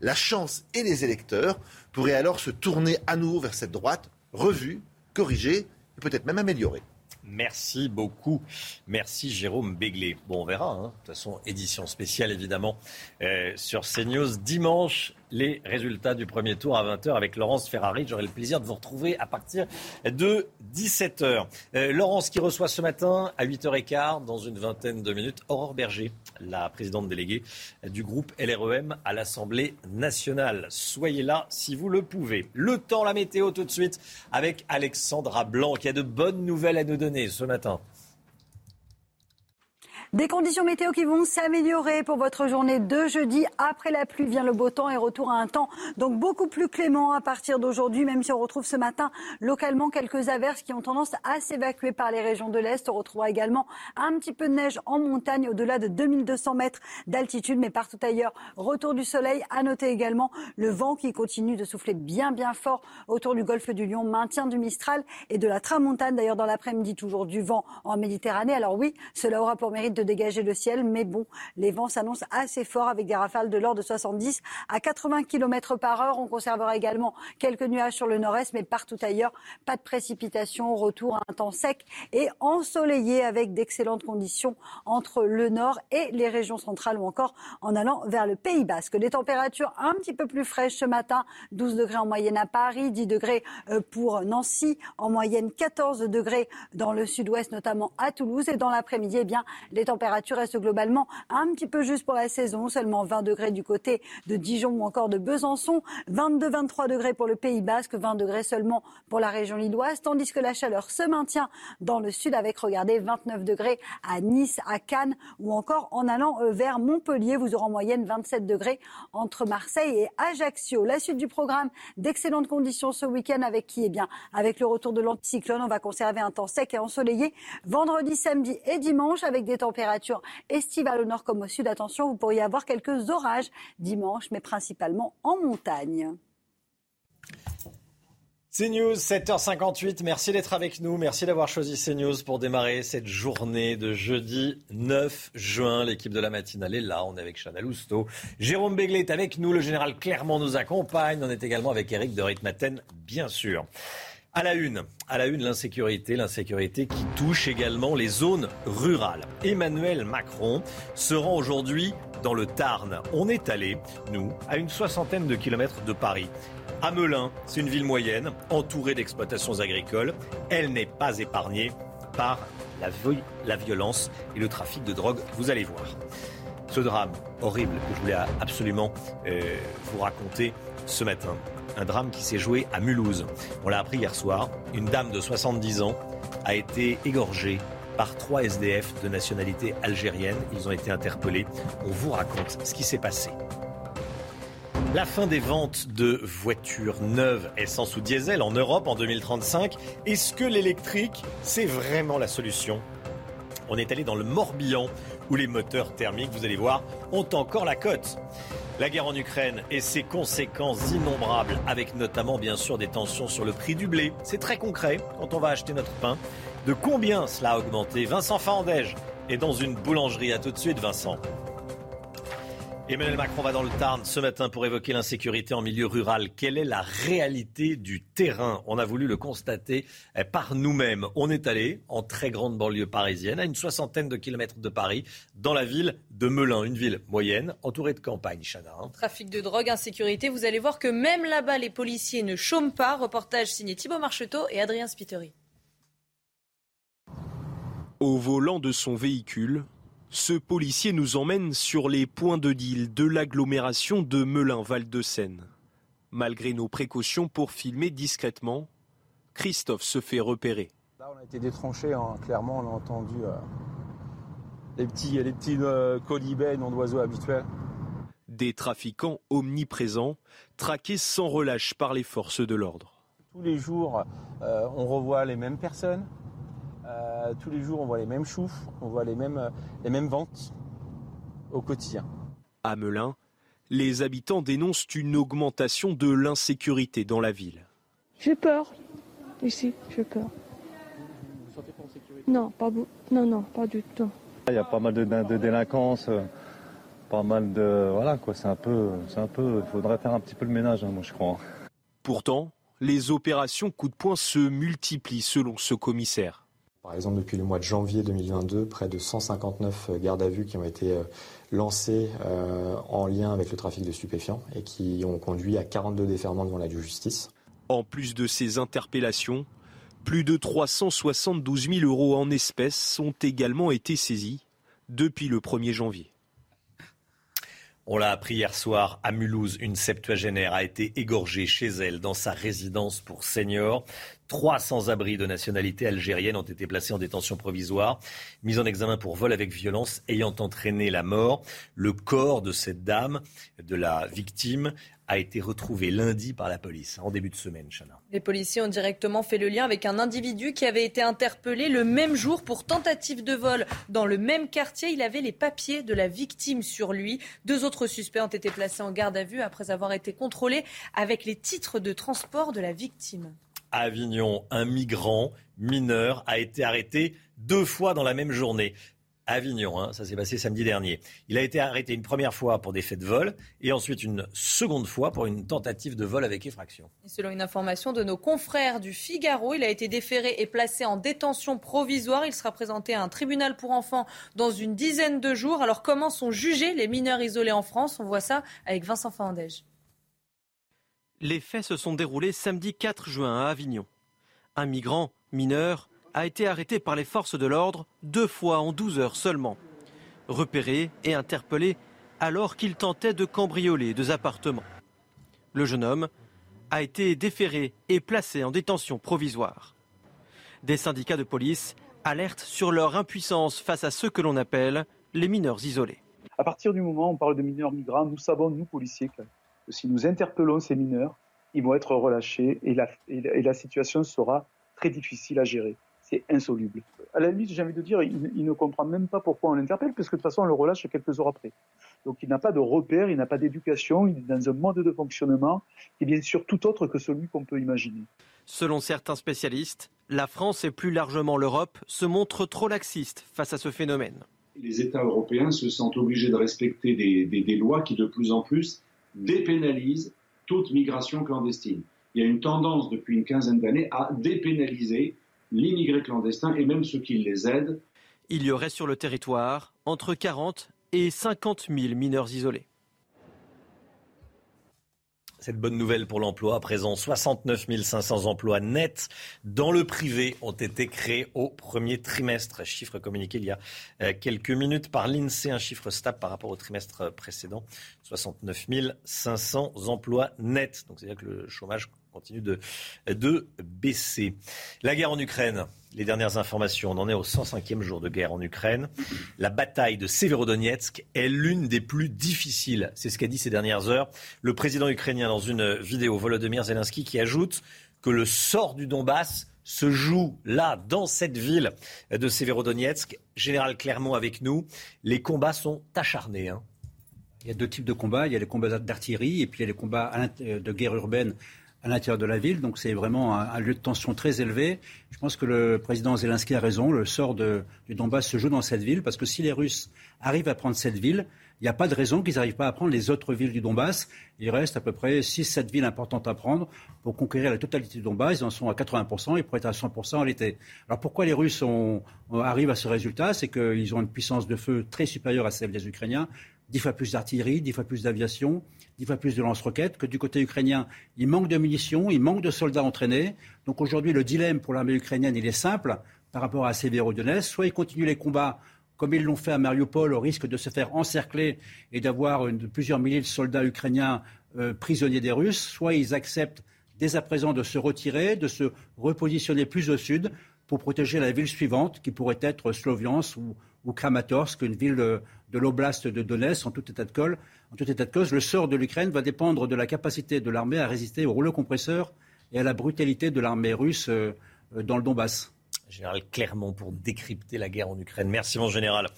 La chance et les électeurs pourraient alors se tourner à nouveau vers cette droite, revue, corrigée et peut-être même améliorée. Merci beaucoup. Merci Jérôme Béglé. Bon, on verra. Hein. De toute façon, édition spéciale évidemment euh, sur CNews dimanche les résultats du premier tour à 20h avec Laurence Ferrari. J'aurai le plaisir de vous retrouver à partir de 17h. Euh, Laurence qui reçoit ce matin à 8h15, dans une vingtaine de minutes, Aurore Berger, la présidente déléguée du groupe LREM à l'Assemblée nationale. Soyez là si vous le pouvez. Le temps, la météo tout de suite avec Alexandra Blanc qui a de bonnes nouvelles à nous donner ce matin. Des conditions météo qui vont s'améliorer pour votre journée de jeudi. Après la pluie vient le beau temps et retour à un temps donc beaucoup plus clément à partir d'aujourd'hui, même si on retrouve ce matin localement quelques averses qui ont tendance à s'évacuer par les régions de l'Est. On retrouvera également un petit peu de neige en montagne au-delà de 2200 mètres d'altitude, mais partout ailleurs, retour du soleil. À noter également le vent qui continue de souffler bien bien fort autour du golfe du Lion, maintien du Mistral et de la Tramontane. D'ailleurs, dans l'après-midi, toujours du vent en Méditerranée. Alors oui, cela aura pour mérite de dégager le ciel, mais bon, les vents s'annoncent assez forts avec des rafales de l'ordre de 70 à 80 km par heure. On conservera également quelques nuages sur le nord-est, mais partout ailleurs, pas de précipitation. Retour à un temps sec et ensoleillé avec d'excellentes conditions entre le nord et les régions centrales ou encore en allant vers le Pays Basque. Des températures un petit peu plus fraîches ce matin, 12 degrés en moyenne à Paris, 10 degrés euh, pour Nancy, en moyenne 14 degrés dans le sud-ouest, notamment à Toulouse. Et dans l'après-midi, eh bien, les température reste globalement un petit peu juste pour la saison, seulement 20 degrés du côté de Dijon ou encore de Besançon, 22-23 degrés pour le Pays Basque, 20 degrés seulement pour la région lilloise, tandis que la chaleur se maintient dans le sud avec, regardez, 29 degrés à Nice, à Cannes ou encore en allant euh, vers Montpellier. Vous aurez en moyenne 27 degrés entre Marseille et Ajaccio. La suite du programme, d'excellentes conditions ce week-end avec qui? Eh bien, avec le retour de l'anticyclone, on va conserver un temps sec et ensoleillé vendredi, samedi et dimanche avec des températures température estivale au nord comme au sud. Attention, vous pourriez avoir quelques orages dimanche, mais principalement en montagne. CNews, 7h58. Merci d'être avec nous. Merci d'avoir choisi CNews pour démarrer cette journée de jeudi 9 juin. L'équipe de la matinale est là. On est avec Chanel Housteau. Jérôme Béglé est avec nous. Le général Clermont nous accompagne. On est également avec Eric de Ritmaten, bien sûr. À la une, à la une, l'insécurité, l'insécurité qui touche également les zones rurales. Emmanuel Macron se rend aujourd'hui dans le Tarn. On est allé, nous, à une soixantaine de kilomètres de Paris. À Melun, c'est une ville moyenne, entourée d'exploitations agricoles. Elle n'est pas épargnée par la, violence et le trafic de drogue. Vous allez voir. Ce drame horrible que je voulais absolument euh, vous raconter ce matin un drame qui s'est joué à Mulhouse. On l'a appris hier soir. Une dame de 70 ans a été égorgée par trois SDF de nationalité algérienne. Ils ont été interpellés. On vous raconte ce qui s'est passé. La fin des ventes de voitures neuves essence ou diesel en Europe en 2035. Est-ce que l'électrique, c'est vraiment la solution? On est allé dans le Morbihan où les moteurs thermiques, vous allez voir, ont encore la cote. La guerre en Ukraine et ses conséquences innombrables, avec notamment bien sûr des tensions sur le prix du blé. C'est très concret quand on va acheter notre pain. De combien cela a augmenté? Vincent Fandège est dans une boulangerie. À tout de suite, Vincent. Emmanuel Macron va dans le Tarn ce matin pour évoquer l'insécurité en milieu rural. Quelle est la réalité du terrain? On a voulu le constater eh, par nous-mêmes. On est allé en très grande banlieue parisienne, à une soixantaine de kilomètres de Paris, dans la ville de Melun, une ville moyenne, entourée de campagne, Chana. Hein. Trafic de drogue, insécurité, vous allez voir que même là-bas, les policiers ne chôment pas. Reportage signé Thibault Marcheteau et Adrien Spiteri. Au volant de son véhicule, ce policier nous emmène sur les points de deal de l'agglomération de Melun-Val-de-Seine. Malgré nos précautions pour filmer discrètement, Christophe se fait repérer. Là, on a été détranché, hein. clairement, on a entendu euh, les petits, les petits euh, colibets, noms d'oiseaux habituels. Des trafiquants omniprésents, traqués sans relâche par les forces de l'ordre. Tous les jours, euh, on revoit les mêmes personnes, euh, tous les jours, on voit les mêmes choufs, on voit les mêmes, les mêmes ventes au quotidien. À Melun, les habitants dénoncent une augmentation de l'insécurité dans la ville. J'ai peur. Ici, j'ai peur. Vous vous sentez pas en sécurité Non, pas beau. Non, non, pas du tout. Il y a pas mal de, de délinquance, euh, pas mal de. Voilà, quoi. C'est un peu. C'est un peu. Il faudrait faire un petit peu le ménage, hein, moi, je crois. Pourtant, les opérations coup de poing se multiplient selon ce commissaire. Par exemple, depuis le mois de janvier 2022, près de 159 gardes à vue qui ont été euh, lancés euh, en lien avec le trafic de stupéfiants et qui ont conduit à 42 déferments devant la justice. En plus de ces interpellations, plus de 372 000 euros en espèces ont également été saisis depuis le 1er janvier. On l'a appris hier soir à Mulhouse, une septuagénaire a été égorgée chez elle dans sa résidence pour seniors. Trois sans-abri de nationalité algérienne ont été placés en détention provisoire, mis en examen pour vol avec violence ayant entraîné la mort. Le corps de cette dame, de la victime, a été retrouvé lundi par la police, en début de semaine, Chana. Les policiers ont directement fait le lien avec un individu qui avait été interpellé le même jour pour tentative de vol. Dans le même quartier, il avait les papiers de la victime sur lui. Deux autres suspects ont été placés en garde à vue après avoir été contrôlés avec les titres de transport de la victime. Avignon, un migrant mineur a été arrêté deux fois dans la même journée. Avignon. Hein, ça s'est passé samedi dernier. Il a été arrêté une première fois pour des faits de vol et ensuite une seconde fois pour une tentative de vol avec effraction. selon une information de nos confrères du Figaro, il a été déféré et placé en détention provisoire. Il sera présenté à un tribunal pour enfants dans une dizaine de jours. Alors comment sont jugés les mineurs isolés en France? On voit ça avec Vincent Fandège. Les faits se sont déroulés samedi 4 juin à Avignon. Un migrant mineur a été arrêté par les forces de l'ordre deux fois en 12 heures seulement. Repéré et interpellé alors qu'il tentait de cambrioler deux appartements. Le jeune homme a été déféré et placé en détention provisoire. Des syndicats de police alertent sur leur impuissance face à ceux que l'on appelle les mineurs isolés. À partir du moment où on parle de mineurs migrants, nous savons, nous policiers, que si nous interpellons ces mineurs, ils vont être relâchés et la, et la situation sera très difficile à gérer c'est insoluble. À la limite, j'ai envie de dire, il, ne comprend même pas pourquoi on l'interpelle, parce que de toute façon, on le relâche quelques heures après. Donc il n'a pas de repère, il n'a pas d'éducation, il est dans un mode de fonctionnement qui est bien sûr tout autre que celui qu'on peut imaginer. Selon certains spécialistes, la France et plus largement l'Europe se montrent trop laxistes face à ce phénomène. Les États européens se sentent obligés de respecter des, des lois qui de plus en plus dépénalisent toute migration clandestine. Il y a une tendance depuis une quinzaine d'années à dépénaliser l'immigré clandestin et même ceux qui les aident. Il y aurait sur le territoire entre 40 et 50 000 mineurs isolés. Cette bonne nouvelle pour l'emploi, à présent 69 500 emplois nets dans le privé ont été créés au premier trimestre. Chiffre communiqué il y a euh, quelques minutes par l'INSEE, un chiffre stable par rapport au trimestre précédent. 69 500 emplois nets. Donc c'est-à-dire que le chômage continue de, baisser. La guerre en Ukraine, les dernières informations, on en est au 105e jour de guerre en Ukraine. La bataille de Severodonetsk est l'une des plus difficiles. C'est ce qu'a dit ces dernières heures le président ukrainien dans une vidéo, Volodymyr Zelensky, qui ajoute que le sort du Donbass se joue là, dans cette ville de Severodonetsk. Général Clermont avec nous. Les combats sont acharnés. Hein. Il y a deux types de combats. Il y a les combats d'artillerie et puis il y a les combats de guerre urbaine à l'intérieur de la ville. Donc c'est vraiment un, lieu de tension très élevé. Je pense que le président Zelensky a raison. Le sort du Donbass se joue dans cette ville parce que si les Russes arrivent à prendre cette ville, il n'y a pas de raison qu'ils n'arrivent pas à prendre les autres villes du Donbass. Il reste à peu près 6-7 villes importantes à prendre pour conquérir la totalité du Donbass. Ils en sont à 80%, ils pourraient être à 100% en l'été. Alors pourquoi les Russes arrivent à ce résultat? C'est qu'ils ont une puissance de feu très supérieure à celle des Ukrainiens. Dix fois plus d'artillerie, dix fois plus d'aviation, dix fois plus de lance-roquettes, que du côté ukrainien, il manque de munitions, il manque de soldats entraînés. Donc aujourd'hui, le dilemme pour l'armée ukrainienne, il est simple par rapport à Severodonetsk. Soit ils continuent les combats comme ils l'ont fait à Mariupol, au risque de se faire encercler et d'avoir plusieurs milliers de soldats ukrainiens euh, prisonniers des Russes, soit ils acceptent dès à présent de se retirer, de se repositionner plus au sud pour protéger la ville suivante, qui pourrait être Sloviansk ou, ou Kramatorsk, une ville de, l'oblast de Donetsk, en tout état de cause. En tout état de cause, le sort de l'Ukraine va dépendre de la capacité de l'armée à résister au rouleau compresseur et à la brutalité de l'armée russe euh, dans le Donbass. Général Clermont pour décrypter la guerre en Ukraine. Merci mon général.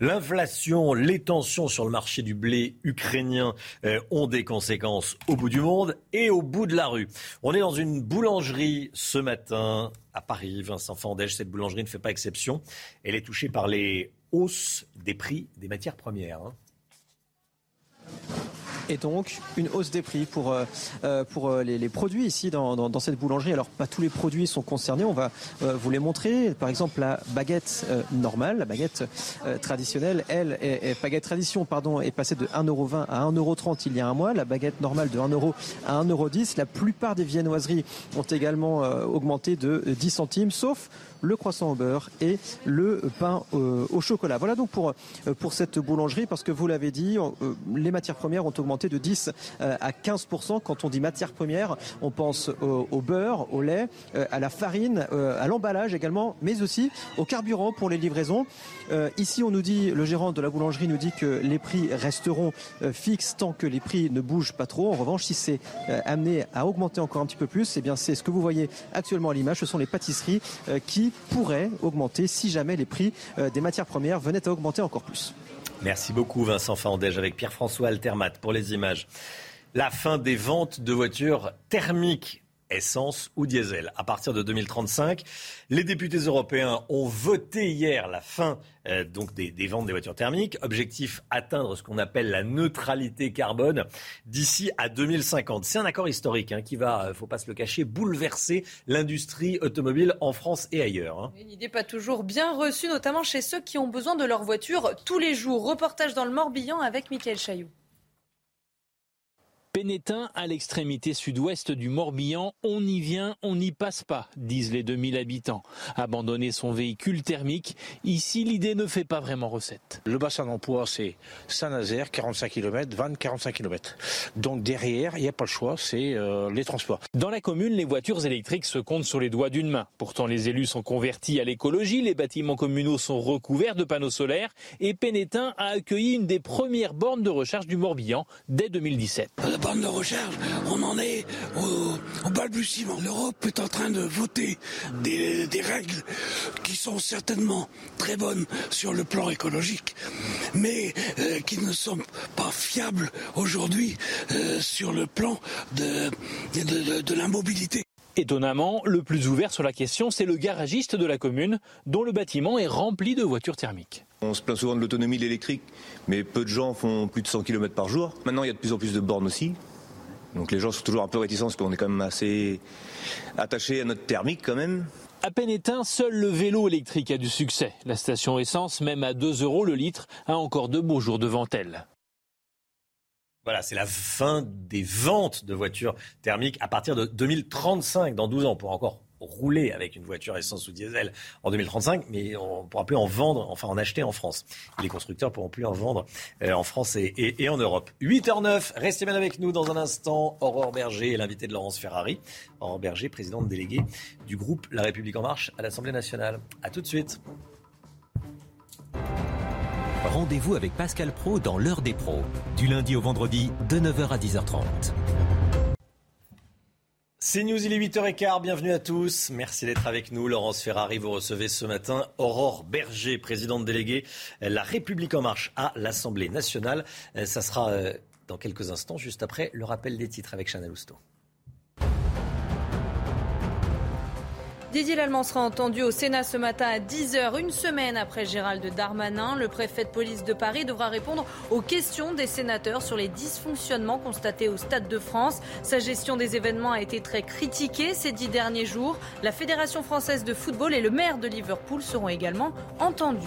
L'inflation, les tensions sur le marché du blé ukrainien euh, ont des conséquences au bout du monde et au bout de la rue. On est dans une boulangerie ce matin à Paris. Vincent Fandège, cette boulangerie ne fait pas exception. Elle est touchée par les hausses des prix des matières premières. Hein et donc une hausse des prix pour, euh, euh, pour euh, les, produits ici dans, cette boulangerie. Alors pas tous les produits sont concernés, on va vous les montrer. Par exemple la baguette normale, la baguette traditionnelle, elle, est, baguette tradition pardon, est passée de 1,20€ à 1,30€ il y a un mois. La baguette normale de 1€ à 1,10€. La plupart des viennoiseries ont également augmenté de 10 centimes, sauf le croissant au beurre et le pain euh, au chocolat. Voilà donc pour, euh, pour cette boulangerie, parce que vous l'avez dit, euh, les matières premières ont augmenté de 10 à 15%. Quand on dit matières premières, on pense au, beurre, au lait, à la farine, à l'emballage également, mais aussi au carburant pour les livraisons. ici, on nous dit, le gérant de la boulangerie nous dit que les prix resteront fixes tant que les prix ne bougent pas trop. En revanche, si c'est amené à augmenter encore un petit peu plus, eh bien c'est ce que vous voyez actuellement à l'image. Ce sont les pâtisseries qui pourrait augmenter si jamais les prix euh, des matières premières venaient à augmenter encore plus. Merci beaucoup Vincent Fandège avec Pierre-François Altermat pour les images. La fin des ventes de voitures thermiques essence ou diesel. À partir de 2035, les députés européens ont voté hier la fin euh, donc des, ventes des voitures thermiques. Objectif atteindre ce qu'on appelle la neutralité carbone d'ici à 2050. C'est un accord historique hein, qui va, euh, faut pas se le cacher, bouleverser l'industrie automobile en France et ailleurs. Hein. Une idée pas toujours bien reçue, notamment chez ceux qui ont besoin de leur voiture tous les jours. Reportage dans le Morbihan avec Mickaël Chailloux. Pénétin, à l'extrémité sud-ouest du Morbihan, on y vient, on n'y passe pas, disent les 2000 habitants. Abandonner son véhicule thermique, ici l'idée ne fait pas vraiment recette. Le bassin d'emploi c'est Saint-Nazaire, 45 km, Vannes, 45 km. Donc derrière, il n'y a pas le choix, c'est euh, les transports. Dans la commune, les voitures électriques se comptent sur les doigts d'une main. Pourtant, les élus sont convertis à l'écologie, les bâtiments communaux sont recouverts de panneaux solaires et Pénétin a accueilli une des premières bornes de recharge du Morbihan dès 2017 de on en est au, balbutiement. L'Europe est en train de voter des, règles qui sont certainement très bonnes sur le plan écologique, mais euh, qui ne sont pas fiables aujourd'hui euh, sur le plan de, de, de l'immobilité. Étonnamment, le plus ouvert sur la question, c'est le garagiste de la commune, dont le bâtiment est rempli de voitures thermiques. On se plaint souvent de l'autonomie de l'électrique, mais peu de gens font plus de 100 km par jour. Maintenant, il y a de plus en plus de bornes aussi. Donc les gens sont toujours un peu réticents parce qu'on est quand même assez attaché à notre thermique quand même. À peine éteint, seul le vélo électrique a du succès. La station essence, même à 2 euros le litre, a encore de beaux jours devant elle. Voilà, c'est la fin des ventes de voitures thermiques à partir de 2035, dans 12 ans, pour encore rouler avec une voiture essence ou diesel en 2035, mais on ne pourra plus en vendre, enfin en acheter en France. Les constructeurs ne pourront plus en vendre euh, en France et, en Europe. 8h09, restez bien avec nous dans un instant. Aurore Berger est l'invité de Laurence Ferrari. Aurore Berger, présidente déléguée du groupe La République En Marche à l'Assemblée nationale. A tout de suite. Rendez-vous avec Pascal Pro dans l'heure des pros, du lundi au vendredi de 9h à 10h30. C'est News, il est 8h15, bienvenue à tous. Merci d'être avec nous. Laurence Ferrari, vous recevez ce matin Aurore Berger, présidente déléguée La République en marche à l'Assemblée nationale. Euh, ça sera euh, dans quelques instants, juste après le rappel des titres avec Chanel Housteau. Didier Lallemand sera entendu au Sénat ce matin à 10h, une semaine après Gérald Darmanin. Le préfet de police de Paris devra répondre aux questions des sénateurs sur les dysfonctionnements constatés au Stade de France. Sa gestion des événements a été très critiquée ces dix derniers jours. La Fédération française de football et le maire de Liverpool seront également entendus.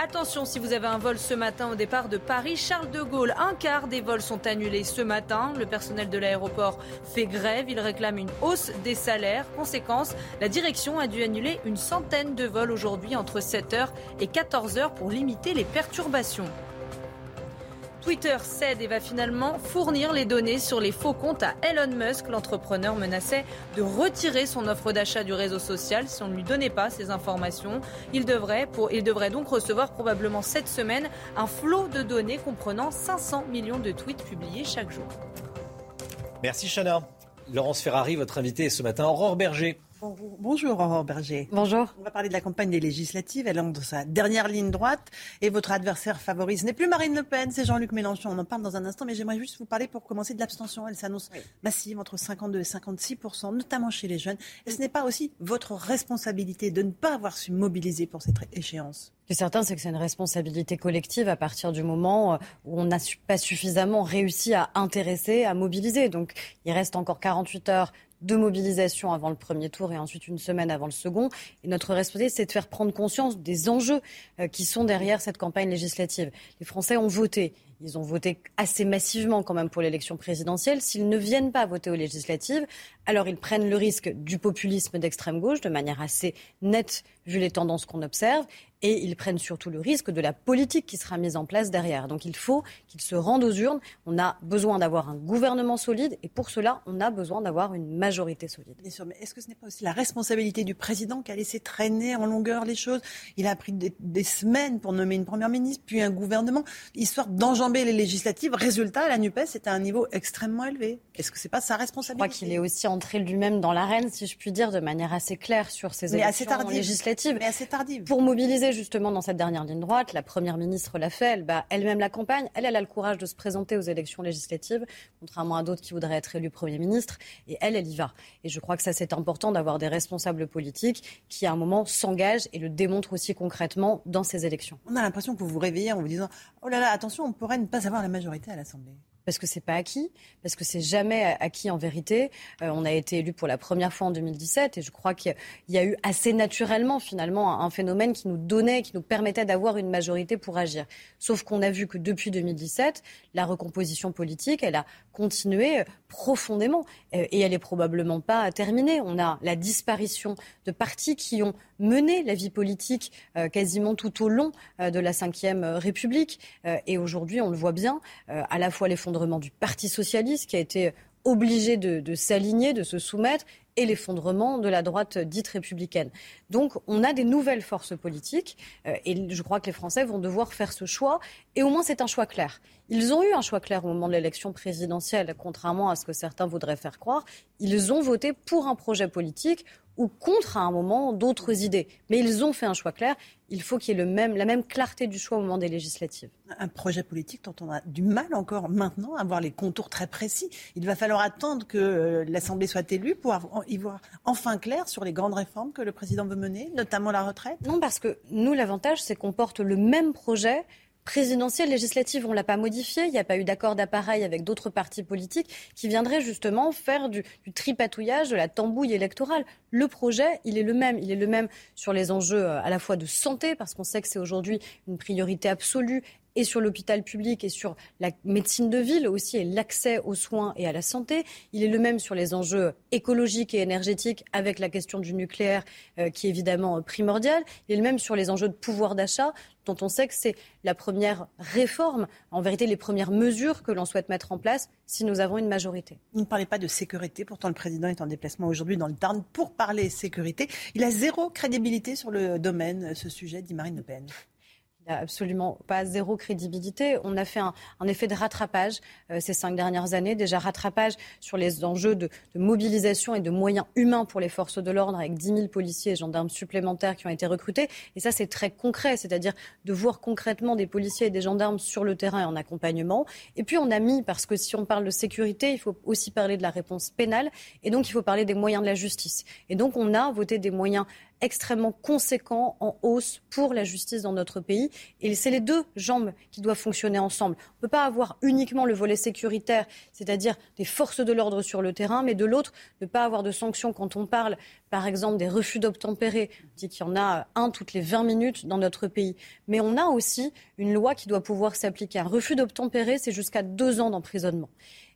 Attention, si vous avez un vol ce matin au départ de Paris, Charles de Gaulle, un quart des vols sont annulés ce matin. Le personnel de l'aéroport fait grève. Il réclame une hausse des salaires. Conséquence, la direction a dû annuler une centaine de vols aujourd'hui entre 7h et 14h pour limiter les perturbations. Twitter cède et va finalement fournir les données sur les faux comptes à Elon Musk. L'entrepreneur menaçait de retirer son offre d'achat du réseau social si on ne lui donnait pas ces informations. Il devrait, donc recevoir probablement cette semaine un flot de données comprenant 500 millions de tweets publiés chaque jour. Merci Chana. Laurence Ferrari, votre invité ce matin, Aurore Berger Bonjour Aurore Berger. Bonjour. On va parler de la campagne des législatives. Elle entre sa dernière ligne droite et votre adversaire favori, ce n'est plus Marine Le Pen, c'est Jean-Luc Mélenchon. On en parle dans un instant, mais j'aimerais juste vous parler pour commencer de l'abstention. Elle s'annonce massive entre 52 et 56% notamment chez les jeunes. Et ce n'est pas aussi votre responsabilité de ne pas avoir su mobiliser pour cette échéance Ce qui est certain, c'est que c'est une responsabilité collective à partir du moment euh, où on n'a pas suffisamment réussi à intéresser, à mobiliser. Donc il reste encore 48 heures de mobilisation avant le premier tour et ensuite une semaine avant le second. Et notre responsabilité, c'est de faire prendre conscience des enjeux euh, qui sont derrière cette campagne législative. Les Français ont voté. Ils ont voté assez massivement quand même pour l'élection présidentielle. S'ils ne viennent pas voter aux législatives, alors ils prennent le risque du populisme d'extrême gauche de manière assez nette vu les tendances qu'on observe et ils prennent surtout le risque de la politique qui sera mise en place derrière. Donc il faut qu'ils se rendent aux urnes. On a besoin d'avoir un gouvernement solide et pour cela, on a besoin d'avoir une majorité solide. Bien sûr, mais est-ce que ce n'est pas aussi la responsabilité du président qui a laissé traîner en longueur les choses? Il a pris des, des, semaines pour nommer une première ministre, puis un gouvernement, histoire les législatives. Résultat, la NUPES est à un niveau extrêmement élevé. Est-ce que ce n'est pas sa responsabilité Je crois qu'il est aussi entré lui-même dans l'arène, si je puis dire, de manière assez claire sur ces mais élections assez législatives. Mais assez tardive. Pour mobiliser justement dans cette dernière ligne droite. La première ministre l'a fait, elle bat elle-même la campagne. Elle, elle a le courage de se présenter aux élections législatives, contrairement à d'autres qui voudraient être élus Premier ministre. Et elle, elle y va. Et je crois que ça, c'est important d'avoir des responsables politiques qui, à un moment, s'engagent et le démontrent aussi concrètement dans ces élections. On a l'impression que vous vous réveillez en vous disant Oh là là, attention, on pourrait ne pas avoir la majorité à l'Assemblée parce que c'est pas acquis, parce que c'est jamais acquis en vérité. Euh, on a été élu pour la première fois en 2017 et je crois qu'il y a eu assez naturellement finalement un phénomène qui nous donnait, qui nous permettait d'avoir une majorité pour agir. Sauf qu'on a vu que depuis 2017, la recomposition politique, elle a continué profondément euh, et elle est probablement pas terminée. On a la disparition de partis qui ont mené la vie politique euh, quasiment tout au long de la Ve République et aujourd'hui, on le voit bien, à la fois l'effondrement du Parti socialiste qui a été obligé de, de s'aligner, de se soumettre, et l'effondrement de la droite dite républicaine. Donc on a des nouvelles forces politiques euh, et je crois que les Français vont devoir faire ce choix et au moins c'est un choix clair. Ils ont eu un choix clair au moment de l'élection présidentielle, contrairement à ce que certains voudraient faire croire. Ils ont voté pour un projet politique ou contre à un moment d'autres idées. Mais ils ont fait un choix clair. Il faut qu'il y ait le même, la même clarté du choix au moment des législatives. Un projet politique dont on a du mal encore maintenant à voir les contours très précis. Il va falloir attendre que euh, l'Assemblée soit élue pour y voir enfin clair sur les grandes réformes que le président veut mener, notamment la retraite. Non, parce que nous, l'avantage, c'est qu'on porte le même projet présidentielle, législative, on ne l'a pas modifié. Il n'y a pas eu d'accord d'appareil avec d'autres partis politiques qui viendraient justement faire du, tripatouillage, de la tambouille électorale. Le projet, il est le même. Il est le même sur les enjeux euh, à la fois de santé, parce qu'on sait que c'est aujourd'hui une priorité absolue et sur l'hôpital public et sur la médecine de ville aussi et l'accès aux soins et à la santé. Il est le même sur les enjeux écologiques et énergétiques avec la question du nucléaire euh, qui est évidemment primordiale. Il est le même sur les enjeux de pouvoir d'achat dont on sait que c'est la première réforme, en vérité les premières mesures que l'on souhaite mettre en place si nous avons une majorité. Vous ne parlez pas de sécurité, pourtant le président est en déplacement aujourd'hui dans le Tarn pour parler sécurité. Il a zéro crédibilité sur le domaine, ce sujet, dit Marine Le Pen absolument pas zéro crédibilité. On a fait un, un effet de rattrapage euh, ces cinq dernières années, déjà rattrapage sur les enjeux de, de, mobilisation et de moyens humains pour les forces de l'ordre, avec 10 000 policiers et gendarmes supplémentaires qui ont été recrutés. Et ça, c'est très concret, c'est-à-dire de voir concrètement des policiers et des gendarmes sur le terrain et en accompagnement. Et puis on a mis, parce que si on parle de sécurité, il faut aussi parler de la réponse pénale, et donc il faut parler des moyens de la justice. Et donc on a voté des moyens extrêmement conséquent en hausse pour la justice dans notre pays. Et c'est les deux jambes qui doivent fonctionner ensemble. On ne peut pas avoir uniquement le volet sécuritaire, c'est-à-dire des forces de l'ordre sur le terrain, mais de l'autre, ne pas avoir de sanctions quand on parle, par exemple, des refus d'obtempérer. On dit qu'il y en a un toutes les 20 minutes dans notre pays. Mais on a aussi une loi qui doit pouvoir s'appliquer. Un refus d'obtempérer, c'est jusqu'à deux ans d'emprisonnement.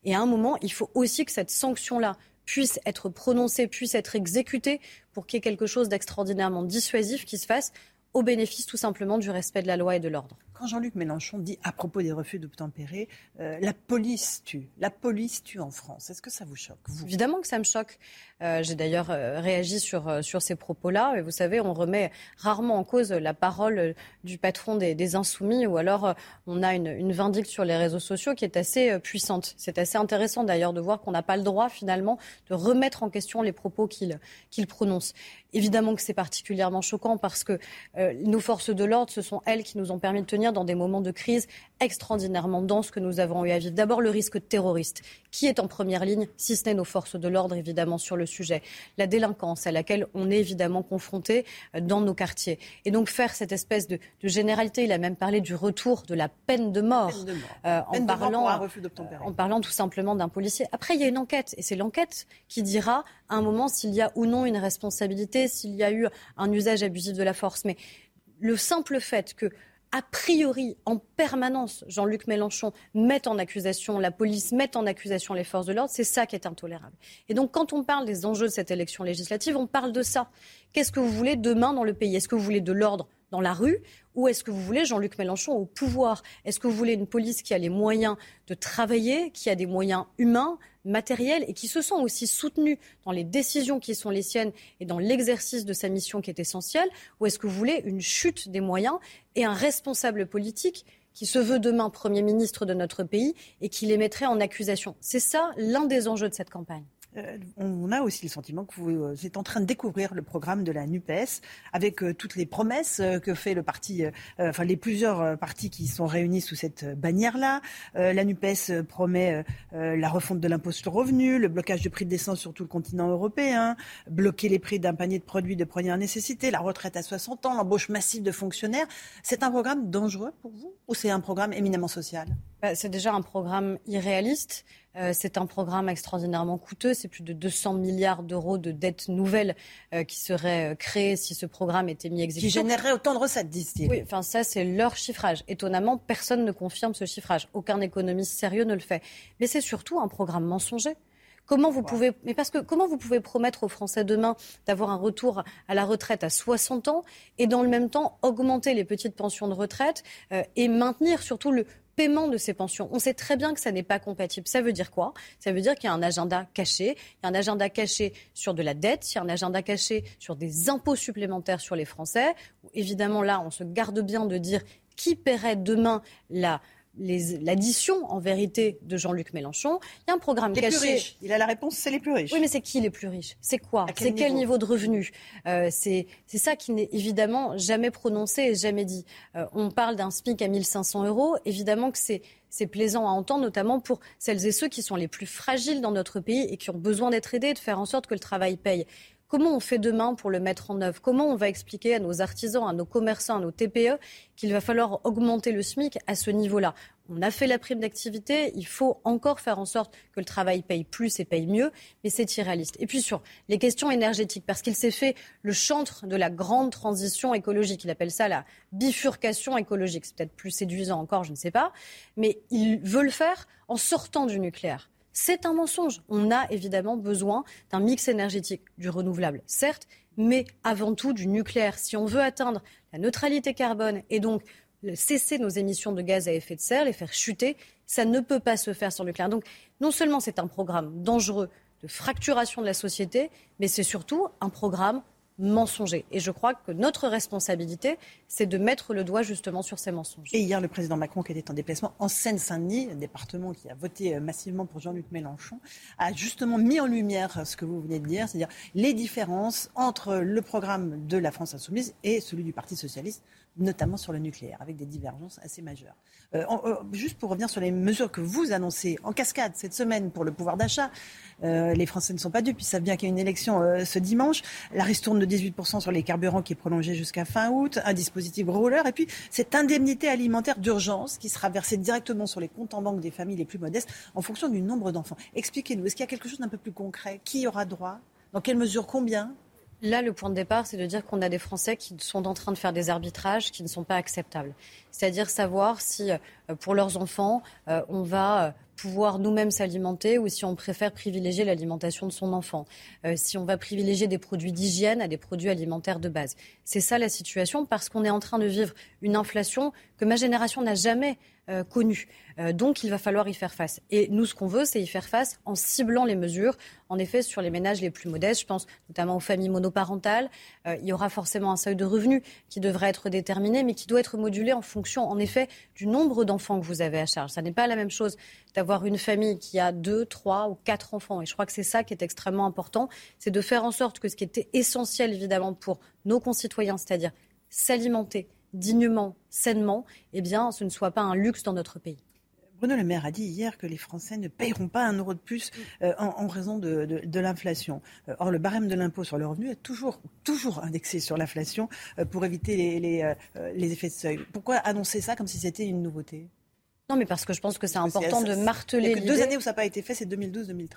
Et à un moment, il faut aussi que cette sanction-là puisse être prononcée, puisse être exécutée pour qu'il y ait quelque chose d'extraordinairement dissuasif qui se fasse au bénéfice tout simplement du respect de la loi et de l'ordre. Quand Jean-Luc Mélenchon dit à propos des refus d'obtempérer, euh, la police tue, la police tue en France, est-ce que ça vous choque Évidemment que ça me choque. Euh, J'ai d'ailleurs euh, réagi sur, euh, sur ces propos-là. Et vous savez, on remet rarement en cause la parole du patron des, Insoumis ou alors on a une, une vindicte sur les réseaux sociaux qui est assez puissante. C'est assez intéressant d'ailleurs de voir qu'on n'a pas le droit finalement de remettre en question les propos qu'il prononce. Évidemment que c'est particulièrement choquant parce que nos forces de l'ordre, ce sont elles qui nous ont permis de tenir dans des moments de crise extraordinairement denses que nous avons eu à vivre. D'abord, le risque terroriste. Qui est en première ligne, si ce n'est nos forces de l'ordre, évidemment, sur le sujet La délinquance à laquelle on est évidemment confronté euh, dans nos quartiers. Et donc faire cette espèce de, de généralité, il a même parlé du retour de la peine de mort, Peine de mort. euh, en, parlant, refus en parlant tout simplement d'un policier. Après, il y a une enquête, et c'est l'enquête qui dira à un moment s'il y a ou non une responsabilité, s'il y a eu un usage abusif de la force. Mais le simple fait que a priori, en permanence, Jean-Luc Mélenchon mette en accusation la police, mette en accusation les forces de l'ordre, c'est ça qui est intolérable. Et donc, quand on parle des enjeux de cette élection législative, on parle de ça. Qu'est-ce que vous voulez demain dans le pays? Est-ce que vous voulez de l'ordre dans la rue ou est-ce que vous voulez Jean-Luc Mélenchon au pouvoir? Est-ce que vous voulez une police qui a les moyens de travailler, qui a des moyens humains, matériels et qui se sent aussi soutenus dans les décisions qui sont les siennes et dans l'exercice de sa mission qui est essentielle Ou est-ce que vous voulez une chute des moyens et un responsable politique qui se veut demain Premier ministre de notre pays et qui les mettrait en accusation? C'est ça l'un des enjeux de cette campagne. Euh, on a aussi le sentiment que vous euh, êtes en train de découvrir le programme de la NUPES avec euh, toutes les promesses que fait le parti, enfin les plusieurs partis qui sont réunis sous cette bannière-là. La NUPES promet la refonte de l'impôt sur le revenu, le blocage du prix de l'essence sur tout le continent européen, bloquer les prix d'un panier de produits de première nécessité, la retraite à 60 ans, l'embauche massive de fonctionnaires. C'est un programme dangereux pour vous ou c'est un programme éminemment social? Bah, C'est déjà un programme irréaliste. Euh, c'est un programme extraordinairement coûteux. C'est plus de 200 milliards d'euros de dettes nouvelles euh, qui seraient euh, créées si ce programme était mis à qui exécution. générerait autant de recettes, disent-ils. Oui, enfin ça c'est leur chiffrage. Étonnamment, personne ne confirme ce chiffrage. Aucun économiste sérieux ne le fait. Mais c'est surtout un programme mensonger. Comment vous pouvez, mais parce que comment vous pouvez promettre aux Français demain d'avoir un retour à la retraite à 60 ans et dans le même temps augmenter les petites pensions de retraite euh, et maintenir surtout le paiement de ces pensions. On sait très bien que ça n'est pas compatible. Ça veut dire quoi? Ça veut dire qu'il y a un agenda caché. Il y a un agenda caché sur de la dette, il y a un agenda caché sur des impôts supplémentaires sur les Français. Évidemment, là, on se garde bien de dire qui paierait demain la l'addition en vérité de Jean-Luc Mélenchon. Il y a un programme Les caché. plus riches. Il a la réponse, c'est les plus riches. Oui, mais c'est qui les plus riches? C'est quoi? Quel C'est quel niveau? de revenu? Euh, C'est c'est ça qui n'est évidemment jamais prononcé et jamais dit. Euh, on parle d'un SMIC à 1500 euros. Évidemment que c'est c'est plaisant à entendre, notamment pour celles et ceux qui sont les plus fragiles dans notre pays et qui ont besoin d'être aidés, de faire en sorte que le travail paye. Comment on fait demain pour le mettre en œuvre? Comment on va expliquer à nos artisans, à nos commerçants, à nos TPE qu'il va falloir augmenter le SMIC à ce niveau-là? On a fait la prime d'activité, il faut encore faire en sorte que le travail paye plus et paye mieux, mais c'est irréaliste. Et puis sur les questions énergétiques, parce qu'il s'est fait le chantre de la grande transition écologique, il appelle ça la bifurcation écologique, c'est peut-être plus séduisant encore, je ne sais pas, mais il veut le faire en sortant du nucléaire. C'est un mensonge. On a évidemment besoin d'un mix énergétique, du renouvelable, certes, mais avant tout du nucléaire. Si on veut atteindre la neutralité carbone et donc cesser nos émissions de gaz à effet de serre, les faire chuter, ça ne peut pas se faire sans le nucléaire. Donc non seulement c'est un programme dangereux de fracturation de la société, mais c'est surtout un programme mensonger. Et je crois que notre responsabilité, c'est de mettre le doigt justement sur ces mensonges. Et hier, le président Macron, qui était en déplacement en Seine-Saint-Denis, un département qui a voté euh, massivement pour Jean-Luc Mélenchon, a justement mis en lumière ce que vous venez de dire, c'est-à-dire les différences entre le programme de la France insoumise et celui du Parti socialiste, notamment sur le nucléaire, avec des divergences assez majeures. Euh, euh, juste pour revenir sur les mesures que vous annoncez en cascade cette semaine pour le pouvoir d'achat, euh, les Français ne sont pas dupes, ils savent bien qu'il y a une élection ce dimanche. La ristourne de 18% sur les carburants qui est prolongée jusqu'à fin août, un dispositif roller, et puis cette indemnité alimentaire d'urgence qui sera versée directement sur les comptes en banque des familles les plus modestes en fonction du nombre d'enfants. Expliquez-nous, est-ce qu'il y a quelque chose d'un peu plus concret? Qui aura droit? Dans quelle mesure? Combien? Là, le point de départ, c'est de dire qu'on a des Français qui sont en train de faire des arbitrages qui ne sont pas acceptables. C'est-à-dire savoir si, euh, pour leurs enfants, euh, on va euh, pouvoir nous-mêmes s'alimenter ou si on préfère privilégier l'alimentation de son enfant, si on va privilégier des produits d'hygiène à des produits alimentaires de base. C'est ça la situation parce qu'on est en train de vivre une inflation que ma génération n'a jamais euh, connue. Euh, donc il va falloir y faire face. Et nous, ce qu'on veut, c'est y faire face en ciblant les mesures, en effet, sur les ménages les plus modestes. Je pense notamment aux familles monoparentales. Euh, il y aura forcément un seuil de revenus qui devrait être déterminé, mais qui doit être modulé en fonction, en effet, du nombre d'enfants que vous avez à charge. Ça n'est pas la même chose d'avoir une famille qui a deux, trois ou quatre enfants. Et je crois que c'est ça qui est extrêmement important, c'est de faire en sorte que ce qui était essentiel, évidemment, pour nos concitoyens, c'est-à-dire s'alimenter, dignement, sainement, eh bien, ce ne soit pas un luxe dans notre pays. Bruno Le Maire a dit hier que les Français ne payeront pas un euro de plus euh, en, raison de, l'inflation. Euh, or, le barème de l'impôt sur le revenu est toujours, toujours indexé sur l'inflation euh, pour éviter les, les, effets de seuil. Pourquoi annoncer ça comme si c'était une nouveauté? Non, mais parce que je pense que c'est important de marteler. Il y a que deux années où ça n'a pas été fait, c'est 2012-2013.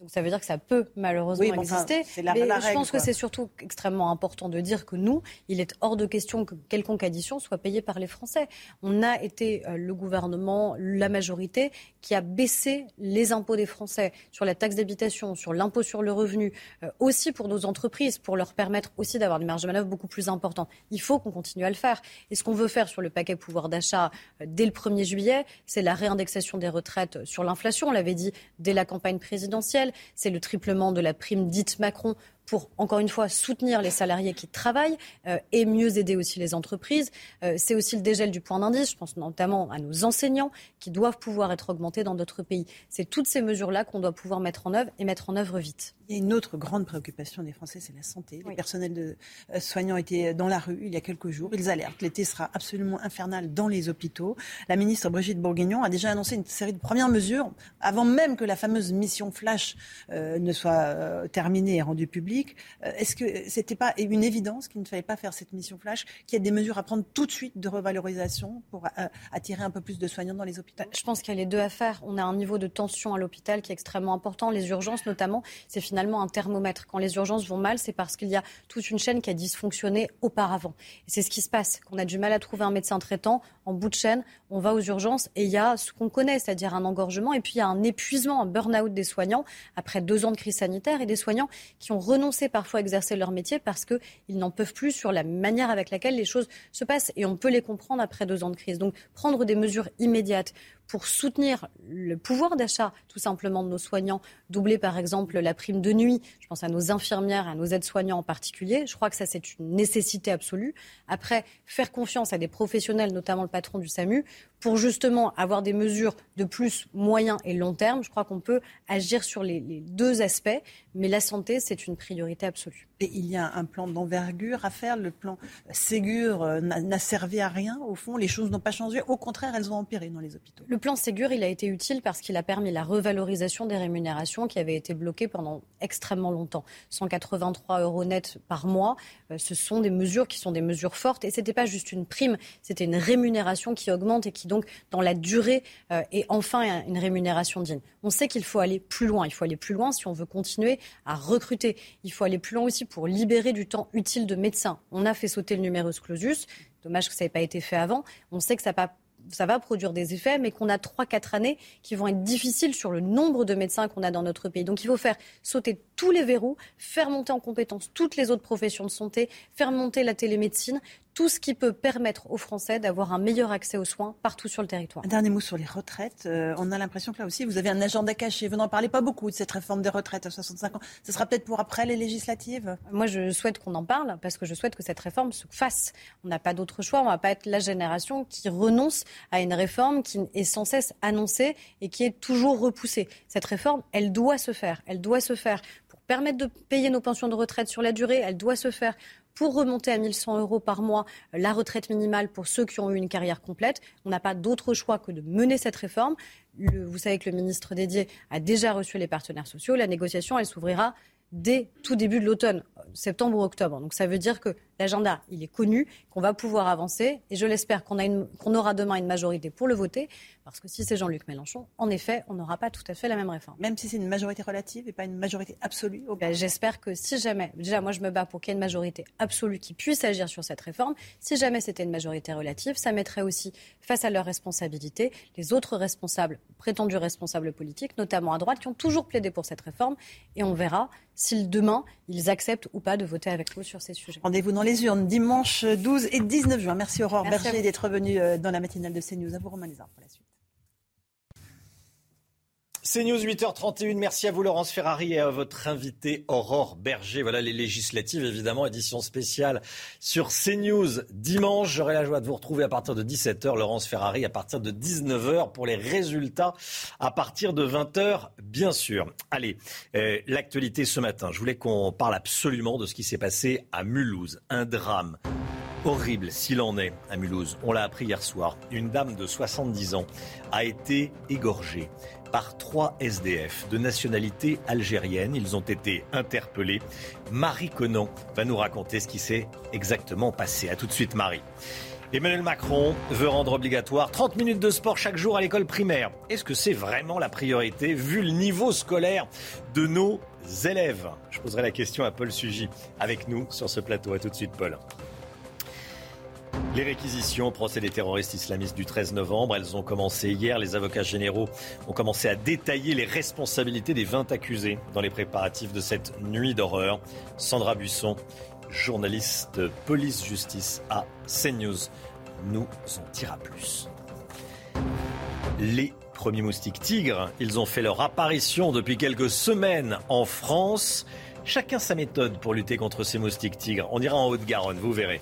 Donc ça veut dire que ça peut malheureusement exister. mais je pense que c'est surtout extrêmement important de dire que nous, il est hors de question que quelconque addition soit payée par les Français. On a été euh, le gouvernement, la majorité, qui a baissé les impôts des Français sur la taxe d'habitation, sur l'impôt sur le revenu, euh, aussi pour nos entreprises, pour leur permettre aussi d'avoir des marges de manœuvre beaucoup plus importantes. Il faut qu'on continue à le faire. Et ce qu'on veut faire sur le paquet pouvoir d'achat euh, dès le 1er juillet, c'est la réindexation des retraites sur l'inflation. On l'avait dit dès la campagne présidentielle c'est le triplement de la prime dite Macron pour, encore une fois, soutenir les salariés qui travaillent euh, et mieux aider aussi les entreprises. Euh, c'est aussi le dégel du point d'indice. Je pense notamment à nos enseignants qui doivent pouvoir être augmentés dans d'autres pays. C'est toutes ces mesures-là qu'on doit pouvoir mettre en œuvre et mettre en œuvre vite. Il y a une autre grande préoccupation des Français, c'est la santé. Les personnels de euh, soignants étaient dans la rue il y a quelques jours. Ils alertent. L'été sera absolument infernal dans les hôpitaux. La ministre Brigitte Bourguignon a déjà annoncé une série de premières mesures avant même que la fameuse mission Flash ne soit terminée et rendue publique. Euh, est-ce que c'était pas une évidence qu'il ne fallait pas faire cette mission flash, qu'il y a des mesures à prendre tout de suite de revalorisation pour euh, attirer un peu plus de soignants dans les hôpitaux? Je pense qu'il y a les deux à faire. On a un niveau de tension à l'hôpital qui est extrêmement important. Les urgences, notamment, c'est finalement un thermomètre. Quand les urgences vont mal, c'est parce qu'il y a toute une chaîne qui a dysfonctionné auparavant. C'est ce qui se passe. Qu'on a du mal à trouver un médecin traitant en bout de chaîne, on va aux urgences et il y a ce qu'on connaît, c'est-à-dire un engorgement et puis il y a un épuisement, un burn-out des soignants après deux ans de crise sanitaire et des soignants qui ont renoncé parfois à exercer leur métier parce qu'ils n'en peuvent plus sur la manière avec laquelle les choses se passent et on peut les comprendre après deux ans de crise. Donc prendre des mesures immédiates pour soutenir le pouvoir d'achat tout simplement de nos soignants, doubler par exemple la prime de nuit, je pense à nos infirmières, à nos aides-soignants en particulier, je crois que ça c'est une nécessité absolue. Après, faire confiance à des professionnels, notamment le patron du SAMU, pour justement avoir des mesures de plus moyen et long terme, je crois qu'on peut agir sur les, les deux aspects, mais la santé c'est une priorité absolue. Et il y a un plan d'envergure à faire. Le plan Ségur euh, n'a servi à rien. Au fond, les choses n'ont pas changé. Au contraire, elles ont empiré dans les hôpitaux. Le plan Ségur, il a été utile parce qu'il a permis la revalorisation des rémunérations qui avaient été bloquées pendant extrêmement longtemps. 183 euros net par mois, euh, ce sont des mesures qui sont des mesures fortes. Et ce n'était pas juste une prime, c'était une rémunération qui augmente et qui donc, dans la durée, euh, est enfin une rémunération digne. On sait qu'il faut aller plus loin. Il faut aller plus loin si on veut continuer à recruter. Il faut aller plus loin aussi pour libérer du temps utile de médecins. On a fait sauter le numerus clausus. Dommage que ça n'ait pas été fait avant. On sait que ça ça va produire des effets, mais qu'on a 3-4 années qui vont être difficiles sur le nombre de médecins qu'on a dans notre pays. Donc il faut faire sauter tous les verrous, faire monter en compétence toutes les autres professions de santé, faire monter la télémédecine, tout ce qui peut permettre aux Français d'avoir un meilleur accès aux soins partout sur le territoire. Un dernier mot sur les retraites. Euh, on a l'impression que là aussi, vous avez un agenda caché. Vous n'en parlez pas beaucoup de cette réforme des retraites à 65 ans. Ce sera peut-être pour après les législatives? Moi, je souhaite qu'on en parle parce que je souhaite que cette réforme se fasse. On n'a pas d'autre choix. On ne va pas être la génération qui renonce à une réforme qui est sans cesse annoncée et qui est toujours repoussée. Cette réforme, elle doit se faire. Elle doit se faire pour permettre de payer nos pensions de retraite sur la durée. Elle doit se faire pour remonter à 1100 euros par mois euh, la retraite minimale pour ceux qui ont eu une carrière complète. On n'a pas d'autre choix que de mener cette réforme. vous savez que le ministre dédié a déjà reçu les partenaires sociaux. La négociation, elle s'ouvrira dès tout début de l'automne. Septembre ou octobre. Donc ça veut dire que l'agenda, il est connu, qu'on va pouvoir avancer. Et je l'espère qu'on qu'on aura demain une majorité pour le voter. Parce que si c'est Jean-Luc Mélenchon, en effet, on n'aura pas tout à fait la même réforme. Même si c'est une majorité relative et pas une majorité absolue ben, J'espère que si jamais, déjà moi je me bats pour qu'il y ait une majorité absolue qui puisse agir sur cette réforme. Si jamais c'était une majorité relative, ça mettrait aussi face à leurs responsabilités les autres responsables, prétendus responsables politiques, notamment à droite, qui ont toujours plaidé pour cette réforme. Et on verra si demain ils acceptent ou pas de voter avec nous sur ces sujets. Rendez-vous dans les urnes dimanche 12 et 19 juin. Merci Aurore Berger d'être venue euh, dans la matinale de CNews. À vous Romain Lézard pour la suite. C'est News 8h31. Merci à vous, Laurence Ferrari, et à votre invité, Aurore Berger. Voilà les législatives, évidemment, édition spéciale sur CNews dimanche. J'aurai la joie de vous retrouver à partir de 17h, Laurence Ferrari, à partir de 19h pour les résultats à partir de 20h, bien sûr. Allez, euh, l'actualité ce matin. Je voulais qu'on parle absolument de ce qui s'est passé à Mulhouse. Un drame horrible s'il en est à Mulhouse. On l'a appris hier soir. Une dame de 70 ans a été égorgée par trois SDF de nationalité algérienne. Ils ont été interpellés. Marie Conan va nous raconter ce qui s'est exactement passé. A tout de suite, Marie. Emmanuel Macron veut rendre obligatoire 30 minutes de sport chaque jour à l'école primaire. Est-ce que c'est vraiment la priorité vu le niveau scolaire de nos élèves? Je poserai la question à Paul Sugy avec nous sur ce plateau. A tout de suite, Paul. Les réquisitions au procès des terroristes islamistes du 13 novembre, elles ont commencé hier. Les avocats généraux ont commencé à détailler les responsabilités des 20 accusés dans les préparatifs de cette nuit d'horreur. Sandra Buisson, journaliste police-justice à CNews, nous en dira plus. Les premiers moustiques tigres, ils ont fait leur apparition depuis quelques semaines en France. Chacun sa méthode pour lutter contre ces moustiques tigres. On ira en Haute-Garonne, vous verrez.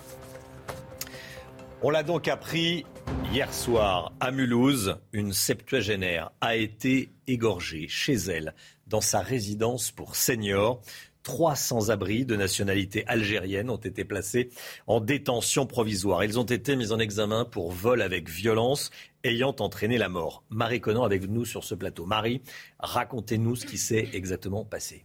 On l'a donc appris hier soir à Mulhouse. Une septuagénaire a été égorgée chez elle dans sa résidence pour seniors. Trois sans-abri de nationalité algérienne ont été placés en détention provisoire. Ils ont été mis en examen pour vol avec violence ayant entraîné la mort. Marie Conan avec nous sur ce plateau. Marie, racontez-nous ce qui s'est exactement passé.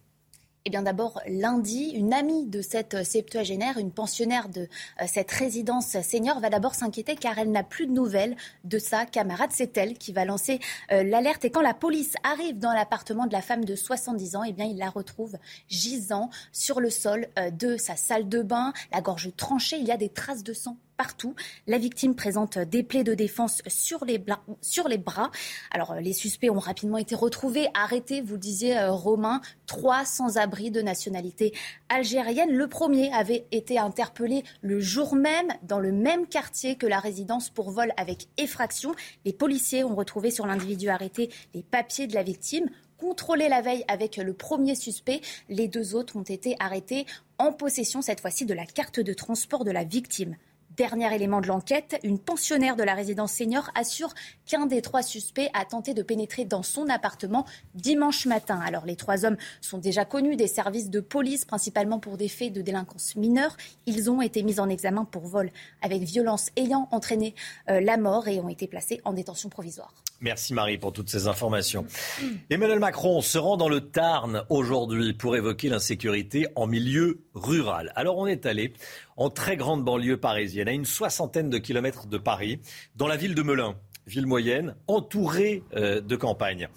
Eh bien d'abord, lundi, une amie de cette septuagénaire, une pensionnaire de euh, cette résidence senior, va d'abord s'inquiéter car elle n'a plus de nouvelles de sa camarade. C'est elle qui va lancer euh, l'alerte. Et quand la police arrive dans l'appartement de la femme de 70 ans, eh bien il la retrouve gisant sur le sol euh, de sa salle de bain, la gorge tranchée. Il y a des traces de sang partout. La victime présente des plaies de défense sur les, bras. Alors, les suspects ont rapidement été retrouvés, arrêtés, vous disiez, euh, Romain, trois sans-abri de nationalité algérienne. Le premier avait été interpellé le jour même dans le même quartier que la résidence pour vol avec effraction. Les policiers ont retrouvé sur l'individu arrêté les papiers de la victime contrôlés la veille avec le premier suspect. Les deux autres ont été arrêtés en possession cette fois-ci de la carte de transport de la victime. Dernier élément de l'enquête, une pensionnaire de la résidence senior assure qu'un des trois suspects a tenté de pénétrer dans son appartement dimanche matin. Alors les trois hommes sont déjà connus des services de police, principalement pour des faits de délinquance mineure. Ils ont été mis en examen pour vol avec violence ayant entraîné euh, la mort et ont été placés en détention provisoire. Merci Marie pour toutes ces informations. Emmanuel Macron se rend dans le Tarn aujourd'hui pour évoquer l'insécurité en milieu rural. Alors on est allé en très grande banlieue parisienne, à une soixantaine de kilomètres de Paris, dans la ville de Melun, ville moyenne, entourée euh, de campagnes.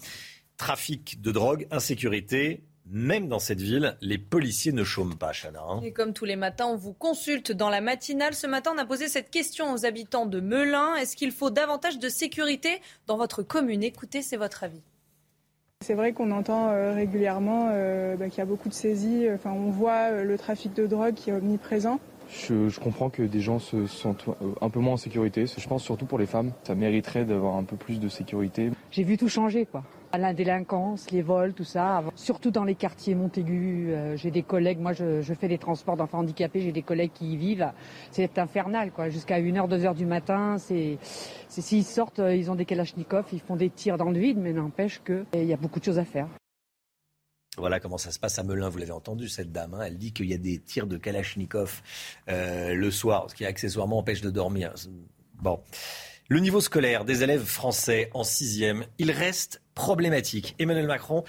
Trafic de drogue, insécurité, même dans cette ville, les policiers ne chôment pas, Chana. Hein. Et comme tous les matins, on vous consulte dans la matinale. Ce matin, on a posé cette question aux habitants de Melun. Est-ce qu'il faut davantage de sécurité dans votre commune? Écoutez, c'est votre avis. C'est vrai qu'on entend euh, régulièrement euh, bah, qu'il y a beaucoup de saisies. Enfin, on voit le trafic de drogue qui est omniprésent. Je, je, comprends que des gens se sentent un peu moins en sécurité. Je pense surtout pour les femmes. Ça mériterait d'avoir un peu plus de sécurité. J'ai vu tout changer, quoi la délinquance, les vols, tout ça. Surtout dans les quartiers Montaigu, euh, j'ai des collègues, moi je, fais des transports d'enfants handicapés, j'ai des collègues qui y vivent. C'est infernal, quoi. Jusqu'à 1h, 2h du matin, c'est, s'ils sortent, euh, ils ont des kalachnikovs, ils font des tirs dans le vide, mais n'empêche qu'il y a beaucoup de choses à faire. Voilà comment ça se passe à Melun. Vous l'avez entendu, cette dame. Hein. elle dit qu'il y a des tirs de Kalachnikov euh, le soir, ce qui accessoirement empêche de dormir. Bon. Le niveau scolaire des élèves français en sixième, il reste problématique. Emmanuel Macron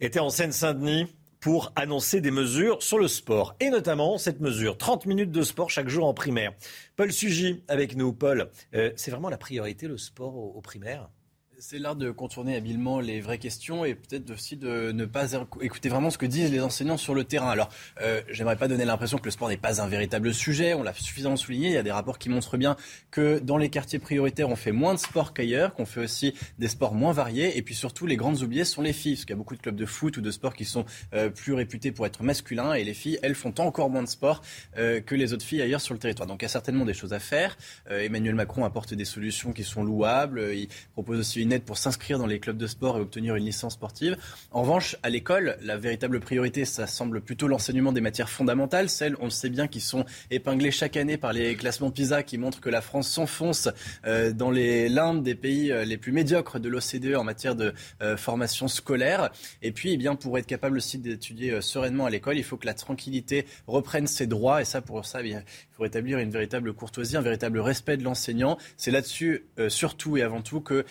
était en Seine-Saint-Denis pour annoncer des mesures sur le sport. Et notamment cette mesure, 30 minutes de sport chaque jour en primaire. Paul Sugy avec nous. Paul, euh, c'est vraiment la priorité le sport au primaire? C'est l'art de contourner habilement les vraies questions et peut-être aussi de ne pas écouter vraiment ce que disent les enseignants sur le terrain. Alors, euh, j'aimerais pas donner l'impression que le sport n'est pas un véritable sujet. On l'a suffisamment souligné. Il y a des rapports qui montrent bien que dans les quartiers prioritaires, on fait moins de sport qu'ailleurs, qu'on fait aussi des sports moins variés. Et puis surtout, les grandes oubliées sont les filles, parce qu'il y a beaucoup de clubs de foot ou de sport qui sont euh, plus réputés pour être masculins. Et les filles, elles, font encore moins de sport euh, que les autres filles ailleurs sur le territoire. Donc, il y a certainement des choses à faire. Emmanuel Macron apporte des solutions qui sont louables. Il propose aussi une aide pour s'inscrire dans les clubs de sport et obtenir une licence sportive. En revanche, à l'école, la véritable priorité, ça semble plutôt l'enseignement des matières fondamentales, celles, on le sait bien, qui sont épinglées chaque année par les classements PISA qui montrent que la France s'enfonce euh, dans les limbes des pays euh, les plus médiocres de l'OCDE en matière de euh, formation scolaire. Et puis, eh bien, pour être capable aussi d'étudier sereinement à l'école, il faut que la tranquillité reprenne ses droits. Et ça, pour ça, eh il faut établir une véritable courtoisie, un véritable respect de l'enseignant. C'est là-dessus, surtout et avant tout, que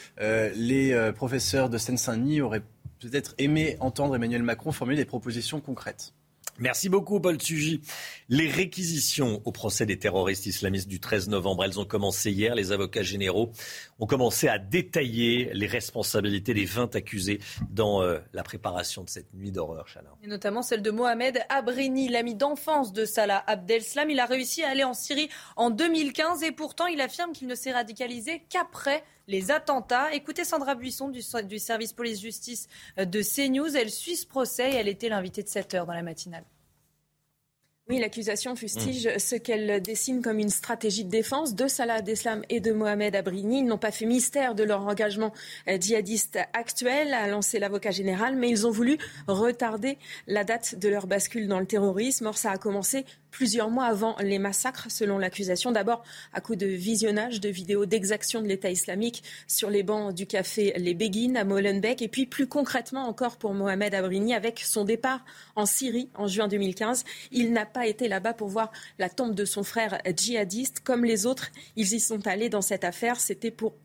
les euh, professeurs de Seine-Saint-Denis auraient peut-être aimé entendre Emmanuel Macron formuler des propositions concrètes. Merci beaucoup, Paul Sugy. Les réquisitions au procès des terroristes islamistes du 13 novembre, elles ont commencé hier. Les avocats généraux ont commencé à détailler les responsabilités des 20 accusés dans euh, la préparation de cette nuit d'horreur, Et notamment celle de Mohamed Abrini, l'ami d'enfance de Salah Abdeslam. Il a réussi à aller en Syrie en 2015 et pourtant il affirme qu'il ne s'est radicalisé qu'après les attentats. Écoutez Sandra Buisson du, service police-justice de CNews. Elle suit ce procès et elle était l'invitée de 7 heures dans la matinale. Oui, l'accusation fustige hmm. ce qu'elle dessine comme une stratégie de défense de Salah Abdeslam et de Mohamed Abrini. Ils n'ont pas fait mystère de leur engagement euh, djihadiste actuel, a lancé l'avocat général, mais ils ont voulu retarder la date de leur bascule dans le terrorisme. Or, ça a commencé plusieurs mois avant les massacres, selon l'accusation. D'abord, à coup de visionnage de vidéos d'exaction de l'État islamique sur les bancs du café Les Béguines à Molenbeek. Et puis, plus concrètement encore pour Mohamed Abrini, avec son départ en Syrie en juin 2015. Il n'a pas été là-bas pour voir la tombe de son frère djihadiste. Comme les autres, ils y sont allés dans cette affaire. C'était pour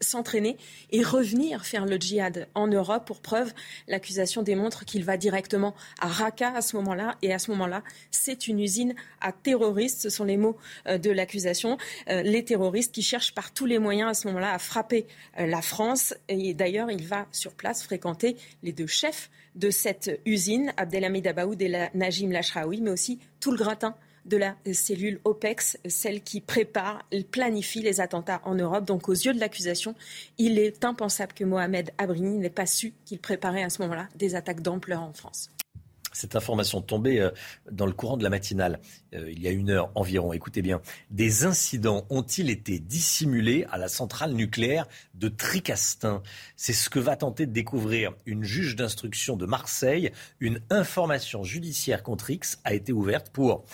s'entraîner et revenir faire le djihad en Europe. Pour preuve, l'accusation démontre qu'il va directement à Raqqa à ce moment-là. Et à ce moment-là, c'est une usine à terroristes. Ce sont les mots euh, de l'accusation. Euh, les terroristes qui cherchent par tous les moyens à ce moment-là à frapper euh, la France. Et d'ailleurs, il va sur place fréquenter les deux chefs de cette usine, Abdelhamid Abaoud et Najim Lachraoui, mais aussi tout le gratin de la cellule OPEX, celle qui prépare, planifie les attentats en Europe. Donc, aux yeux de l'accusation, il est impensable que Mohamed Abrini n'ait pas su qu'il préparait à ce moment-là des attaques d'ampleur en France. Cette information tombée euh, dans le courant de la matinale, euh, il y a une heure environ. Écoutez bien, des incidents ont-ils été dissimulés à la centrale nucléaire de Tricastin? C'est ce que va tenter de découvrir une juge d'instruction de Marseille. Une information judiciaire contre X a été ouverte pour,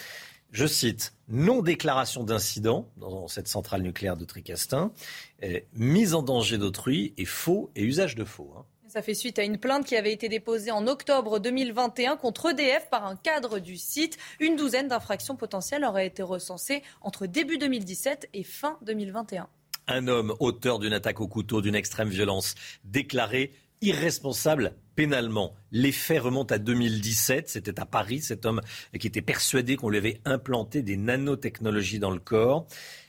je cite, non-déclaration d'incident dans cette centrale nucléaire de Tricastin, euh, mise en danger d'autrui et faux et usage de faux. Hein. Ça fait suite à une plainte qui avait été déposée en octobre 2021 contre EDF par un cadre du site. Une douzaine d'infractions potentielles auraient été recensées entre début 2017 et fin 2021. Un homme auteur d'une attaque au couteau d'une extrême violence déclaré irresponsable pénalement. Les faits remontent à 2017. C'était à Paris, cet homme qui était persuadé qu'on lui avait implanté des nanotechnologies dans le corps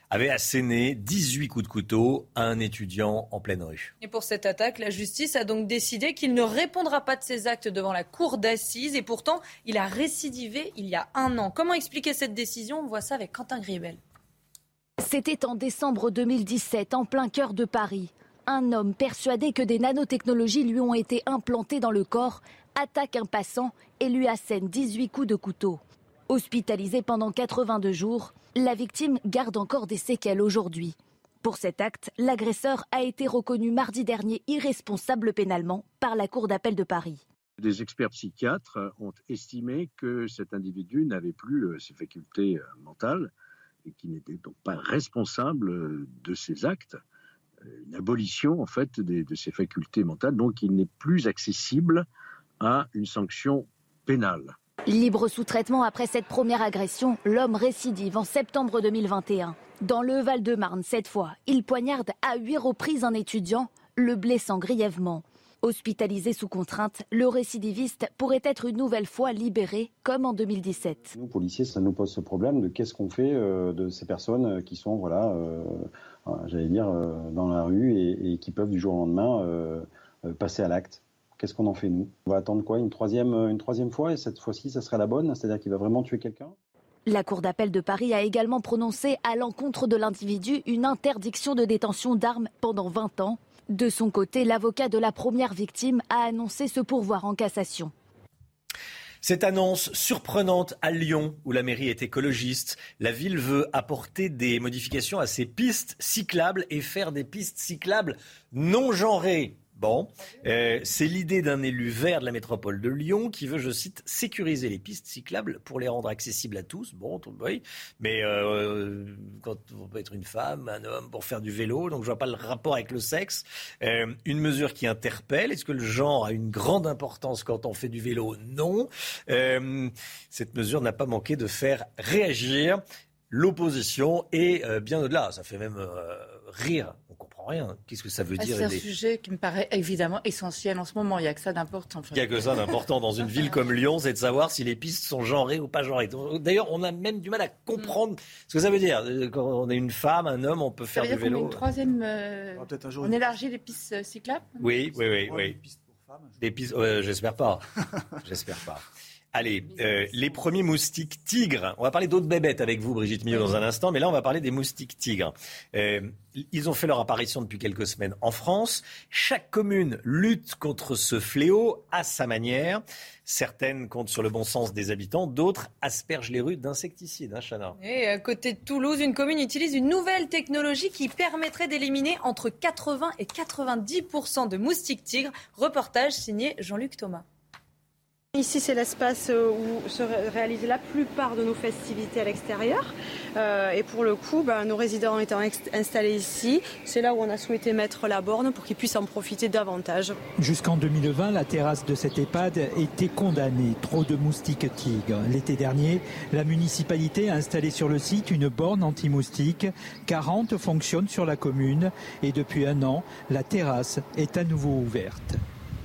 avait asséné 18 coups de couteau à un étudiant en pleine rue. Et pour cette attaque, la justice a donc décidé qu'il ne répondra pas de ses actes devant la cour d'assises. Et pourtant, il a récidivé il y a un an. Comment expliquer cette décision? On voit ça avec Quentin Griebel. C'était en décembre 2017, en plein cœur de Paris. Un homme persuadé que des nanotechnologies lui ont été implantées dans le corps attaque un passant et lui assène 18 coups de couteau. Hospitalisé pendant 82 jours, la victime garde encore des séquelles aujourd'hui. Pour cet acte, l'agresseur a été reconnu mardi dernier irresponsable pénalement par la Cour d'appel de Paris. Des experts psychiatres ont estimé que cet individu n'avait plus euh, ses facultés euh, mentales et qui n'était donc pas responsable euh, de ses actes. Une abolition en fait de ses facultés mentales, donc il n'est plus accessible à une sanction pénale. Libre sous traitement après cette première agression, l'homme récidive en septembre 2021. Dans le Val-de-Marne, cette fois, il poignarde à huit reprises un étudiant, le blessant grièvement. Hospitalisé sous contrainte, le récidiviste pourrait être une nouvelle fois libéré, comme en 2017. Nous, policiers, ça nous pose ce problème de qu'est-ce qu'on fait euh, de ces personnes qui sont, voilà, euh, j'allais dire, euh, dans la rue et, qui peuvent du jour au lendemain passer à l'acte. Qu'est-ce qu'on en fait, nous? On va attendre quoi? Une troisième, une troisième fois et cette fois-ci, ça serait la bonne C'est-à-dire qu'il va vraiment tuer quelqu'un? La Cour d'appel de Paris a également prononcé à l'encontre de l'individu une interdiction de détention d'armes pendant 20 ans. De son côté, l'avocat de la première victime a annoncé ce pourvoir en cassation. Cette annonce surprenante à Lyon, où la mairie est écologiste, la ville veut apporter des modifications à ses pistes cyclables et faire des pistes cyclables non genrées. Bon, euh, c'est l'idée d'un élu vert de la métropole de Lyon qui veut, je cite, sécuriser les pistes cyclables pour les rendre accessibles à tous. Bon, oui, mais euh, quand on peut être une femme, un homme pour faire du vélo, donc je vois pas le rapport avec le sexe. Euh, une mesure qui interpelle. Est-ce que le genre a une grande importance quand on fait du vélo? Non. Cette mesure n'a pas manqué de faire réagir l'opposition et bien au-delà. Ça fait même rire. Rien. Qu'est-ce que ça veut ah, dire C'est un sujet qui me paraît évidemment essentiel en ce moment. Il n'y a que ça d'important. Il n'y a que ça d'important dans une ville comme Lyon, c'est de savoir si les pistes sont genrées ou pas genrées. D'ailleurs, on a même du mal à comprendre ce que ça veut dire. Quand on est une femme, un homme, on peut faire du vélo. Une troisième. Euh, on élargit les pistes cyclables? Oui, oui, oui, oui. Des pistes. J'espère pas. J'espère pas. Allez, euh, les premiers moustiques tigres. On va parler d'autres bébêtes avec vous, Brigitte Millot, dans un instant, mais là, on va parler des moustiques tigres. Euh, ils ont fait leur apparition depuis quelques semaines en France. Chaque commune lutte contre ce fléau à sa manière. Certaines comptent sur le bon sens des habitants, d'autres aspergent les rues d'insecticides. Hein, Chana Et à côté de Toulouse, une commune utilise une nouvelle technologie qui permettrait d'éliminer entre 80 et 90% de moustiques tigres. Reportage signé Jean-Luc Thomas. Ici, c'est l'espace euh, où se réalisent la plupart de nos festivités à l'extérieur. Euh, et pour le coup, ben, nos résidents étant installés ici, c'est là où on a souhaité mettre la borne pour qu'ils puissent en profiter davantage. Jusqu'en 2020, la terrasse de cette EHPAD était condamnée. Trop de moustiques tigres. L'été dernier, la municipalité a installé sur le site une borne anti-moustiques. 40 fonctionnent sur la commune. Et depuis un an, la terrasse est à nouveau ouverte.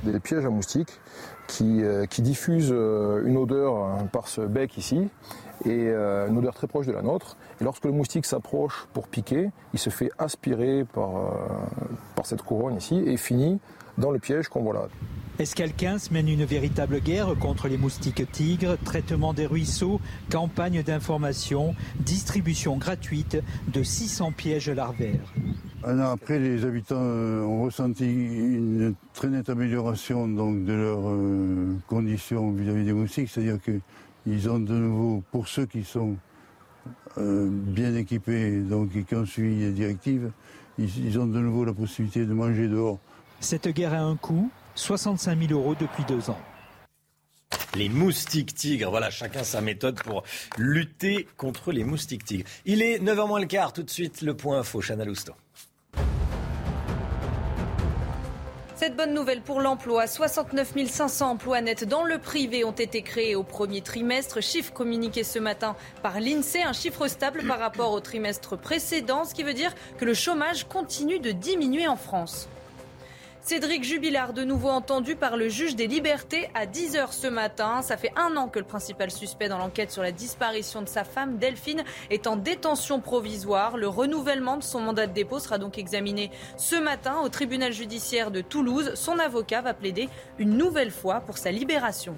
Des pièges à moustiques qui, euh, qui diffuse euh, une odeur hein, par ce bec ici, et euh, une odeur très proche de la nôtre. Et lorsque le moustique s'approche pour piquer, il se fait aspirer par, par cette couronne ici et finit dans le piège qu'on voit là. Escal 15 mène une véritable guerre contre les moustiques tigres, traitement des ruisseaux, campagne d'information, distribution gratuite de 600 pièges larvaires? Un an après, les habitants euh, ont ressenti une très nette amélioration donc, de leurs euh, conditions vis-à-vis des moustiques, c'est-à-dire qu'ils ont de nouveau, pour ceux qui sont euh, bien équipés donc, et qui ont suivi les directives, ils, ont de nouveau la possibilité de manger dehors. Cette guerre a un coût, 65 000 euros depuis deux ans. Les moustiques tigres, voilà, chacun sa méthode pour lutter contre les moustiques tigres. Il est 9h moins le quart, tout de suite le point info, Chana Lousteau. Cette bonne nouvelle pour l'emploi, 69 500 emplois nets dans le privé ont été créés au premier trimestre, chiffre communiqué ce matin par l'INSEE, un chiffre stable par rapport au trimestre précédent, ce qui veut dire que le chômage continue de diminuer en France. Cédric Jubilard, de nouveau entendu par le juge des libertés à 10h ce matin. Ça fait un an que le principal suspect dans l'enquête sur la disparition de sa femme, Delphine, est en détention provisoire. Le renouvellement de son mandat de dépôt sera donc examiné ce matin au tribunal judiciaire de Toulouse. Son avocat va plaider une nouvelle fois pour sa libération.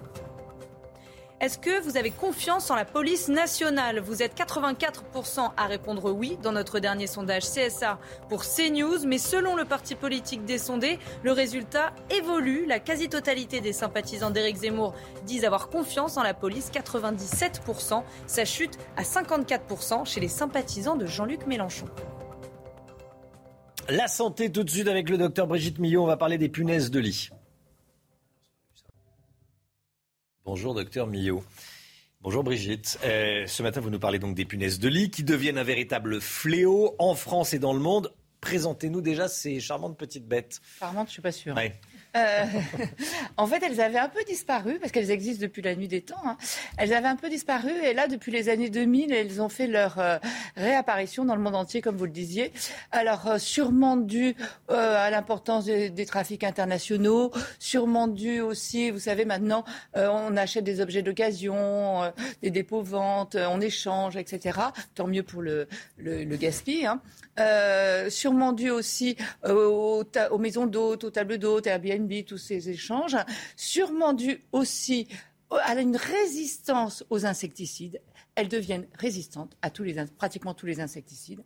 Est-ce que vous avez confiance en la police nationale? Vous êtes 84% à répondre oui dans notre dernier sondage CSA pour CNews, mais selon le parti politique des sondés, le résultat évolue. La quasi-totalité des sympathisants d'Éric Zemmour disent avoir confiance en la police, 97%. Ça chute à 54% chez les sympathisants de Jean-Luc Mélenchon. La santé tout de suite avec le docteur Brigitte Millot, on va parler des punaises de lit. Bonjour, docteur Millot. Bonjour Brigitte. Euh, ce matin, vous nous parlez donc des punaises de lit qui deviennent un véritable fléau en France et dans le monde. Présentez-nous déjà ces charmantes petites bêtes. Charmantes, je suis pas sûre. Euh, en fait, elles avaient un peu disparu, parce qu'elles existent depuis la nuit des temps. hein. Elles avaient un peu disparu, et là, depuis les années 2000, elles ont fait leur euh, réapparition dans le monde entier, comme vous le disiez. Alors, euh, sûrement dû à l'importance des, trafics internationaux, sûrement dû aussi, vous savez, maintenant, on achète des objets d'occasion, des dépôts-ventes, on échange, etc. Tant mieux pour le, le, gaspille. hein. Sûrement dû aussi aux, aux maisons d'hôtes, aux tables d'hôtes, Airbnb, tous ces échanges. Sûrement dû aussi à une résistance aux insecticides. Elles deviennent résistantes à tous les, pratiquement tous les insecticides.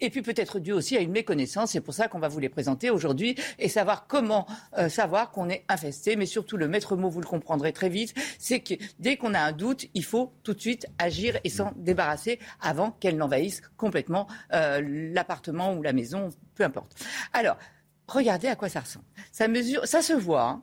Et puis peut-être dû aussi à une méconnaissance. C'est pour ça qu'on va vous les présenter aujourd'hui et savoir comment euh, savoir qu'on est infesté. Mais surtout, le maître mot, vous le comprendrez très vite, c'est que dès qu'on a un doute, il faut tout de suite agir et s'en débarrasser avant qu'elle n'envahisse complètement euh, l'appartement ou la maison, peu importe. Alors, regardez à quoi ça ressemble. Ça mesure, ça se voit. hein.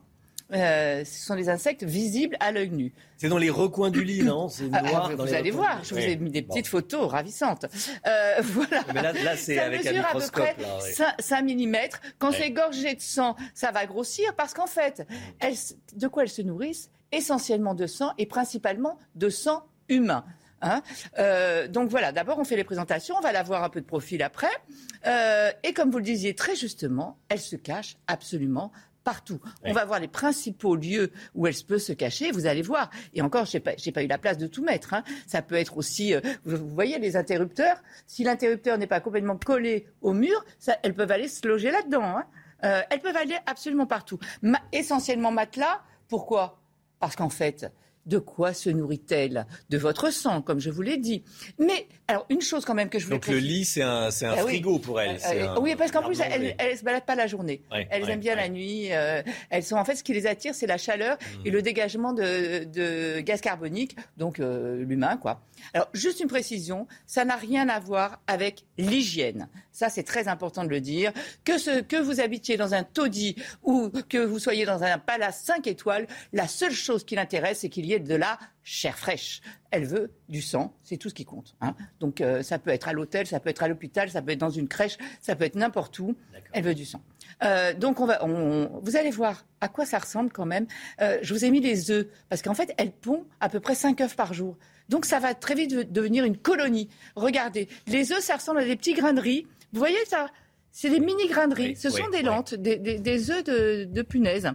Euh, ce sont des insectes visibles à l'œil nu. C'est dans les recoins du lit, non? C'est Ah, noir. ah, dans vous les allez voir, je vous ai mis des Bon. petites photos ravissantes. Euh, voilà. Mais là- là, c'est Ça avec un mesure à peu près là, ouais. 5, 5 mm. Quand Ouais. c'est gorgé de sang, ça va grossir parce qu'en fait, elles, de quoi elles se nourrissent? Essentiellement de sang et principalement de sang humain. Hein Euh, donc voilà, d'abord on fait les présentations, on va la voir un peu de profil après. Euh, et comme vous le disiez très justement, elle se cache absolument partout. On va voir les principaux lieux où elle peut se cacher. Vous allez voir. Et encore, je n'ai pas, j'ai pas eu la place de tout mettre. hein. Ça peut être aussi, euh, vous, vous voyez, les interrupteurs. Si l'interrupteur n'est pas complètement collé au mur, ça, elles peuvent aller se loger là-dedans. hein. Euh, elles peuvent aller absolument partout. Ma- essentiellement matelas. Pourquoi? Parce qu'en fait, de quoi se nourrit-elle? De votre sang, comme je vous l'ai dit. Mais alors, une chose quand même que je voulais Donc le lit, c'est un, c'est un ah oui. frigo pour elles. c'est Euh, un- oui, parce qu'en plus, elles ne se baladent pas la journée. Ouais, elles ouais, aiment bien la nuit. euh, elles sont en fait ce qui les attire, c'est la chaleur et Mmh. le dégagement de, de gaz carbonique, donc euh, l'humain, quoi. Alors, juste une précision, ça n'a rien à voir avec l'hygiène. Ça, c'est très important de le dire. Que, ce, que vous habitiez dans un taudis ou que vous soyez dans un palace 5 étoiles, la seule chose qui l'intéresse, c'est qu'il y ait de la chair fraîche. Elle veut du sang, c'est tout ce qui compte. hein. Donc, euh, ça peut être à l'hôtel, ça peut être à l'hôpital, ça peut être dans une crèche, ça peut être n'importe où. Elle veut du sang. Euh, donc, on va, on- vous allez voir à quoi ça ressemble quand même. Euh, je vous ai mis les œufs, parce qu'en fait, elle pond à peu près 5 œufs par jour. Donc, ça va très vite de- devenir une colonie. Regardez, les œufs, ça ressemble à des petits grains de riz. Vous voyez ça? C'est des mini grains de riz. Oui, Ce oui, sont des oui. lentes, des, des- des œufs de, de punaise.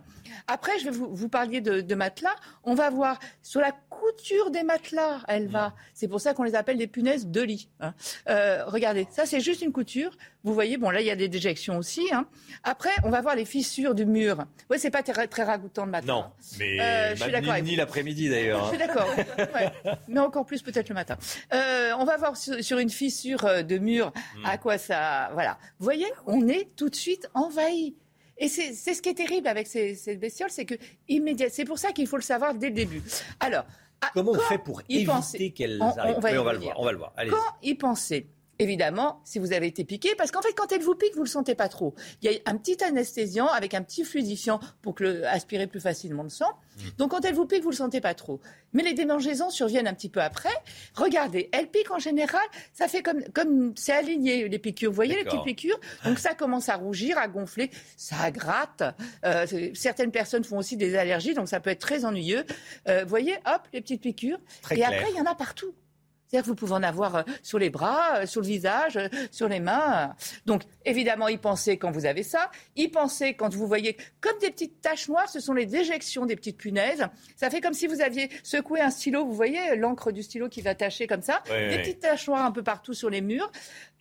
Après, je vais vous, vous parliez de, de matelas. On va voir sur la couture des matelas, elle va. C'est pour ça qu'on les appelle des punaises de lit. hein. Euh, regardez, ça c'est juste une couture. Vous voyez, bon là il y a des déjections aussi. hein. Après, on va voir les fissures du mur. Ouais, c'est pas très, très ragoûtant le matin. Non, mais Euh, je suis d'accord ni, l'après-midi d'ailleurs. Je suis d'accord. Ouais. Mais encore plus peut-être le matin. Euh, on va voir sur, sur une fissure euh, de mur Hmm. à quoi ça. Voilà. Vous voyez, on est tout de suite envahi. Et c'est ce qui est terrible avec ces, ces bestioles, c'est que immédiat. C'est pour ça qu'il faut le savoir dès le début. Alors. Comment on fait pour éviter qu'elles on- arrivent on va y Oui, on va le voir. On va le voir. Allez. Quand y penser Évidemment, si vous avez été piqué, parce qu'en fait, quand elle vous pique, vous le sentez pas trop. Il y a un petit anesthésiant avec un petit fluidifiant pour que le, aspirer plus facilement le sang. Donc, quand elle vous pique, vous le sentez pas trop. Mais les démangeaisons surviennent un petit peu après. Regardez, elle pique en général, ça fait comme, comme c'est aligné les piqûres. Vous voyez les petites piqûres? Donc, ça commence à rougir, à gonfler, ça gratte. Euh, certaines personnes font aussi des allergies, donc ça peut être très ennuyeux. Euh, vous voyez, hop, les petites piqûres. Très Et clair. après, il y en a partout. C'est-à-dire que vous pouvez en avoir euh, sur les bras, euh, sur le visage, euh, sur les mains. Donc, évidemment, y pensez quand vous avez ça. Y pensez quand vous voyez comme des petites taches noires, ce sont les déjections des petites punaises. Ça fait comme si vous aviez secoué un stylo, vous voyez l'encre du stylo qui va tacher comme ça. Oui, des oui. petites taches noires un peu partout sur les murs.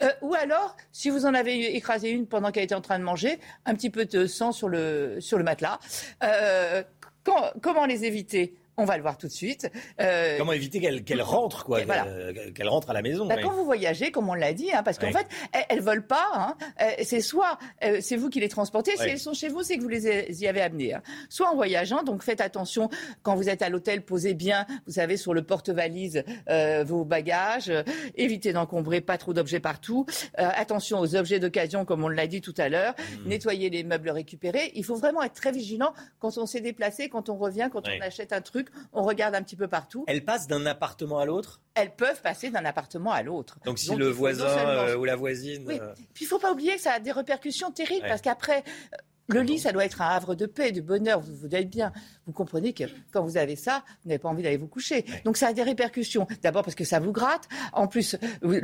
Euh, ou alors, si vous en avez écrasé une pendant qu'elle était en train de manger, un petit peu de sang sur le, sur le matelas. Euh, quand- comment les éviter? On va le voir tout de suite. Euh, Comment éviter qu'elles rentrent, quoi, voilà. qu'elles rentrent à la maison bah, oui. Quand vous voyagez, comme on l'a dit, hein, parce qu'en fait, elles, elles volent pas. Hein, euh, c'est soit euh, c'est vous qui les transportez, si elles sont chez vous, c'est que vous les y avez amenées. hein. Soit en voyageant, donc faites attention quand vous êtes à l'hôtel, posez bien, vous savez, sur le porte-valise euh, vos bagages. euh, évitez d'encombrer pas trop d'objets partout. Euh, attention aux objets d'occasion, comme on l'a dit tout à l'heure. Mmh. Nettoyez les meubles récupérés. Il faut vraiment être très vigilant quand on s'est déplacé, quand on revient, quand on achète un truc, on regarde un petit peu partout. Elles passent d'un appartement à l'autre? Elles peuvent passer d'un appartement à l'autre. Donc si Donc, le voisin seulement- euh, ou la voisine... Oui. euh, Puis il faut pas oublier que ça a des répercussions terribles Ouais. parce qu'après, euh, Le lit, ça doit être un havre de paix, de bonheur. Vous, vous êtes bien. Vous comprenez que quand vous avez ça, vous n'avez pas envie d'aller vous coucher. Donc ça a des répercussions. D'abord parce que ça vous gratte. En plus,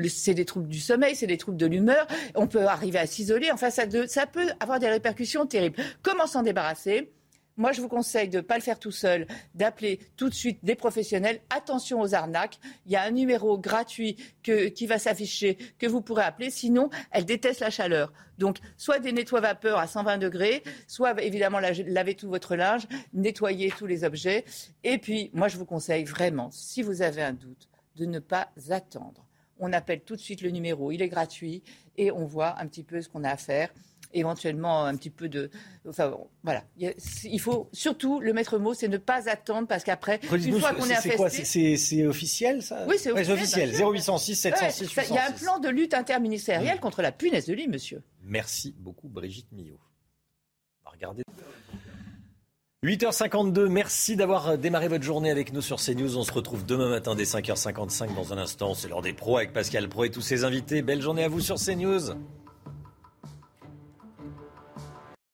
c'est des troubles du sommeil, c'est des troubles de l'humeur. On peut arriver à s'isoler. Enfin, ça, ça peut avoir des répercussions terribles. Comment s'en débarrasser? Moi, je vous conseille de ne pas le faire tout seul, d'appeler tout de suite des professionnels. Attention aux arnaques. Il y a un numéro gratuit qui va s'afficher, que vous pourrez appeler. Sinon, elles détestent la chaleur. Donc, soit des nettoie vapeurs à 120 degrés, soit évidemment laver tout votre linge, nettoyer tous les objets. Et puis, moi, je vous conseille vraiment, si vous avez un doute, de ne pas attendre. On appelle tout de suite le numéro, il est gratuit, et on voit un petit peu ce qu'on a à faire éventuellement un petit peu de. Enfin, voilà. Il faut surtout, le maître mot, c'est ne pas attendre parce qu'après, une fois qu'on est infesté. C'est officiel, ça? Oui, c'est officiel. 0806 706 806. Il y a un plan de lutte interministérielle contre la punaise de lit, monsieur. Merci beaucoup, Brigitte Millot. On va regarder. 8h52, merci d'avoir démarré votre journée avec nous sur CNews. On se retrouve demain matin dès 5h55 dans un instant. C'est l'heure des pros avec Pascal Pro et tous ses invités. Belle journée à vous sur CNews.